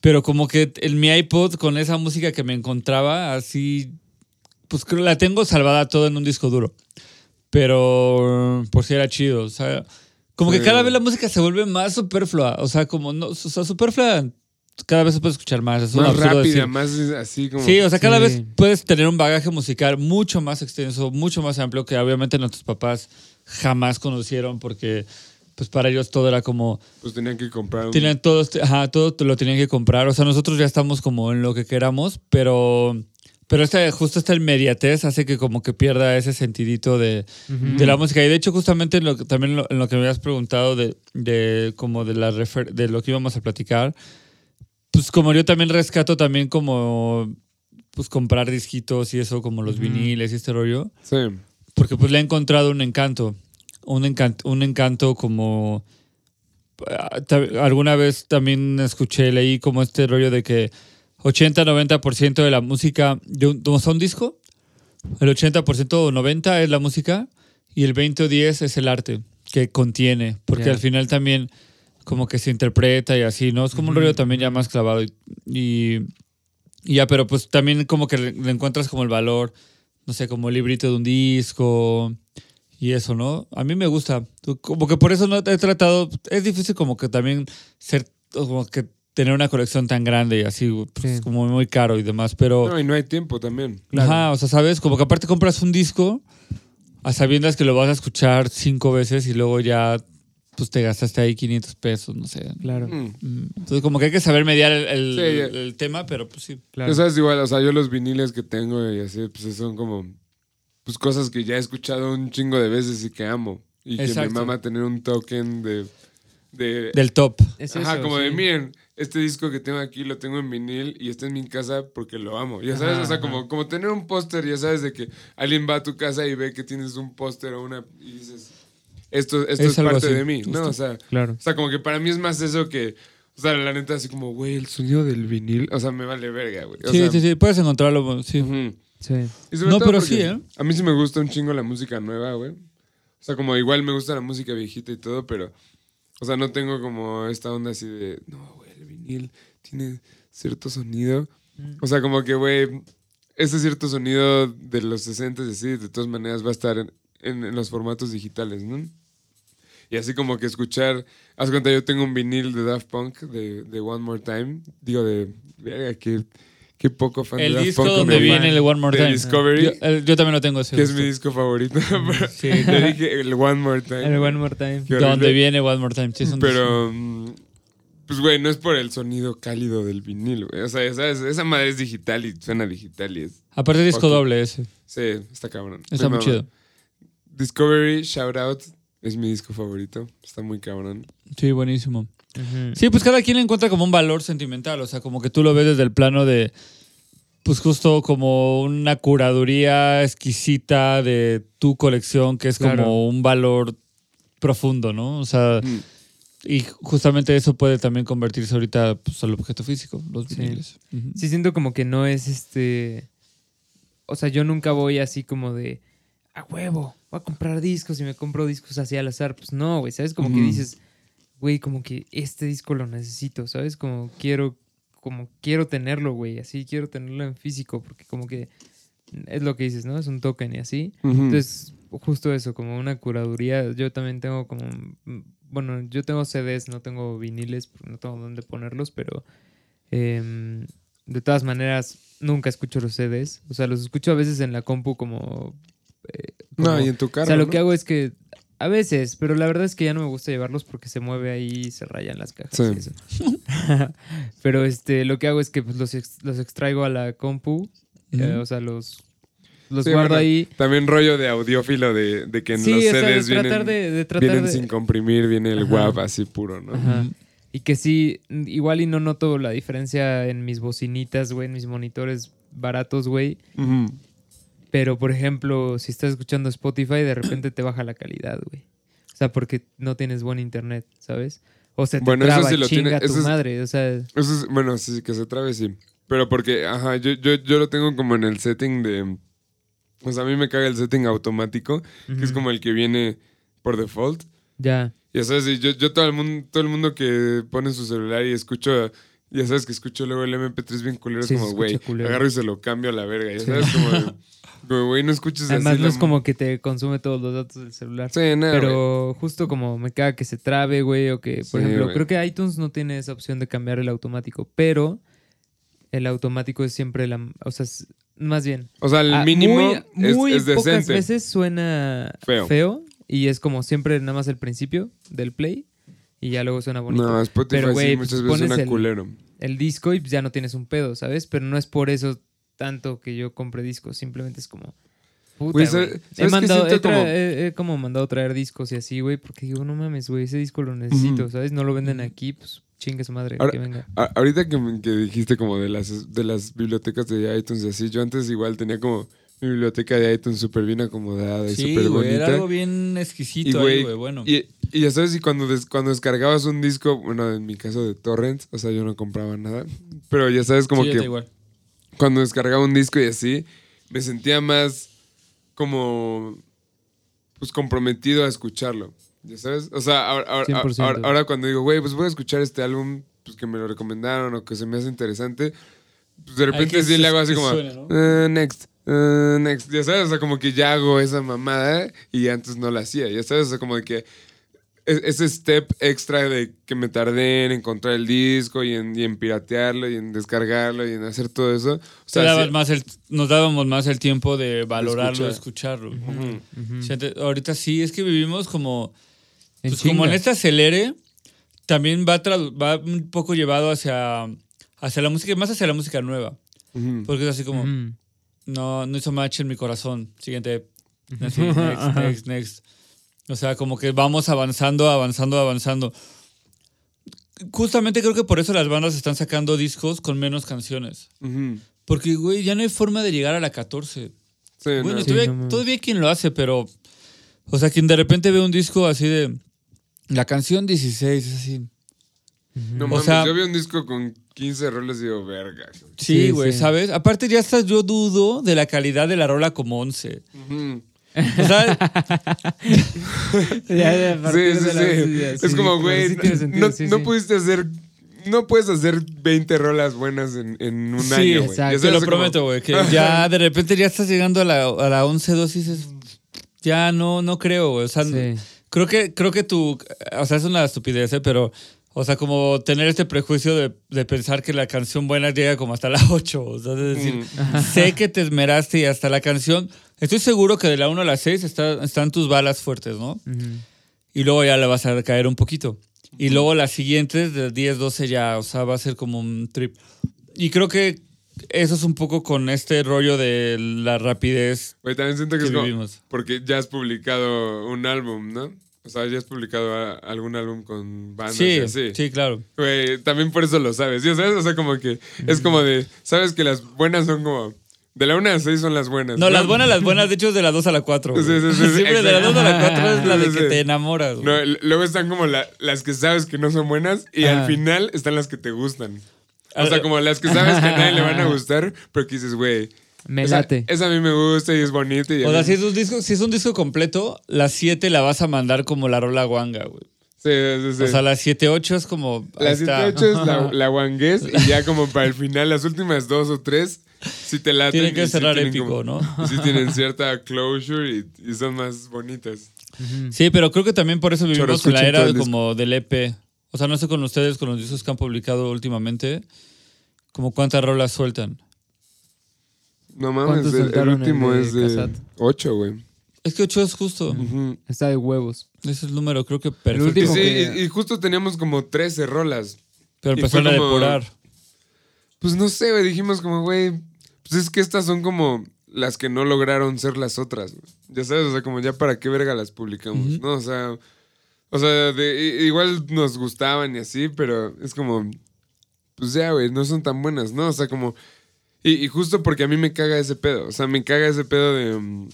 pero como que en mi iPod con esa música que me encontraba, así, pues creo la tengo salvada todo en un disco duro. Pero, por si era chido, o sea, como que Sí. cada vez la música se vuelve más superflua, o sea, como no, o sea, superflua, cada vez se puede escuchar más. Es Más rápida, decir. más así como... Sí, o sea, cada Sí. vez puedes tener un bagaje musical mucho más extenso, mucho más amplio que obviamente nuestros papás jamás conocieron porque pues para ellos todo era como Pues tenían que comprar un... tenían todo este- ajá, todo te lo tenían que comprar, o sea, nosotros ya estamos como en lo que queramos, pero pero esta justo esta inmediatez hace que como que pierda ese sentidito de, de la música y de hecho justamente en lo, que- también lo- en lo que me habías preguntado de, de como de la refer- de lo que íbamos a platicar pues como yo también rescato también como pues comprar disquitos y eso como los Ujú. viniles y este rollo Sí. porque pues le he encontrado un encanto, un encanto, un encanto como... ah, Alguna vez también escuché, leí como este rollo de que 80-90% de la música, de un, sea, un disco, el 80% o 90% es la música y el 20 o 10 es el arte que contiene, porque Ya. al final también como que se interpreta y así, ¿no? Es como un rollo también ya más clavado y, y- y ya, pero pues también como que le, le encuentras como el valor, no sé, como el librito de un disco y eso, ¿no? A mí me gusta, como que por eso no he tratado, es difícil como que también ser, como que tener una colección tan grande y así, pues, Sí. como muy caro y demás, pero... No, y no hay tiempo también. Ajá, o sea, ¿sabes? Como que aparte compras un disco a sabiendas que lo vas a escuchar cinco veces y luego ya pues te gastaste ahí 500 pesos, no sé. Claro, Mm. Mm, Entonces como que hay que saber mediar el, el- Sí, ya. el tema, pero pues sí. claro. Ya sabes, igual, o sea, yo los viniles que tengo y así, pues son como pues cosas que ya he escuchado un chingo de veces y que amo. Y que me mama tener un token de... de Del top. Es ajá, eso, como de miren, este disco que tengo aquí lo tengo en vinil y está en mi casa porque lo amo. Ya sabes, Ajá, o sea, como, como tener un póster, ya sabes, de que alguien va a tu casa y ve que tienes un póster o una... y dices, esto, esto Es parte así, de mí, ¿no? O sea, Claro. o sea, como que para mí es más eso que... O sea, la neta, así como, güey, el sonido del vinil. O sea, me vale verga, güey. O Sí, sea, sí, sí, puedes encontrarlo, sí. Sí. No, pero sí, ¿eh? A mí sí me gusta un chingo la música nueva, güey. O sea, como igual me gusta la música viejita y todo, pero... O sea, no tengo como esta onda así de... No, güey, el vinil tiene cierto sonido. O sea, como que, güey, ese cierto sonido de los 60 y así, de todas maneras va a estar en, en- en los formatos digitales, ¿no? Y así como que escuchar... Haz cuenta, yo tengo un vinil de Daft Punk, de, de One More Time. Digo, de... Verga, qué, qué poco fan El de Daft disco Punk donde viene el One More de Time. Discovery. Yo, el- yo también lo tengo ese. Que es mi disco favorito. Sí. Yo dije el One More Time. El One More Time. Qué horrible. Donde viene One More Time. sí, Pero, mm, pues, güey, no es por el sonido cálido del vinil, güey. O sea, ya sabes, esa madre es digital y suena digital y es... Aparte disco doble ese. Sí, está cabrón. Está muy mama. chido. Discovery, Shout Out, es mi disco favorito. Está muy cabrón. Sí, buenísimo. Sí, pues cada quien le encuentra como un valor sentimental, o sea, como que tú lo ves desde el plano de, pues justo como una curaduría exquisita de tu colección, que es Claro. como un valor profundo, ¿no? O sea, Mm. y justamente eso puede también convertirse ahorita pues, al objeto físico, los Sí. viniles. Sí, siento como que no es este. O sea, yo nunca voy así como de. A huevo, voy a comprar discos y me compro discos así al azar. Pues no, güey, ¿sabes? Como que dices, güey, como que este disco lo necesito, ¿sabes? Como quiero, como quiero tenerlo, güey, así quiero tenerlo en físico, porque como que es lo que dices, ¿no? Es un token y así. Entonces, justo eso, como una curaduría. Yo también tengo como. Bueno, yo tengo CDs, no tengo viniles, no tengo dónde ponerlos, pero. em, de todas maneras, nunca escucho los CDs. O sea, los escucho a veces en la compu como. Eh, no, y en tu carro, o sea, lo ¿no? que hago es que. A veces, pero la verdad es que ya no me gusta llevarlos porque se mueve ahí y se rayan las cajas. Sí. y eso. pero este, lo que hago es que pues, los, ex- los extraigo a la compu. eh, o sea, los, los Sí, guardo bueno, ahí. También rollo de audiófilo de, de que en Sí, los sea, de CDs tratar vienen, de, de tratar vienen de- sin comprimir, viene el Ajá. WAV así puro, ¿no? Ajá. Y que sí, igual y no noto la diferencia en mis bocinitas, güey, en mis monitores baratos, güey. Ujú. Pero, por ejemplo, si estás escuchando Spotify, de repente te baja la calidad, güey. O sea, porque no tienes buen internet, ¿sabes? O se te Bueno, eso traba, sí lo chinga tiene- tu es- madre. O sea, Eso es, bueno, sí, que se trabe, sí. Pero porque, ajá, yo, yo, yo lo tengo como en el setting de... O sea, a mí me caga el setting automático, que es como el que viene por default. ya. Ya sabes, y yo, yo todo el mundo, todo el mundo que pone su celular y escucho, ya sabes que escucho luego el MP3 bien culero, Sí, es como, güey, agarro y se lo cambio a la verga. Ya Sí. sabes, como, güey, no escuches Además, así. no la es como que te consume todos los datos del celular. Sí, nada, güey. Pero justo como me caga que se trabe, güey, o que, por ejemplo, güey. creo que iTunes no tiene esa opción de cambiar el automático, pero el automático es siempre la, o sea, es- más bien. O sea, el ah, mínimo muy, es, muy es pocas decente. veces suena Feo. feo. y es como siempre nada más el principio del play y ya luego suena bonito. No, Spotify Pero, güey, sí, pues, muchas veces pones suena el- culero. El disco y ya no tienes un pedo, ¿sabes? Pero no es por eso tanto que yo compre discos, simplemente es como Puta, Güey, güey. ¿sabes- He, mandado, he, como- he- he como mandado traer discos y así, güey, porque digo, no mames, güey, ese disco lo necesito. ¿sabes? No lo venden aquí, pues chingue su madre, Ahora- que venga. A- ahorita que, me- que dijiste como de las, de las bibliotecas de iTunes y así, yo antes igual tenía como Mi biblioteca de iTunes súper bien acomodada y Sí, súper güey, bonita. era algo bien Y, exquisito ahí, güey, güey, bueno. y, y ya sabes, y cuando, des- cuando descargabas un disco, bueno, en mi caso de torrents, o sea, yo no compraba nada, pero ya sabes, como Sí, yo que igual. Cuando descargaba un disco y así, me sentía más como, pues, comprometido a escucharlo, ya sabes. O sea, ahora, ahora- 100%. ahora- ahora cuando digo, güey, pues voy a escuchar este álbum, pues que me lo recomendaron o que se me hace interesante, pues de repente sí le hago así como, suene, ¿no? "Ah, next. ah, next, ya sabes, o sea, como que ya hago esa mamada y antes no la hacía, ya sabes, o sea, como de que ese step extra de que me tardé en encontrar el disco y en, y en piratearlo y en descargarlo y en hacer todo eso. O Te sea, dabas sí- más el- nos dábamos más el tiempo de valorarlo, de escuchar. escucharlo. Ujú. O sea, te- ahorita sí, es que vivimos como, En pues como en este acelere, también va, tra- va un poco llevado hacia, hacia la música, más hacia la música nueva. Ujú. Porque es así como, no, no hizo match en mi corazón. Siguiente. Así, next, next, next. O sea, como que vamos avanzando, avanzando, avanzando. Justamente creo que por eso las bandas están sacando discos con menos canciones. Ujú. Porque, güey, ya no hay forma de llegar a la 14. Sí, no. Bueno, Sí, todavía, no mames. todavía hay quien lo hace, pero. O sea, quien de repente ve un disco así de. La canción 16, es así. No o mames, sea- yo vi un disco con 15 roles y digo, verga. Sí, Sí, güey, sí. ¿sabes? Aparte, ya estás, yo dudo de la calidad de la rola como 11. Ujú. O sea, Ya, ya, a Sí, sí, sí. Es sí, como, güey, sí no, sí, no sí. pudiste hacer... No puedes hacer 20 rolas buenas en, en un Sí, año, güey. te lo como- prometo, güey, que ya de repente ya estás llegando a la, a la 11, 2 y dices, ya no, no creo, güey. O sea, Sí. creo que, creo que tú, o sea, es una estupidez, ¿eh? pero, o sea, como tener este prejuicio de, de pensar que la canción buena llega como hasta la 8, o sea, es decir, Mm. sé que te esmeraste y hasta la canción, estoy seguro que de la 1 a la 6 está- están tus balas fuertes, ¿no? Y luego ya le vas a caer un poquito. Y luego las siguientes, de 10, 12 ya, o sea, va a ser como un trip. Y creo que eso es un poco con este rollo de la rapidez Güey, también siento que, que es como... vivimos. Porque ya has publicado un álbum, ¿no? O sea, ya has publicado a- algún álbum con bandas y Sí, así. sí, claro. Güey, también por eso lo sabes. ¿Ya sabes? O sea, como que es como de... Sabes que las buenas son como... De la 1 a la 6 son las buenas. No, las buenas, las buenas, de hecho es de la 2 a la 4. Sí, sí, sí, Siempre de la 2 a la 4 es la de que te enamoras. güey. No, luego están como la- las que sabes que no son buenas y Ah. al final están las que te gustan. O Ah, sea, como las que sabes que a nadie le van a gustar, pero que dices, güey, Me esa, late. esa a mí me gusta y es bonita. Y O sea, si es, un disco, si es un disco completo, la 7 la vas a mandar como la rola guanga, güey. Sí, sí, sí. O sea, la 7-8 es como. ahí la está. 78 es la, la guangués y ya como para el final, las últimas dos o tres, sí te laten. Tienen que sí cerrar tienen épico, como- ¿no? Sí tienen cierta closure y, y son más bonitas. Sí, pero creo que también por eso vivimos en la era como del EP. O sea, no sé con ustedes, con los discos que han publicado últimamente, como cuántas rolas sueltan. No mames, ¿Cuántos el, el el último de es de Casat? 8, güey. Es que 8 es justo. Está de huevos. Ese es el número, creo que perfecto. Y, último sí, que- y, y justo teníamos como 13 rolas. pero empezaron a como- depurar. Pues no sé, güey. Dijimos como, güey, pues es que estas son como las que no lograron ser las otras. güey. Ya sabes, o sea, como ya para qué verga las publicamos. ¿no? O sea, o sea, de- igual nos gustaban y así, pero es como, pues ya, güey, no son tan buenas, ¿no? O sea, como, y, y justo porque a mí me caga ese pedo, o sea, me caga ese pedo de, mm,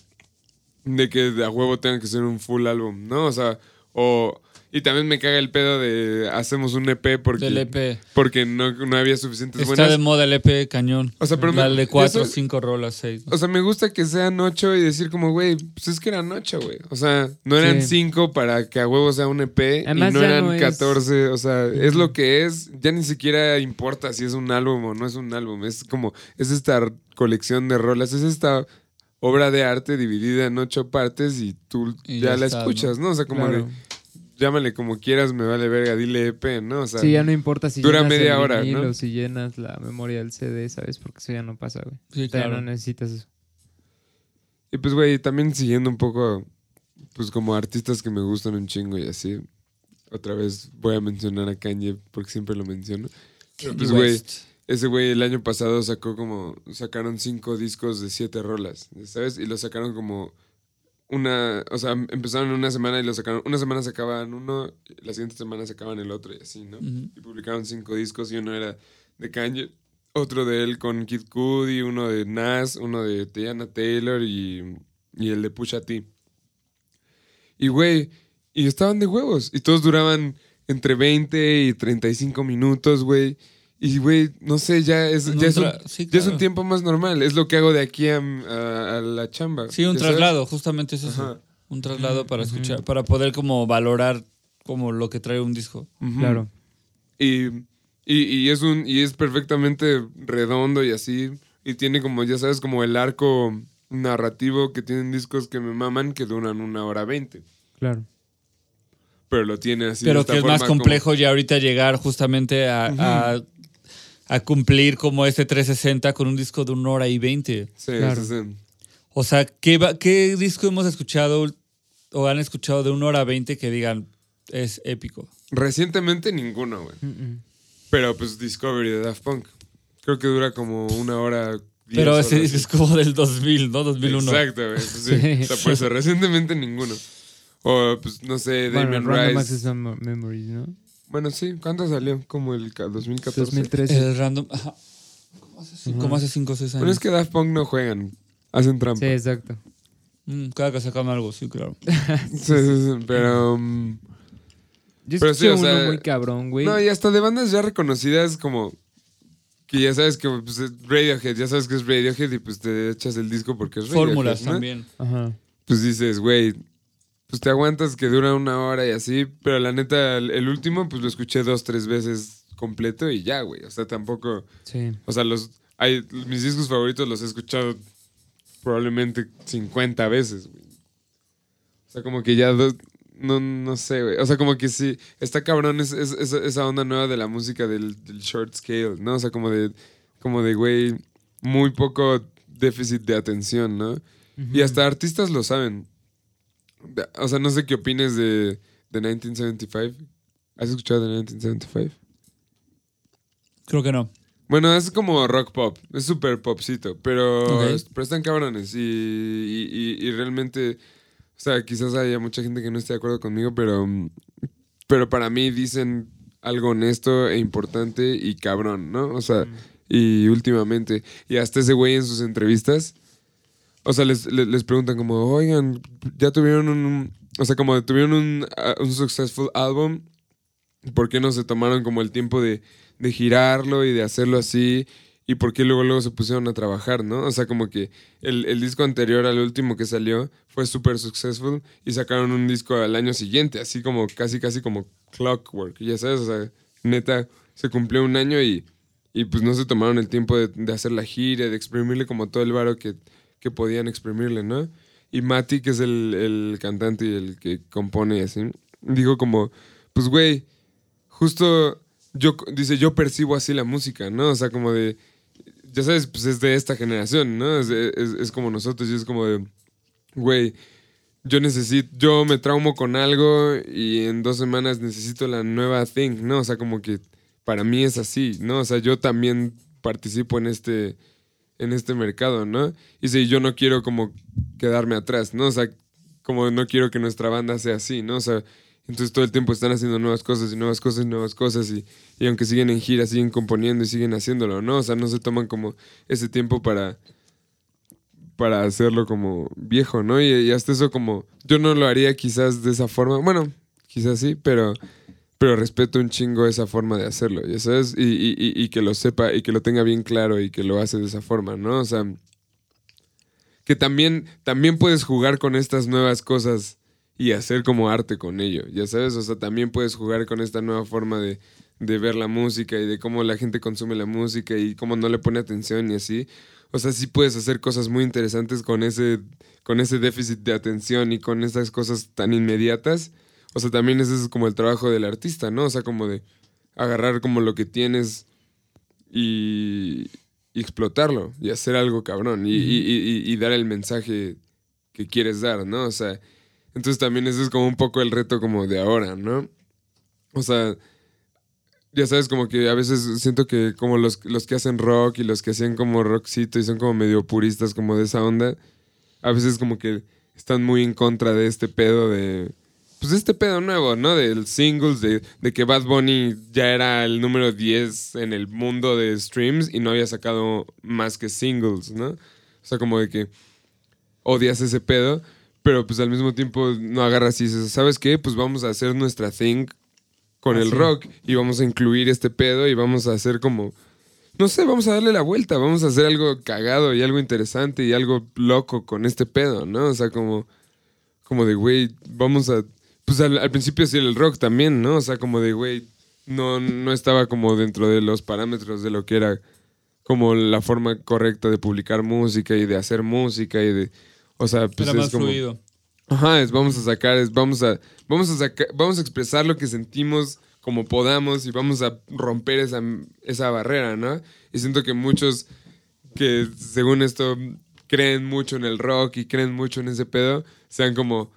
de que a huevo tenga que ser un full álbum, ¿no? O sea, o... Y también me caga el pedo de hacemos un EP porque, Del EP. porque no, no había suficientes Está buenas. de moda el EP cañón. O sea, pero La me- de 4, eso- 5 rolas, 6. O sea, me gusta que sean ocho y decir como, güey, pues es que eran ocho, güey. O sea, no eran Sí. cinco para que a huevo sea un EP Además, y no eran no es- 14. O sea, es lo que es. Ya ni siquiera importa si es un álbum o no es un álbum. Es como, es esta colección de rolas, es esta obra de arte dividida en ocho partes y tú Y ya, ya la está, escuchas, ¿no? O sea, como Claro. de, llámale como quieras, me vale verga, dile EP, ¿no? O sea, Sí, ya no importa si dura llenas media el hora, ¿no? si llenas la memoria del CD, ¿sabes? Porque eso ya no pasa, güey. Sí, Ya claro. no necesitas eso. Y pues, güey, también siguiendo un poco, pues como artistas que me gustan un chingo y así. Otra vez voy a mencionar a Kanye porque siempre lo menciono. Pero, pues, güey, ese güey el año pasado sacó como, sacaron cinco discos de siete rolas, ¿sabes? Y lo sacaron como una, o sea, empezaron una semana y lo sacaron, una semana sacaban uno, la siguiente semana sacaban el otro y así, ¿no? Y publicaron cinco discos y uno era de Kanye. otro de él con Kid Cudi, uno de Nas, uno de Tiana Taylor y, y el de Pusha T. Y güey, y estaban de huevos. Y todos duraban entre 20 y 35 minutos, güey. Y güey, no sé, ya es, ya un es, un, ya es tiempo más normal. Es lo que hago de aquí a, a- a la chamba. Sí, un traslado, justamente es eso. Ajá. Un traslado para escuchar, para poder como valorar como lo que trae un disco. Claro. Y, y, y es un y es perfectamente redondo y así. Y tiene como, ya sabes, como el arco narrativo que tienen discos que me maman que duran una hora veinte. Claro. Pero lo tiene así. de Pero esta que es más forma como- complejo ya ahorita llegar justamente a, a- a cumplir como este 360 con un disco de una hora y 20. Sí, Claro. sí, sí. O sea, ¿qué, va- ¿qué disco hemos escuchado o han escuchado de una hora 20 que digan es épico? Recientemente ninguno, güey. Pero pues Discovery de Daft Punk. Creo que dura como una hora. diez Pero ese así. es como del 2000, ¿no? 2001. Exacto, güey. Pues sí. Sí. O sea, por eso, recientemente ninguno. O pues no sé, Bueno, Damien Random Rice. Memories, ¿no? Bueno, sí. ¿Cuánto salió? Como el ca- 2014. 2013. El random. ajá. ¿Cómo hace, cin- cómo hace cinco o seis años? Bueno, es que Daft Punk no juegan. Hacen trampa. Sí, exacto. Mm, cada que sacan algo, sí, claro. Sí, sí, sí, Pero. um, Yo Pero sí, o uno sea, muy cabrón, güey. no, y hasta de bandas ya reconocidas como. Que ya sabes que pues, es Radiohead, ya sabes que es Radiohead y pues te echas el disco porque es Radiohead. Fórmulas ¿no? también. Ajá. Pues dices, güey, pues te aguantas que dura una hora y así, pero la neta, el, el último, pues lo escuché dos, tres veces completo y ya, güey. O sea, tampoco. Sí. O sea, los. Hay, mis discos favoritos los he escuchado probablemente 50 veces, güey. O sea, como que ya. do- no, no sé, güey. O sea, como que sí. Está cabrón es, es- esa- esa onda nueva de la música del, del short scale, ¿no? O sea, como de. Como de, güey. Muy poco déficit de atención, ¿no? Y hasta artistas lo saben. O sea, no sé qué opines de, de 1975. ¿Has escuchado de 1975? Creo que no. Bueno, es como rock pop, es súper popcito, pero, Ok. pero están cabrones y, y- y- y realmente, o sea, quizás haya mucha gente que no esté de acuerdo conmigo, pero, mm, pero para mí dicen algo honesto e importante y cabrón, ¿no? O sea, y últimamente, y hasta ese güey en sus entrevistas, o sea, les, les, les preguntan como, oigan, ya tuvieron un, o sea, como tuvieron un, ah, un successful album, ¿por qué no se tomaron como el tiempo de, de girarlo y de hacerlo así? ¿Y por qué luego, luego se pusieron a trabajar, no? O sea, como que el, el disco anterior al último que salió fue súper successful y sacaron un disco al año siguiente, así como casi, casi como clockwork, ya sabes, o sea, neta, se cumplió un año y, y pues no se tomaron el tiempo de, de hacer la gira, de exprimirle como todo el varo que, que podían exprimirle, ¿no? Y Mati, que es el, el cantante y el que compone así, dijo como, pues güey, justo yo, dice, yo percibo así la música, ¿no? O sea, como de, ya sabes, pues es de esta generación, ¿no? Es- es como nosotros y es como de, güey, yo necesito, yo me traumo con algo y en dos semanas necesito la nueva thing, ¿no? O sea, como que para mí es así, ¿no? O sea, yo también participo en este, en este mercado, ¿no? Y si yo no quiero como quedarme atrás, ¿no? O sea, como no quiero que nuestra banda sea así, ¿no? O sea, entonces todo el tiempo están haciendo nuevas cosas y nuevas cosas y nuevas cosas y, y aunque siguen en gira, siguen componiendo y siguen haciéndolo, ¿no? O sea, no se toman como ese tiempo para para hacerlo como viejo, ¿no? Y, y hasta eso como yo no lo haría quizás de esa forma, bueno, quizás sí, pero pero respeto un chingo esa forma de hacerlo, ya sabes, y, y- y- y que lo sepa y que lo tenga bien claro y que lo hace de esa forma, ¿no? O sea, que también, también puedes jugar con estas nuevas cosas y hacer como arte con ello, ya sabes, o sea, también puedes jugar con esta nueva forma de, de ver la música y de cómo la gente consume la música y cómo no le pone atención y así. O sea, sí puedes hacer cosas muy interesantes con ese, con ese déficit de atención y con esas cosas tan inmediatas. O sea, también ese es como el trabajo del artista, ¿no? O sea, como de agarrar como lo que tienes y, y explotarlo y hacer algo cabrón y, y- y- y dar el mensaje que quieres dar, ¿no? O sea, entonces también ese es como un poco el reto como de ahora, ¿no? O sea, ya sabes, como que a veces siento que como los, los que hacen rock y los que hacían como rockcito y son como medio puristas como de esa onda, a veces como que están muy en contra de este pedo de, pues este pedo nuevo, ¿no? Del singles, de, de que Bad Bunny ya era el número 10 en el mundo de streams y no había sacado más que singles, ¿no? O sea, como de que odias ese pedo, pero pues al mismo tiempo no agarras y dices, ¿sabes qué? Pues vamos a hacer nuestra thing con el rock y vamos a incluir este pedo y vamos a hacer como, no sé, vamos a darle la vuelta, vamos a hacer algo cagado y algo interesante y algo loco con este pedo, ¿no? O sea, como, como de, güey, vamos a, pues al, al principio sí el rock también, ¿no? O sea, como de, güey, no, no estaba como dentro de los parámetros de lo que era como la forma correcta de publicar música y de hacer música y de, o sea, pues Era es más como... fluido. Ajá, es vamos a sacar, es vamos a, vamos a sacar, vamos a expresar lo que sentimos como podamos y vamos a romper esa, esa barrera, ¿no? Y siento que muchos que según esto creen mucho en el rock y creen mucho en ese pedo, sean como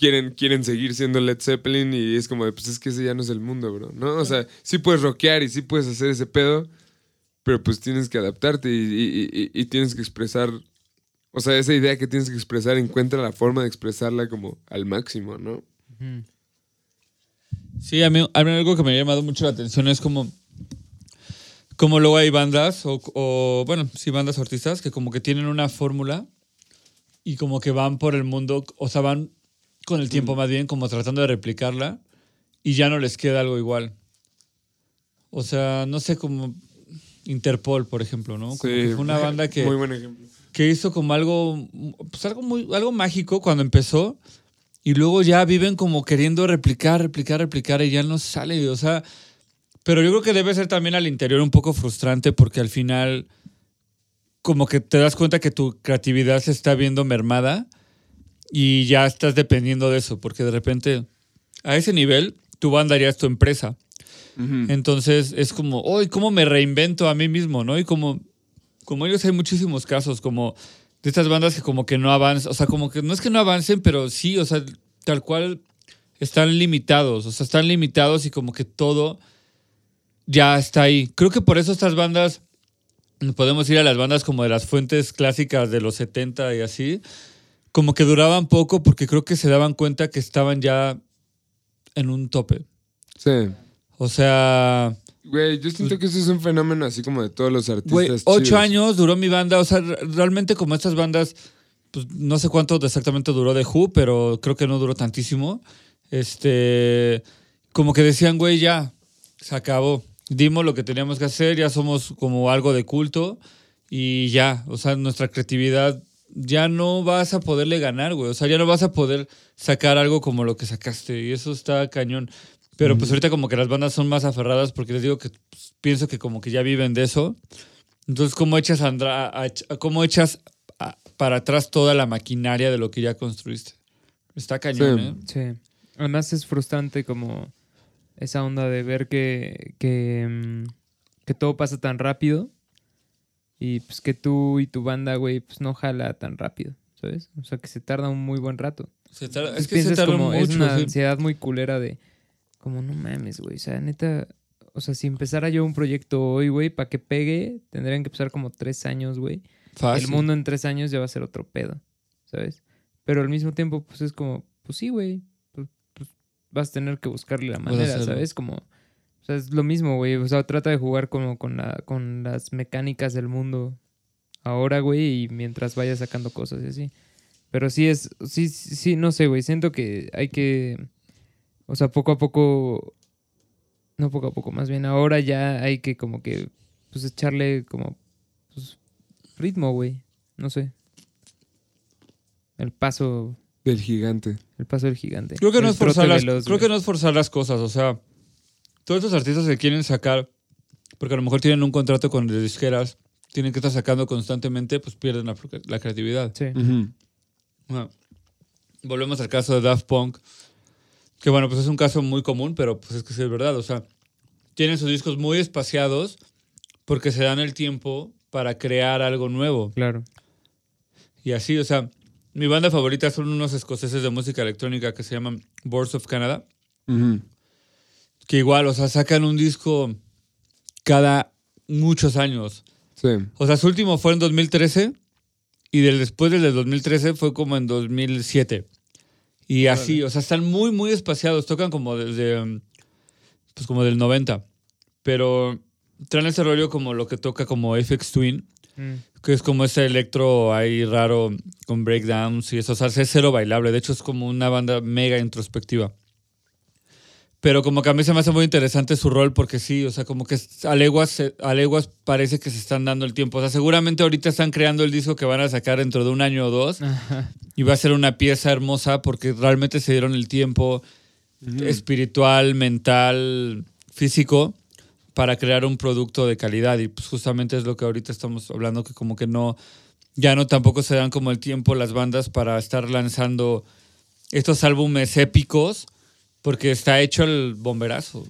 quieren, quieren seguir siendo Led Zeppelin y es como, de, pues es que ese ya no es el mundo, bro, ¿no? O sea, sí puedes rockear y sí puedes hacer ese pedo, pero pues tienes que adaptarte y, y- y- y tienes que expresar o sea, esa idea que tienes que expresar, encuentra la forma de expresarla como al máximo, ¿no? Sí, a mí, a mí algo que me ha llamado mucho la atención es como, como luego hay bandas, o, o, bueno, sí, bandas artistas que como que tienen una fórmula y como que van por el mundo, o sea, van con el tiempo más bien como tratando de replicarla y ya no les queda algo igual. O sea, no sé, como Interpol, por ejemplo, ¿no? Como que fue una banda que Muy buen ejemplo. que hizo como algo, pues algo muy, algo mágico cuando empezó y luego ya viven como queriendo replicar, replicar, replicar y ya no sale, o sea, pero yo creo que debe ser también al interior un poco frustrante porque al final como que te das cuenta que tu creatividad se está viendo mermada y ya estás dependiendo de eso, porque de repente a ese nivel tu banda ya es tu empresa. Entonces es como, hoy ¿cómo me reinvento a mí mismo? ¿no? Y como, como ellos hay muchísimos casos, como de estas bandas que como que no avanzan, o sea, como que no es que no avancen, pero sí, o sea, tal cual están limitados, o sea, están limitados y como que todo ya está ahí. Creo que por eso estas bandas, podemos ir a las bandas como de las fuentes clásicas de los 70 y así, como que duraban poco porque creo que se daban cuenta que estaban ya en un tope. Sí. O sea, Güey, yo siento que eso es un fenómeno así como de todos los artistas. Güey, ocho chidos. años duró mi banda. O sea, re- realmente como estas bandas, pues no sé cuánto exactamente duró de Who, pero creo que no duró tantísimo. Este, como que decían, güey, ya, se acabó. Dimos lo que teníamos que hacer, ya somos como algo de culto y ya, o sea, nuestra creatividad ya no vas a poderle ganar, güey. O sea, ya no vas a poder sacar algo como lo que sacaste y eso está cañón. Pero pues ahorita como que las bandas son más aferradas porque les digo que pues, pienso que como que ya viven de eso. Entonces, ¿cómo echas, andra- a- a- cómo echas a- para atrás toda la maquinaria de lo que ya construiste? Está cañón, Sí. ¿eh? Sí. Además es frustrante como esa onda de ver que, que, mm, que todo pasa tan rápido y pues que tú y tu banda, güey, pues no jala tan rápido, ¿sabes? O sea, que se tarda un muy buen rato. Se tarda- es que se piensas tarda como, es una sí. ansiedad muy culera de, como no mames, güey, o sea, neta, o sea, si empezara yo un proyecto hoy, güey, para que pegue, tendrían que pasar como tres años, güey. Fácil. El mundo en tres años ya va a ser otro pedo, ¿sabes? Pero al mismo tiempo, pues es como, pues sí, güey, pues, pues, vas a tener que buscarle la manera. ¿sabes? Como, sea, es lo mismo, güey, o sea, trata de jugar como con, la, con las mecánicas del mundo ahora, güey, y mientras vayas sacando cosas y así. Pero sí es, sí, sí, no sé, güey, siento que hay que, o sea, poco a poco, no poco a poco, más bien ahora ya hay que como que, pues echarle como, pues, ritmo, güey, no sé. El paso, Del gigante. el paso del gigante. Creo que, no es forzar las, veloz, creo que no es forzar las cosas. O sea, todos estos artistas que quieren sacar, porque a lo mejor tienen un contrato con las disqueras, tienen que estar sacando constantemente, pues pierden la, la creatividad. Sí. Bueno, volvemos al caso de Daft Punk, que bueno, pues es un caso muy común, pero pues es que sí es verdad. O sea, tienen sus discos muy espaciados porque se dan el tiempo para crear algo nuevo. Claro. Y así, o sea, mi banda favorita son unos escoceses de música electrónica que se llaman Boards of Canada, Ujú. Que igual, o sea, sacan un disco cada muchos años. Sí. O sea, su último fue en 2013 y del después del de 2013 fue como en 2007. Y así, o sea, están muy, muy espaciados. Tocan como desde, pues como del 90. Pero traen ese rollo como lo que toca como FX Twin, Mm. que es como ese electro ahí raro con breakdowns y eso. O sea, es cero bailable. De hecho, es como una banda mega introspectiva. Pero como que a mí se me hace muy interesante su rol porque sí, o sea, como que a leguas, se- a leguas parece que se están dando el tiempo. O sea, seguramente ahorita están creando el disco que van a sacar dentro de un año o dos Ajá. y va a ser una pieza hermosa porque realmente se dieron el tiempo espiritual, mental, físico para crear un producto de calidad y pues justamente es lo que ahorita estamos hablando que como que no ya no tampoco se dan como el tiempo las bandas para estar lanzando estos álbumes épicos porque está hecho el bomberazo.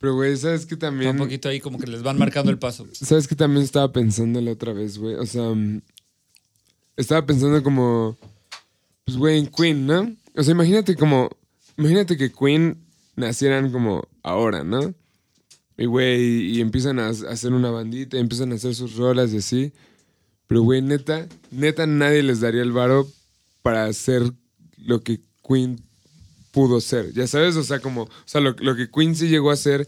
Pero, güey, ¿sabes que Está también? un poquito ahí como que les van marcando el paso. ¿Sabes que también estaba pensando la otra vez, güey? O sea, mm, estaba pensando como, pues, güey, en Queen, ¿no? O sea, imagínate como, imagínate que Queen nacieran como ahora, ¿no? Y, güey, y empiezan a a hacer una bandita, y empiezan a hacer sus rolas y así. Pero, güey, neta, neta nadie les daría el varo para hacer lo que Queen pudo ser. Ya sabes, o sea, como, o sea, lo, lo que sí llegó a ser.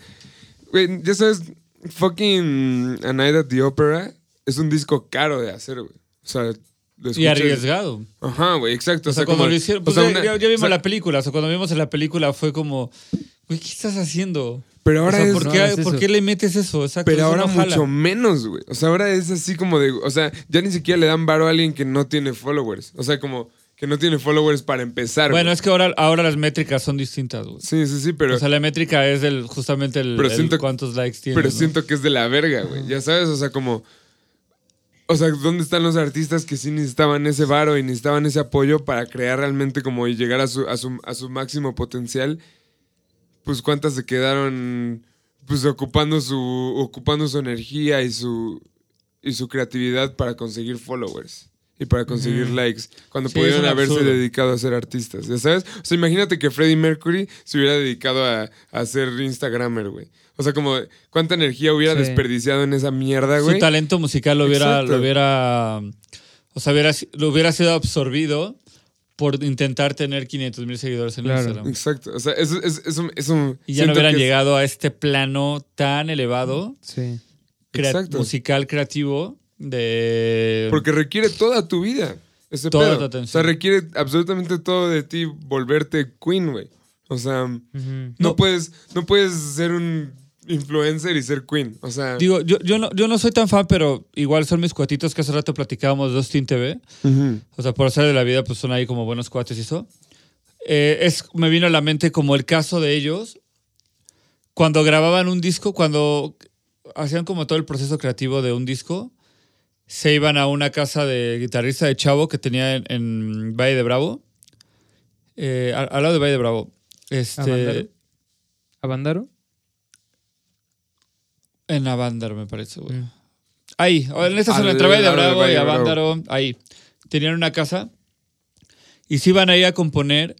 Güey, ya sabes, fucking A Night at the Opera es un disco caro de hacer, güey. O sea, lo Y arriesgado. Ajá, güey, exacto. O sea, cuando lo hicieron, o pues sea, ya, una- ya- ya vimos o sea, la película, o sea, cuando vimos en la película fue como, güey, ¿qué estás haciendo? Pero ahora o sea, es. ¿por, no qué, hagas por eso. qué le metes eso? Exacto, Pero eso ahora no mucho menos, güey. O sea, ahora es así como de. O sea, ya ni siquiera le dan varo a alguien que no tiene followers. O sea, como que no tiene followers para empezar. Bueno, güey. es que ahora, ahora las métricas son distintas, güey. Sí, sí, sí, pero. o sea, la métrica es el, justamente el, Pero el siento- cuántos likes tiene. pero ¿no? siento que es de la verga, güey. Ya sabes, o sea, como. O sea, ¿dónde están los artistas que sí necesitaban ese varo y necesitaban ese apoyo para crear realmente como y llegar a su, a su, a su máximo potencial? Pues cuántas se quedaron pues ocupando su, ocupando su energía y su, y su creatividad para conseguir followers y para conseguir likes, cuando Sí, pudieron haberse absurdo. dedicado a ser artistas, ¿ya sabes? O sea, imagínate que Freddie Mercury se hubiera dedicado a, a ser Instagramer, güey. O sea, como cuánta energía hubiera Sí. desperdiciado en esa mierda, Su güey. talento musical lo hubiera, Exacto. lo hubiera, o sea, hubiera, lo hubiera sido absorbido por intentar tener 500 mil seguidores en Claro. Instagram. Exacto. O sea, eso es eso, eso Y ya no hubieran es- llegado a este plano tan elevado, Sí. crea- Exacto. musical, creativo, de... Porque requiere toda tu vida. Ese Toda pedo. tu O atención. sea, requiere absolutamente todo de ti volverte queen, güey. O sea, no, No. puedes no puedes ser un influencer y ser queen. O sea, Digo, yo, yo, no, yo no soy tan fan, pero igual son mis cuatitos que hace rato platicábamos de Austin TV. O sea, por hacer de la vida, pues son ahí como buenos cuates y eso. Eh, es, me vino a la mente como el caso de ellos cuando grababan un disco, cuando hacían como todo el proceso creativo de un disco, se iban a una casa de guitarrista de Chavo que tenía en, en Valle de Bravo. Eh, al, al lado de Valle de Bravo. Este. ¿Avándaro? en Avándaro, me parece, güey. Mm. Ahí, o en esta zona, entre Valle de Bravo Valle y de Bravo. Avándaro, ahí. Tenían una casa y se iban ahí a componer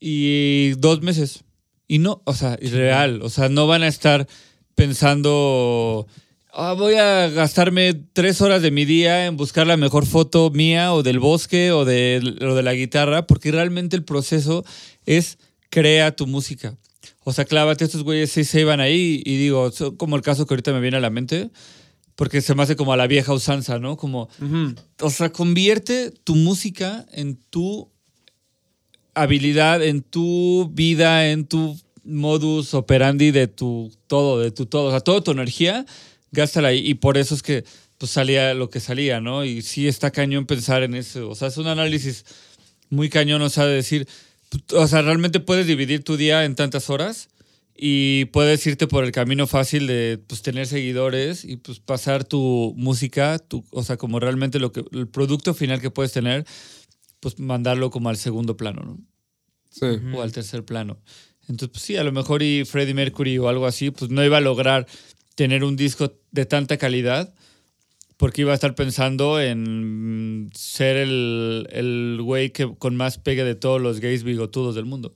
y dos meses. Y no, o sea, irreal. O sea, no van a estar pensando, "Ah, voy a gastarme tres horas de mi día en buscar la mejor foto mía o del bosque o de, o de la guitarra, porque realmente el proceso es crea tu música. O sea, clávate, estos güeyes sí se iban ahí y digo, como el caso que ahorita me viene a la mente, porque se me hace como a la vieja usanza, ¿no? Como, o sea, convierte tu música en tu habilidad, en tu vida, en tu modus operandi de tu todo, de tu todo. O sea, toda tu energía, gástala ahí. Y por eso es que pues, salía lo que salía, ¿no? Y sí está cañón pensar en eso. O sea, es un análisis muy cañón, o sea, de decir, o sea, realmente puedes dividir tu día en tantas horas y puedes irte por el camino fácil de pues, tener seguidores y pues pasar tu música, tu, o sea, como realmente lo que el producto final que puedes tener, pues mandarlo como al segundo plano, ¿no? Sí. O al tercer plano. Entonces, pues sí, a lo mejor y Freddie Mercury o algo así, pues no iba a lograr tener un disco de tanta calidad porque iba a estar pensando en ser el, el güey que con más pegue de todos los gays bigotudos del mundo.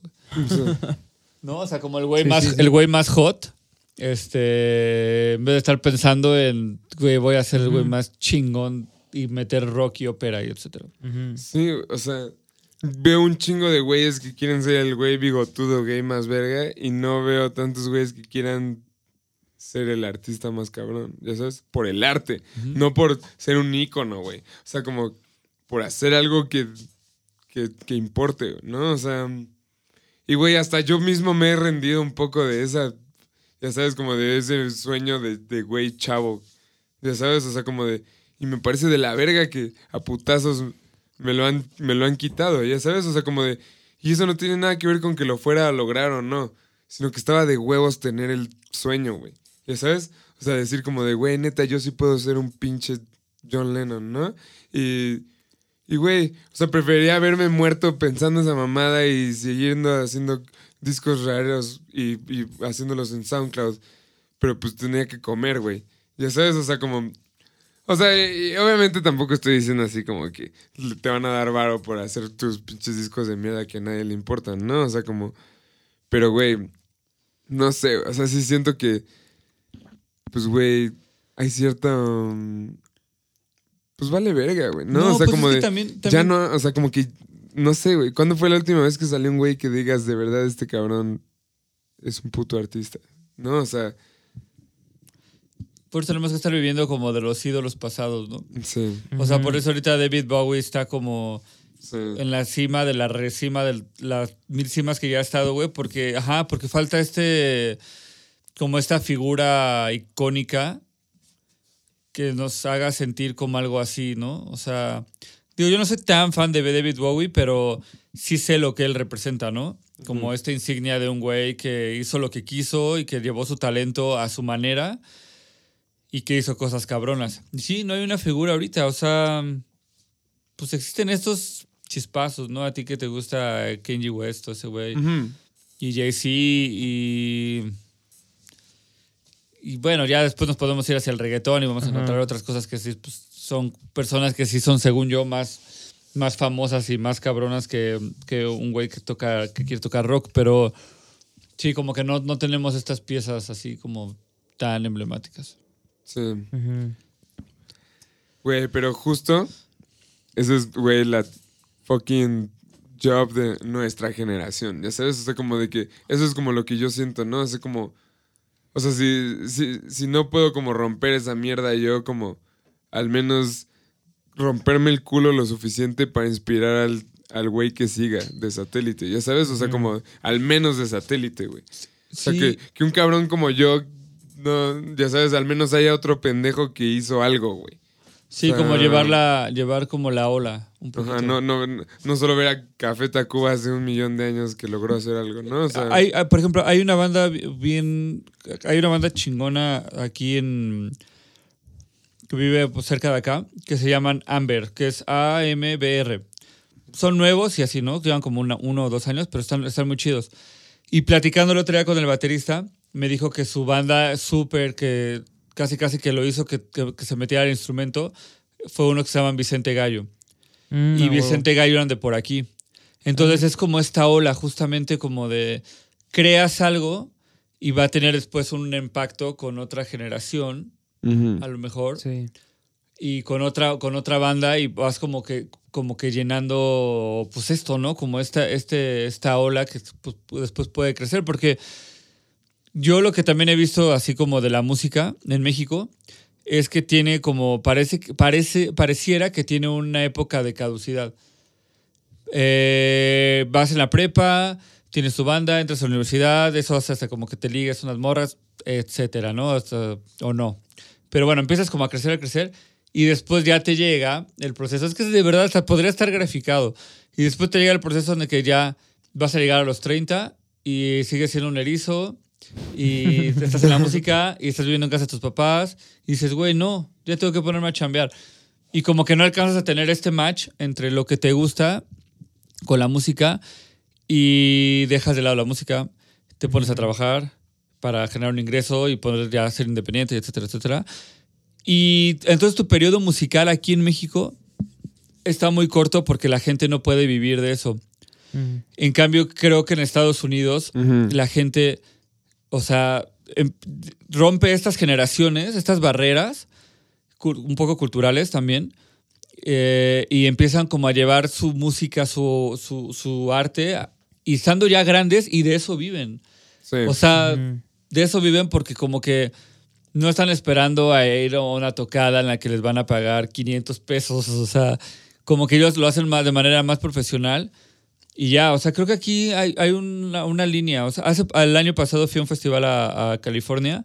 ¿No? O sea, como el güey Sí, más, sí, sí. el güey más hot. Este, en vez de estar pensando en, güey, voy a ser el güey más chingón y meter rock y ópera y etcétera. Sí, o sea, veo un chingo de güeyes que quieren ser el güey bigotudo gay más verga y no veo tantos güeyes que quieran ser el artista más cabrón, ya sabes, por el arte, no por ser un ícono, güey. O sea, como por hacer algo que, que, que importe, ¿no? O sea, y güey, hasta yo mismo me he rendido un poco de esa, ya sabes, como de ese sueño de, de güey chavo, ya sabes, o sea, como de, y me parece de la verga que a putazos me lo han, me lo han quitado, ya sabes, o sea, como de, y eso no tiene nada que ver con que lo fuera a lograr o no, sino que estaba de huevos tener el sueño, güey, ya sabes, o sea, decir como de, güey, neta, yo sí puedo ser un pinche John Lennon, ¿no? Y, y güey, o sea, preferiría haberme muerto pensando esa mamada y siguiendo haciendo discos raros y, haciéndolos en SoundCloud, pero pues tenía que comer, güey, ya sabes, o sea, como... O sea, obviamente tampoco estoy diciendo así como que te van a dar varo por hacer tus pinches discos de mierda que a nadie le importan, ¿no? O sea, como... Pero, güey, no sé, o sea, sí siento que, pues, güey, hay cierta... um, pues vale verga, güey, ¿no? No, o sea, pues como es que de... también- Ya no, o sea, como que... No sé, güey, ¿cuándo fue la última vez que salió un güey que digas, de verdad, este cabrón es un puto artista? ¿No? O sea, Por eso tenemos que estar viviendo como de los ídolos pasados, ¿no? sí, O sea, por eso ahorita David Bowie está como sí. en la cima de la recima de las mil cimas que ya ha estado, güey, porque, ajá, porque falta este, como esta figura icónica que nos haga sentir como algo así, ¿no? O sea, digo, yo no soy tan fan de David Bowie, pero sí sé lo que él representa, ¿no? Como esta insignia de un güey que hizo lo que quiso y que llevó su talento a su manera y que hizo cosas cabronas. Sí, no hay una figura ahorita, o sea, pues existen estos chispazos, ¿no? A ti que te gusta Kenji West, o ese güey, y Jay-Z, y. Y bueno, ya después nos podemos ir hacia el reggaetón y vamos a encontrar otras cosas que sí pues, son personas que sí son, según yo, más, más famosas y más cabronas que, que un güey que toca, que quiere tocar rock, pero sí, como que no, no tenemos estas piezas así como tan emblemáticas. Sí. Güey, pero justo, eso es, güey, la fucking job de nuestra generación, ya sabes, o sea, como de que, eso es como lo que yo siento, ¿no? O sea, como, o sea, si, si, si no puedo como romper esa mierda, yo como, al menos romperme el culo lo suficiente para inspirar al, al güey que siga de satélite, ya sabes, o sea, como, al menos de satélite, güey. O sea, Sí. que, que un cabrón como yo, no, ya sabes, al menos haya otro pendejo que hizo algo, güey. Sí, O sea, como llevarla, llevar como la ola un poquito. Ajá, no, no, no solo ver a Café Tacuba hace un millón de años que logró hacer algo, ¿no? O sea, Hay, hay, por ejemplo, hay una banda bien. Hay una banda chingona aquí en. que vive pues, cerca de acá, que se llaman Amber, que es A-M-B-R. Son nuevos y así, ¿no? Llevan como una- uno o dos años, pero están, están muy chidos. Y platicando el otro día con el baterista, me dijo que su banda súper, que casi casi que lo hizo que, que- que se metiera al instrumento, fue uno que se llama Vicente Gallo Mm, y. Vicente Gallo eran de por aquí. Entonces es como esta ola, justamente como de creas algo y va a tener después un impacto con otra generación, a lo mejor, Sí. y con otra, con otra banda y vas como que, como que llenando, pues esto, ¿no? Como esta, este, esta ola que pues, después puede crecer, porque yo lo que también he visto así como de la música en México es que tiene como, parece, parece, pareciera que tiene una época de caducidad. Eh, vas en la prepa, tienes tu banda, entras a la universidad, eso hace hasta como que te ligues unas morras, etcétera, ¿no? Hasta- o no. Pero bueno, empiezas como a crecer, a crecer, y después ya te llega el proceso. Es que de verdad hasta podría estar graficado. Y después te llega el proceso en el que ya vas a llegar a los 30 y sigues siendo un erizo y estás en la música y estás viviendo en casa de tus papás y dices, güey, no, ya tengo que ponerme a chambear. Y como que no alcanzas a tener este match entre lo que te gusta con la música y dejas de lado la música, te pones a trabajar para generar un ingreso y poder ya ser independiente, etcétera, etcétera. Y entonces tu periodo musical aquí en México está muy corto porque la gente no puede vivir de eso. Mm. En cambio, creo que en Estados Unidos Ujú. la gente, o sea, em- rompe estas generaciones, estas barreras, un poco culturales también, eh, y empiezan como a llevar su música, su, su, su arte, y estando ya grandes y de eso viven. Sí. O sea, de eso viven porque como que no están esperando a ir a una tocada en la que les van a pagar 500 pesos. O sea, como que ellos lo hacen más, de manera más profesional. Y ya, o sea, creo que aquí hay, hay una, una línea. O sea, hace, el año pasado fui a un festival a, a California.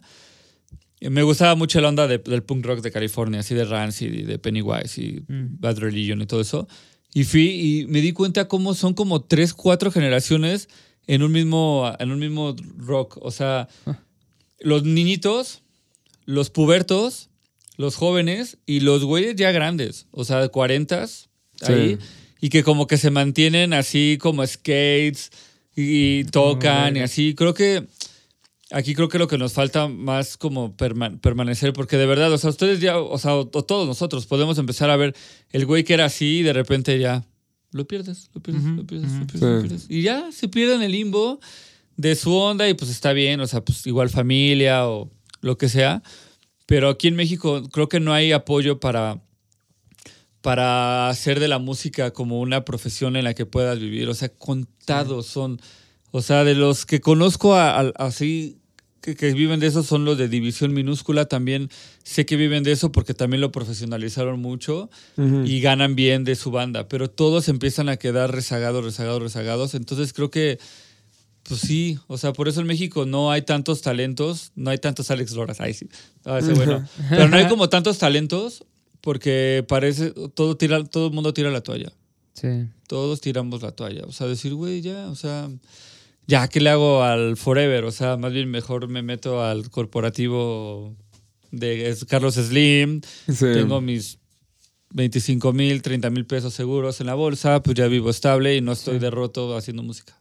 Y me gustaba mucho la onda de- del punk rock de California, así de Rancid y de Pennywise y Mm. Bad Religion y todo eso. Y fui y me di cuenta cómo son como tres, cuatro generaciones en un mismo, en un mismo rock. O sea, los niñitos, los pubertos, los jóvenes y los güeyes ya grandes. O sea, de 40 ahí. Y que como que se mantienen así como skates y tocan y así. Creo que aquí creo que lo que nos falta más como perma- permanecer, porque de verdad, o sea, ustedes ya, o sea, o, o todos nosotros podemos empezar a ver el güey que era así y de repente ya lo pierdes, lo pierdes, Ujú, lo pierdes, lo ujú. pierdes, lo Sí. pierdes. Y ya se pierde en el limbo de su onda y pues está bien, o sea, pues igual familia o lo que sea. Pero aquí en México creo que no hay apoyo para, para hacer de la música como una profesión en la que puedas vivir. O sea, contados son. O sea, de los que conozco a- a- así que, que viven de eso son los de división minúscula. También sé que viven de eso porque también lo profesionalizaron mucho y ganan bien de su banda. Pero todos empiezan a quedar rezagados, rezagados, rezagados. Entonces creo que. Pues sí, o sea, por eso en México no hay tantos talentos, no hay tantos Alex Loras, ahí sí, ah, ese bueno. Pero no hay como tantos talentos porque parece, todo tira, todo el mundo tira la toalla. Sí. Todos tiramos la toalla. O sea, decir, güey, ya, o sea, ya, ¿qué le hago al Forever? O sea, más bien mejor me meto al corporativo de Carlos Slim, Sí. tengo mis 25 mil, 30 mil pesos seguros en la bolsa, pues ya vivo estable y no estoy derroto haciendo música.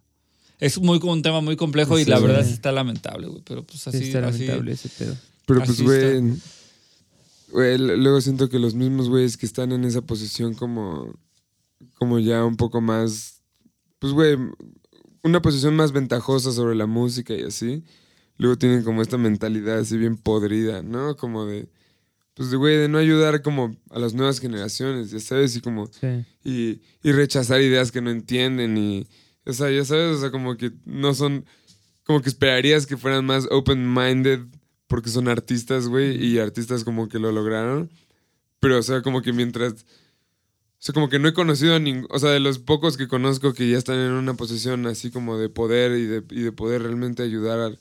Es muy, un tema muy complejo y Sí. la verdad sí está lamentable, güey. Pero pues Sí, así, está así- lamentable ese pedo. Pero pues, güey. Güey, luego siento que los mismos güeyes que están en esa posición como. Como ya un poco más. Pues, güey. Una posición más ventajosa sobre la música y así. Luego tienen como esta mentalidad así bien podrida, ¿no? Como de. Pues, de güey, de no ayudar como a las nuevas generaciones, ya sabes, y como. Sí. y, y rechazar ideas que no entienden y, o sea, ya sabes, o sea, como que no son, como que esperarías que fueran más open-minded porque son artistas, güey, y artistas como que lo lograron, pero, o sea, como que mientras, o sea, como que no he conocido a ningún, o sea, de los pocos que conozco que ya están en una posición así como de poder y de, y de poder realmente ayudar a,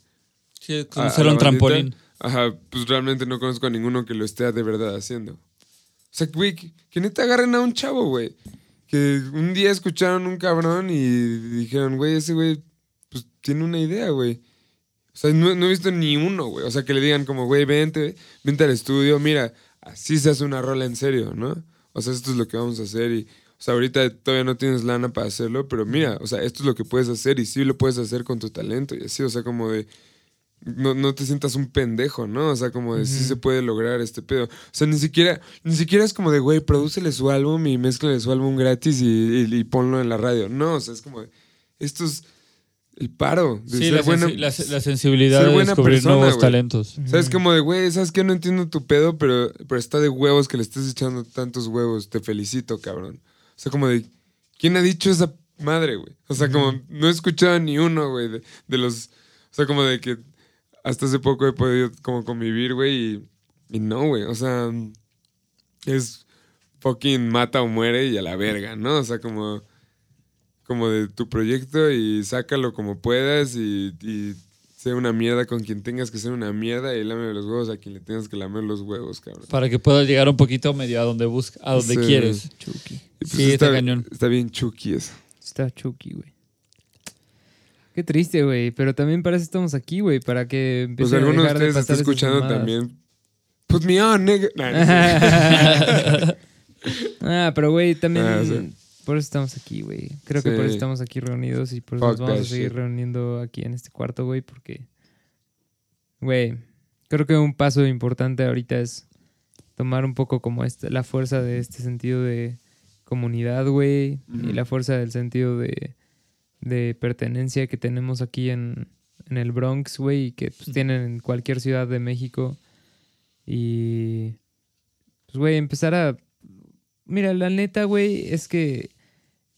Sí, la un trampolín. Ajá, pues realmente no conozco a ninguno que lo esté de verdad haciendo. O sea, güey, que, que neta agarren a un chavo, güey. Que un día escucharon un cabrón y dijeron, güey, ese güey, pues tiene una idea, güey. O sea, no, no he visto ni uno, güey. O sea, que le digan como, güey, vente, vente al estudio, mira, así se hace una rola en serio, ¿no? O sea, esto es lo que vamos a hacer y, o sea, ahorita todavía no tienes lana para hacerlo, pero mira, o sea, esto es lo que puedes hacer y sí lo puedes hacer con tu talento y así, o sea, como de, no, no te sientas un pendejo, ¿no? O sea, como de sí se puede lograr este pedo. O sea, ni siquiera, ni siquiera es como de, güey, prodúcele su álbum y mézclale su álbum gratis y, y- y ponlo en la radio. No, o sea, es como de, esto es el paro de Sí, ser la, buena- sensi- la, la sensibilidad ser de buena descubrir persona, nuevos talentos. ¿Sabes? Como de, güey, ¿sabes qué? No entiendo tu pedo, pero, pero está de huevos que le estés echando tantos huevos. Te felicito, cabrón. O sea, como de, ¿quién ha dicho esa madre, güey? O sea, como no he escuchado ni uno, güey, de, de los... O sea, como de que hasta hace poco he podido como convivir, güey, y, y no, güey. O sea, es fucking mata o muere y a la verga, ¿no? O sea, como, como de tu proyecto y sácalo como puedas y, y sé una mierda con quien tengas que ser una mierda y lame los huevos a quien le tengas que lamer los huevos, cabrón. Para que puedas llegar un poquito medio a donde busca, a donde Sí. quieres. Chucky. Pues Sí, está cañón. Está bien chucky eso. Está Chucky, güey. Qué triste, güey. Pero también para eso estamos aquí, güey. Para que Pues empiece a dejar de ustedes está escuchando también. Put me on, nigga. Nah, no sé. ah, pero güey, también. Ah, sí. Por eso estamos aquí, güey. Creo que por eso estamos aquí reunidos y por eso Fuck nos vamos a seguir shit. reuniendo aquí en este cuarto, güey. Porque, güey, creo que un paso importante ahorita es tomar un poco como este, la fuerza de este sentido de comunidad, güey. Y la fuerza del sentido de, de pertenencia que tenemos aquí en, en el Bronx, güey. Y que pues, tienen en cualquier ciudad de México. Y, pues, güey, empezar a mira, la neta, güey, es que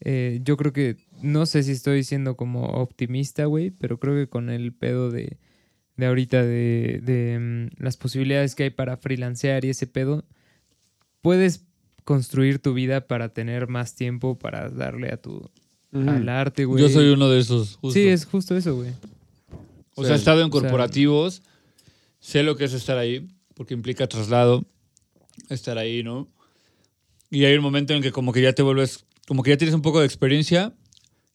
eh, yo creo que, no sé si estoy siendo como optimista, güey, pero creo que con el pedo de, de ahorita, de, de mm, las posibilidades que hay para freelancear y ese pedo, puedes construir tu vida para tener más tiempo para darle a tu, al arte, güey. Yo soy uno de esos. justo. Sí, es justo eso, güey. O sea, he estado en O sea- corporativos, sé lo que es estar ahí, porque implica traslado, estar ahí, ¿no? Y hay un momento en que como que ya te vuelves, como que ya tienes un poco de experiencia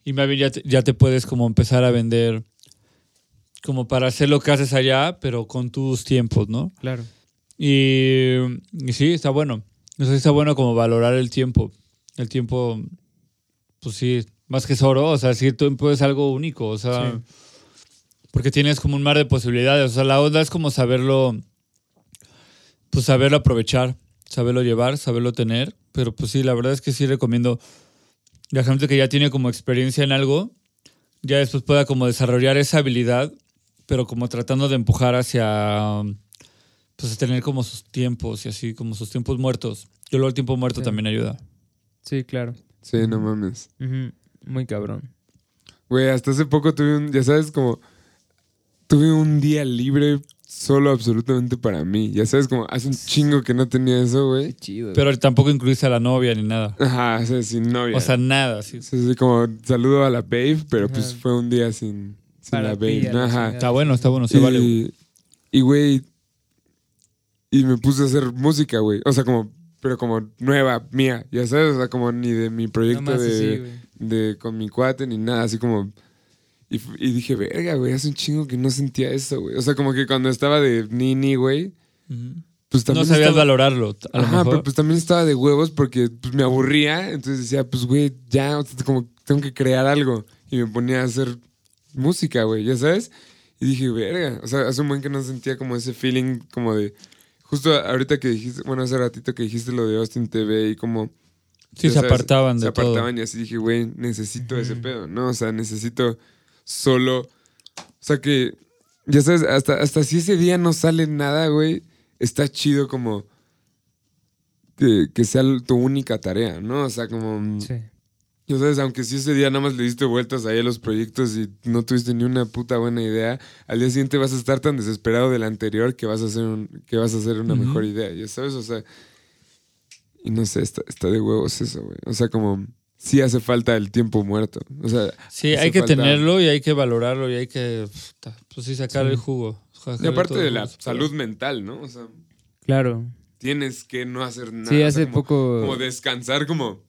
y más bien ya te, ya te puedes como empezar a vender como para hacer lo que haces allá, pero con tus tiempos, ¿no? Claro. Y, y sí, está bueno. O sea, está bueno como valorar el tiempo. El tiempo, pues sí, más que es oro. O sea, sí, el tiempo es algo único. O sea, Sí. porque tienes como un mar de posibilidades. O sea, la onda es como saberlo, pues saberlo aprovechar, saberlo llevar, saberlo tener. Pero pues sí, la verdad es que sí recomiendo la gente que ya tiene como experiencia en algo, ya después pueda como desarrollar esa habilidad, pero como tratando de empujar hacia pues tener como sus tiempos y así, como sus tiempos muertos. Yo luego el tiempo muerto Sí. también ayuda. Sí, claro. Sí, no mames. Muy cabrón. Güey, hasta hace poco tuve un, ya sabes, como tuve un día libre solo absolutamente para mí. Ya sabes, como hace un chingo que no tenía eso, güey. chido. Pero tampoco incluiste a la novia ni nada. Ajá, o sea, sin novia. O sea, nada. Sí. Sí, sí, como saludo a la babe, pero pues fue un día sin, sin Para la babe. Ajá. Está bueno, está bueno, se y, vale. Y, güey, y me puse a hacer música, güey. O sea, como, pero como nueva, mía, ya sabes, o sea, como ni de mi proyecto de, así, güey. de con mi cuate ni nada, así como. Y, dije, verga, güey, hace un chingo que no sentía eso, güey. O sea, como que cuando estaba de nini, güey, pues también. No sabías estaba- valorarlo. A lo Ajá, mejor. pero pues también estaba de huevos porque pues, me aburría. Entonces decía, pues, güey, ya, o sea, como tengo que crear algo. Y me ponía a hacer música, güey, ¿ya sabes? Y dije, verga. O sea, hace un buen que no sentía como ese feeling como de. Justo ahorita que dijiste, bueno, hace ratito que dijiste lo de Austin TV y como. sí, se sabes, apartaban de Se apartaban todo. y así dije, güey, necesito ese pedo, ¿no? O sea, necesito solo. O sea que. Ya sabes, hasta, hasta si ese día no sale nada, güey, está chido como. Que, que sea tu única tarea, ¿no? O sea, como. Sí. Ya sabes, aunque si ese día nada más le diste vueltas ahí a los proyectos y no tuviste ni una puta buena idea, al día siguiente vas a estar tan desesperado del anterior que vas a hacer, un- que vas a hacer una mejor idea, ya sabes, o sea, y no sé, está, está de huevos eso, güey. O sea, como sí hace falta el tiempo muerto. O sea, Sí, hay que falta- tenerlo y hay que valorarlo y hay que, pues sí, sacar Sí. el jugo. Y aparte de la jugo. salud mental, ¿no? O sea, Claro. tienes que no hacer nada. Sí, o sea, hace como- poco. Como descansar como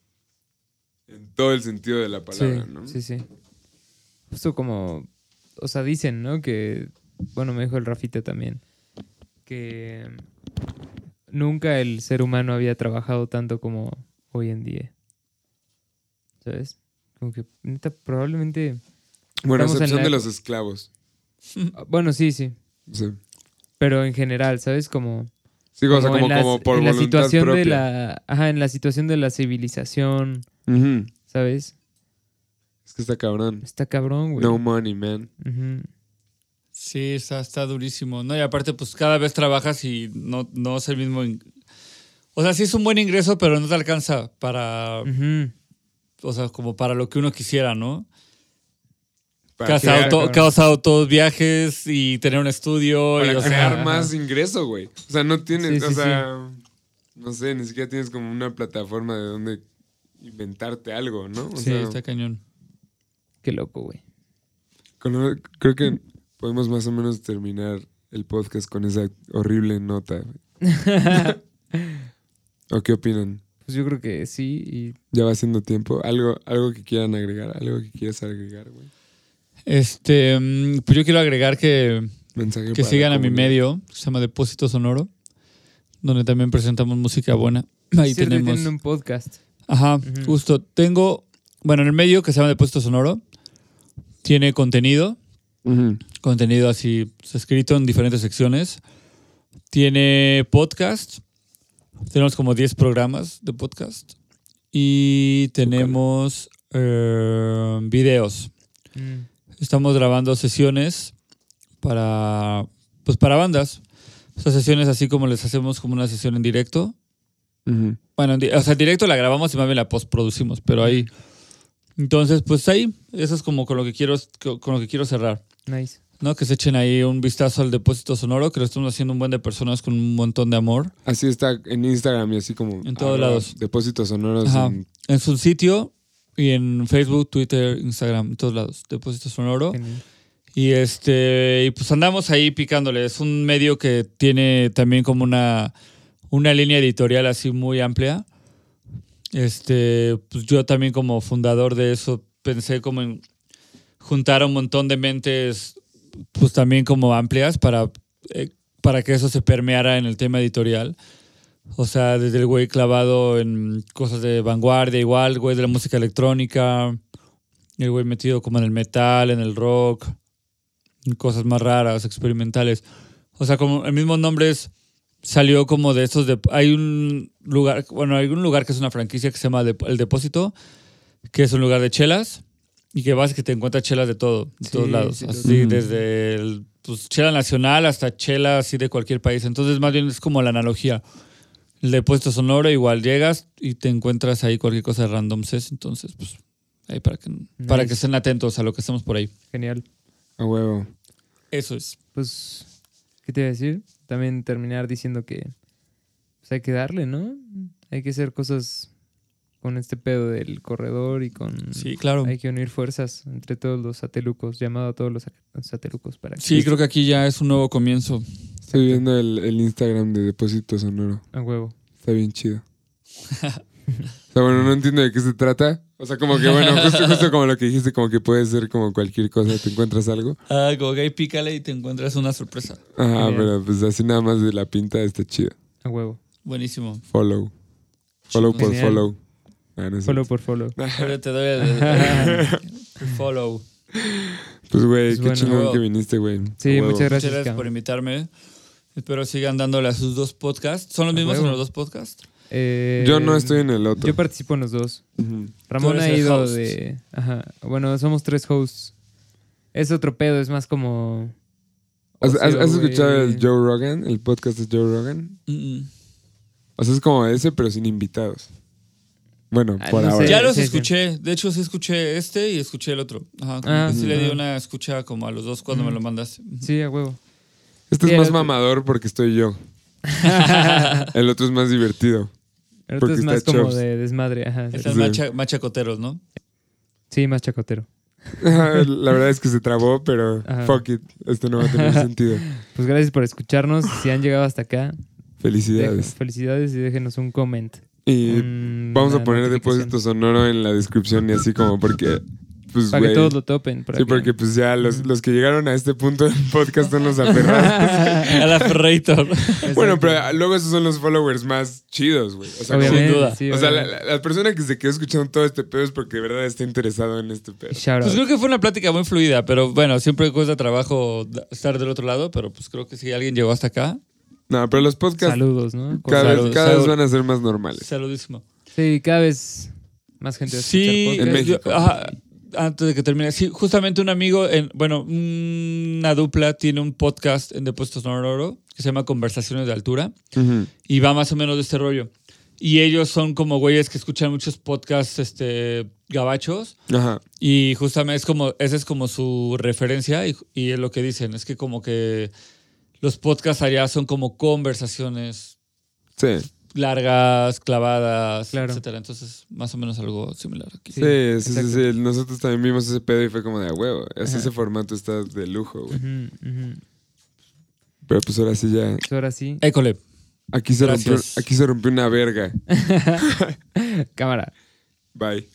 en todo el sentido de la palabra, sí, ¿no? sí, sí. Justo como, o sea, dicen, ¿no? Que, bueno, me dijo el Rafita también, que nunca el ser humano había trabajado tanto como hoy en día. ¿Sabes? Como que, neta, probablemente... Bueno, excepción la de epo- los esclavos. ah, Bueno, sí, sí. Sí. Pero en general, ¿sabes? Como, Sí, o sea, como, en la, como por en la situación propia. de la... Ajá, en la situación de la civilización, Ujú. ¿sabes? Es que está cabrón. Está cabrón, güey. No money, man. Ujú. Sí, está, está durísimo. No, y aparte, pues cada vez trabajas y no, no es el mismo. in- O sea, sí es un buen ingreso, pero no te alcanza para. Ujú. O sea, como para lo que uno quisiera, ¿no? Para Casado, crear, crear, to- cabrón. casado todos viajes y tener un estudio. para y, o sea, crear ajá. más ingreso, güey. O sea, no tienes, Sí, o sí, sea, no sé, ni siquiera tienes como una plataforma de donde inventarte algo, ¿no? O sí, sea, está cañón. Qué loco, güey. con- creo que podemos más o menos terminar el podcast con esa horrible nota. ¿O qué opinan? Pues yo creo que sí. Y Ya va siendo tiempo. ¿Algo, algo que quieran agregar? ¿Algo que quieras agregar, güey? Este, mm, pues yo quiero agregar que, Mensaje que sigan a mi medio, que se llama Depósito Sonoro, donde también presentamos música buena. Ahí y tenemos. tienen un podcast. Ajá, Ujú. justo. Tengo, bueno, en el medio que se llama Depósito Sonoro, tiene contenido, contenido así pues, escrito en diferentes secciones. Tiene podcast, tenemos como 10 programas de podcast. Y tenemos eh, videos. Mm. Estamos grabando sesiones para, pues para bandas. Estas sesiones así como les hacemos como una sesión en directo. Bueno, en di- o sea, en directo la grabamos y más bien la postproducimos, pero ahí. Entonces, pues ahí, eso es como con lo que quiero, con lo que quiero cerrar. Nice. ¿No? Que se echen ahí un vistazo al depósito sonoro, que lo estamos haciendo un buen de personas con un montón de amor. Así está en Instagram y así como. En todos lados. Depósitos sonoros. Ajá. en- En su sitio y en Facebook, Twitter, Instagram, en todos lados. Depósito sonoro. Genial. Y este, y pues andamos ahí picándole. Es un medio que tiene también como una, una línea editorial así muy amplia. Este, pues yo también como fundador de eso pensé como en juntar a un montón de mentes, pues también como amplias para, eh, para que eso se permeara en el tema editorial. O sea, desde el güey clavado en cosas de vanguardia, igual, güey de la música electrónica, el güey metido como en el metal, en el rock, en cosas más raras, experimentales. O sea, como el mismo nombre es, salió como de estos de hay un lugar, bueno, hay un lugar que es una franquicia que se llama El Depósito, que es un lugar de chelas y que vas que te encuentras chelas de todo, de Sí, todos lados, sí, así total. desde el, pues, chela nacional hasta chela así de cualquier país. Entonces, más bien es como la analogía. El depósito sonoro, igual llegas y te encuentras ahí cualquier cosa de random ses, entonces, pues, ahí para que, para que estén atentos a lo que estamos por ahí. Genial. A huevo. Eso es. Pues, ¿qué te iba a decir? También terminar diciendo que pues hay que darle, ¿no? Hay que hacer cosas con este pedo del corredor y con... Sí, claro. Hay que unir fuerzas entre todos los satelucos, llamado a todos los satelucos para que... Sí, creo que aquí ya es un nuevo comienzo. Estoy viendo el, el Instagram de Depósito Sonoro. A huevo. Está bien chido. o sea, bueno, no entiendo de qué se trata. O sea, como que, bueno, justo, justo como lo que dijiste, como que puede ser como cualquier cosa, te encuentras algo. Ah, como que ahí pícale y te encuentras una sorpresa. Ajá, Genial. pero pues así nada más de la pinta está chido. A huevo. Buenísimo. Follow. Follow por Genial. follow. Ah, no Follow por follow. Ahora te doy el, el- el follow. Pues, güey, Pues qué bueno. chingón que viniste, güey. Sí, muchas gracias. Muchas gracias por invitarme. Espero sigan dándole a sus dos podcasts. ¿Son los mismos en los dos podcasts? Eh, Yo no estoy en el otro. Yo participo en los dos. Ramón ha ido host. de... Ajá. Bueno, somos tres hosts. Es otro pedo, es más como... ¿Has, has- ocio, has escuchado el Joe Rogan? El podcast de Joe Rogan. Mm, mm. O sea, es como ese, pero sin invitados. Bueno, Ah, por no ahora. sé. Ya los sí, sí. escuché. De hecho, sí escuché este y escuché el otro. Ajá, como Ah, que sí le di una escucha como a los dos cuando me lo mandaste. Sí, a huevo. Este Sí, es más el- mamador porque estoy yo. el otro es más divertido. Ahorita Porque es más está como Chops. de desmadre. Ajá. Están Sí. más, cha- más chacoteros, ¿no? Sí, más chacotero. La verdad es que se trabó, pero Ajá. fuck it. Esto no va a tener sentido. Pues gracias por escucharnos. Si han llegado hasta acá, Felicidades. dejen- felicidades y déjenos un comment. Y un- vamos a poner depósito sonoro en la descripción y así como porque. Pues, Para que güey. todos lo topen. para Sí, que- porque pues ya los, los que llegaron a este punto del podcast son los aferrados. A la Ferrator. bueno, pero luego esos son los followers más chidos, güey. O sea, Obviamente, Sin duda. sí, o sea la, obviamente. la- la persona que se quedó escuchando todo este pedo es porque de verdad está interesado en este pedo. Shout Pues out. creo que fue una plática muy fluida, pero bueno, siempre cuesta trabajo estar del otro lado, pero pues creo que si alguien llegó hasta acá, No, pero los podcasts Saludos, ¿no? cada, Salud, vez, cada vez van a ser más normales. saludísimo. Sí, cada vez más gente va a Sí, escuchar En podcast. México. yo- ajá, antes de que termine, sí, justamente un amigo, en, bueno, una dupla tiene un podcast en Depósito Sonoro que se llama Conversaciones de Altura Ujú. y va más o menos de este rollo. Y ellos son como güeyes que escuchan muchos podcasts este, gabachos Ajá. y justamente es como, esa es como su referencia y, y es lo que dicen, es que como que los podcasts allá son como conversaciones Sí. largas, clavadas, Claro. etcétera. Entonces, más o menos algo similar aquí. Sí, sí, sí, sí. Nosotros también vimos ese pedo y fue como de "A huevo. Ese, Ajá. ese formato está de lujo, güey. Pero pues ahora sí ya. Pues ahora sí. École. Aquí se, rompió, aquí se rompió una verga. Cámara. Bye.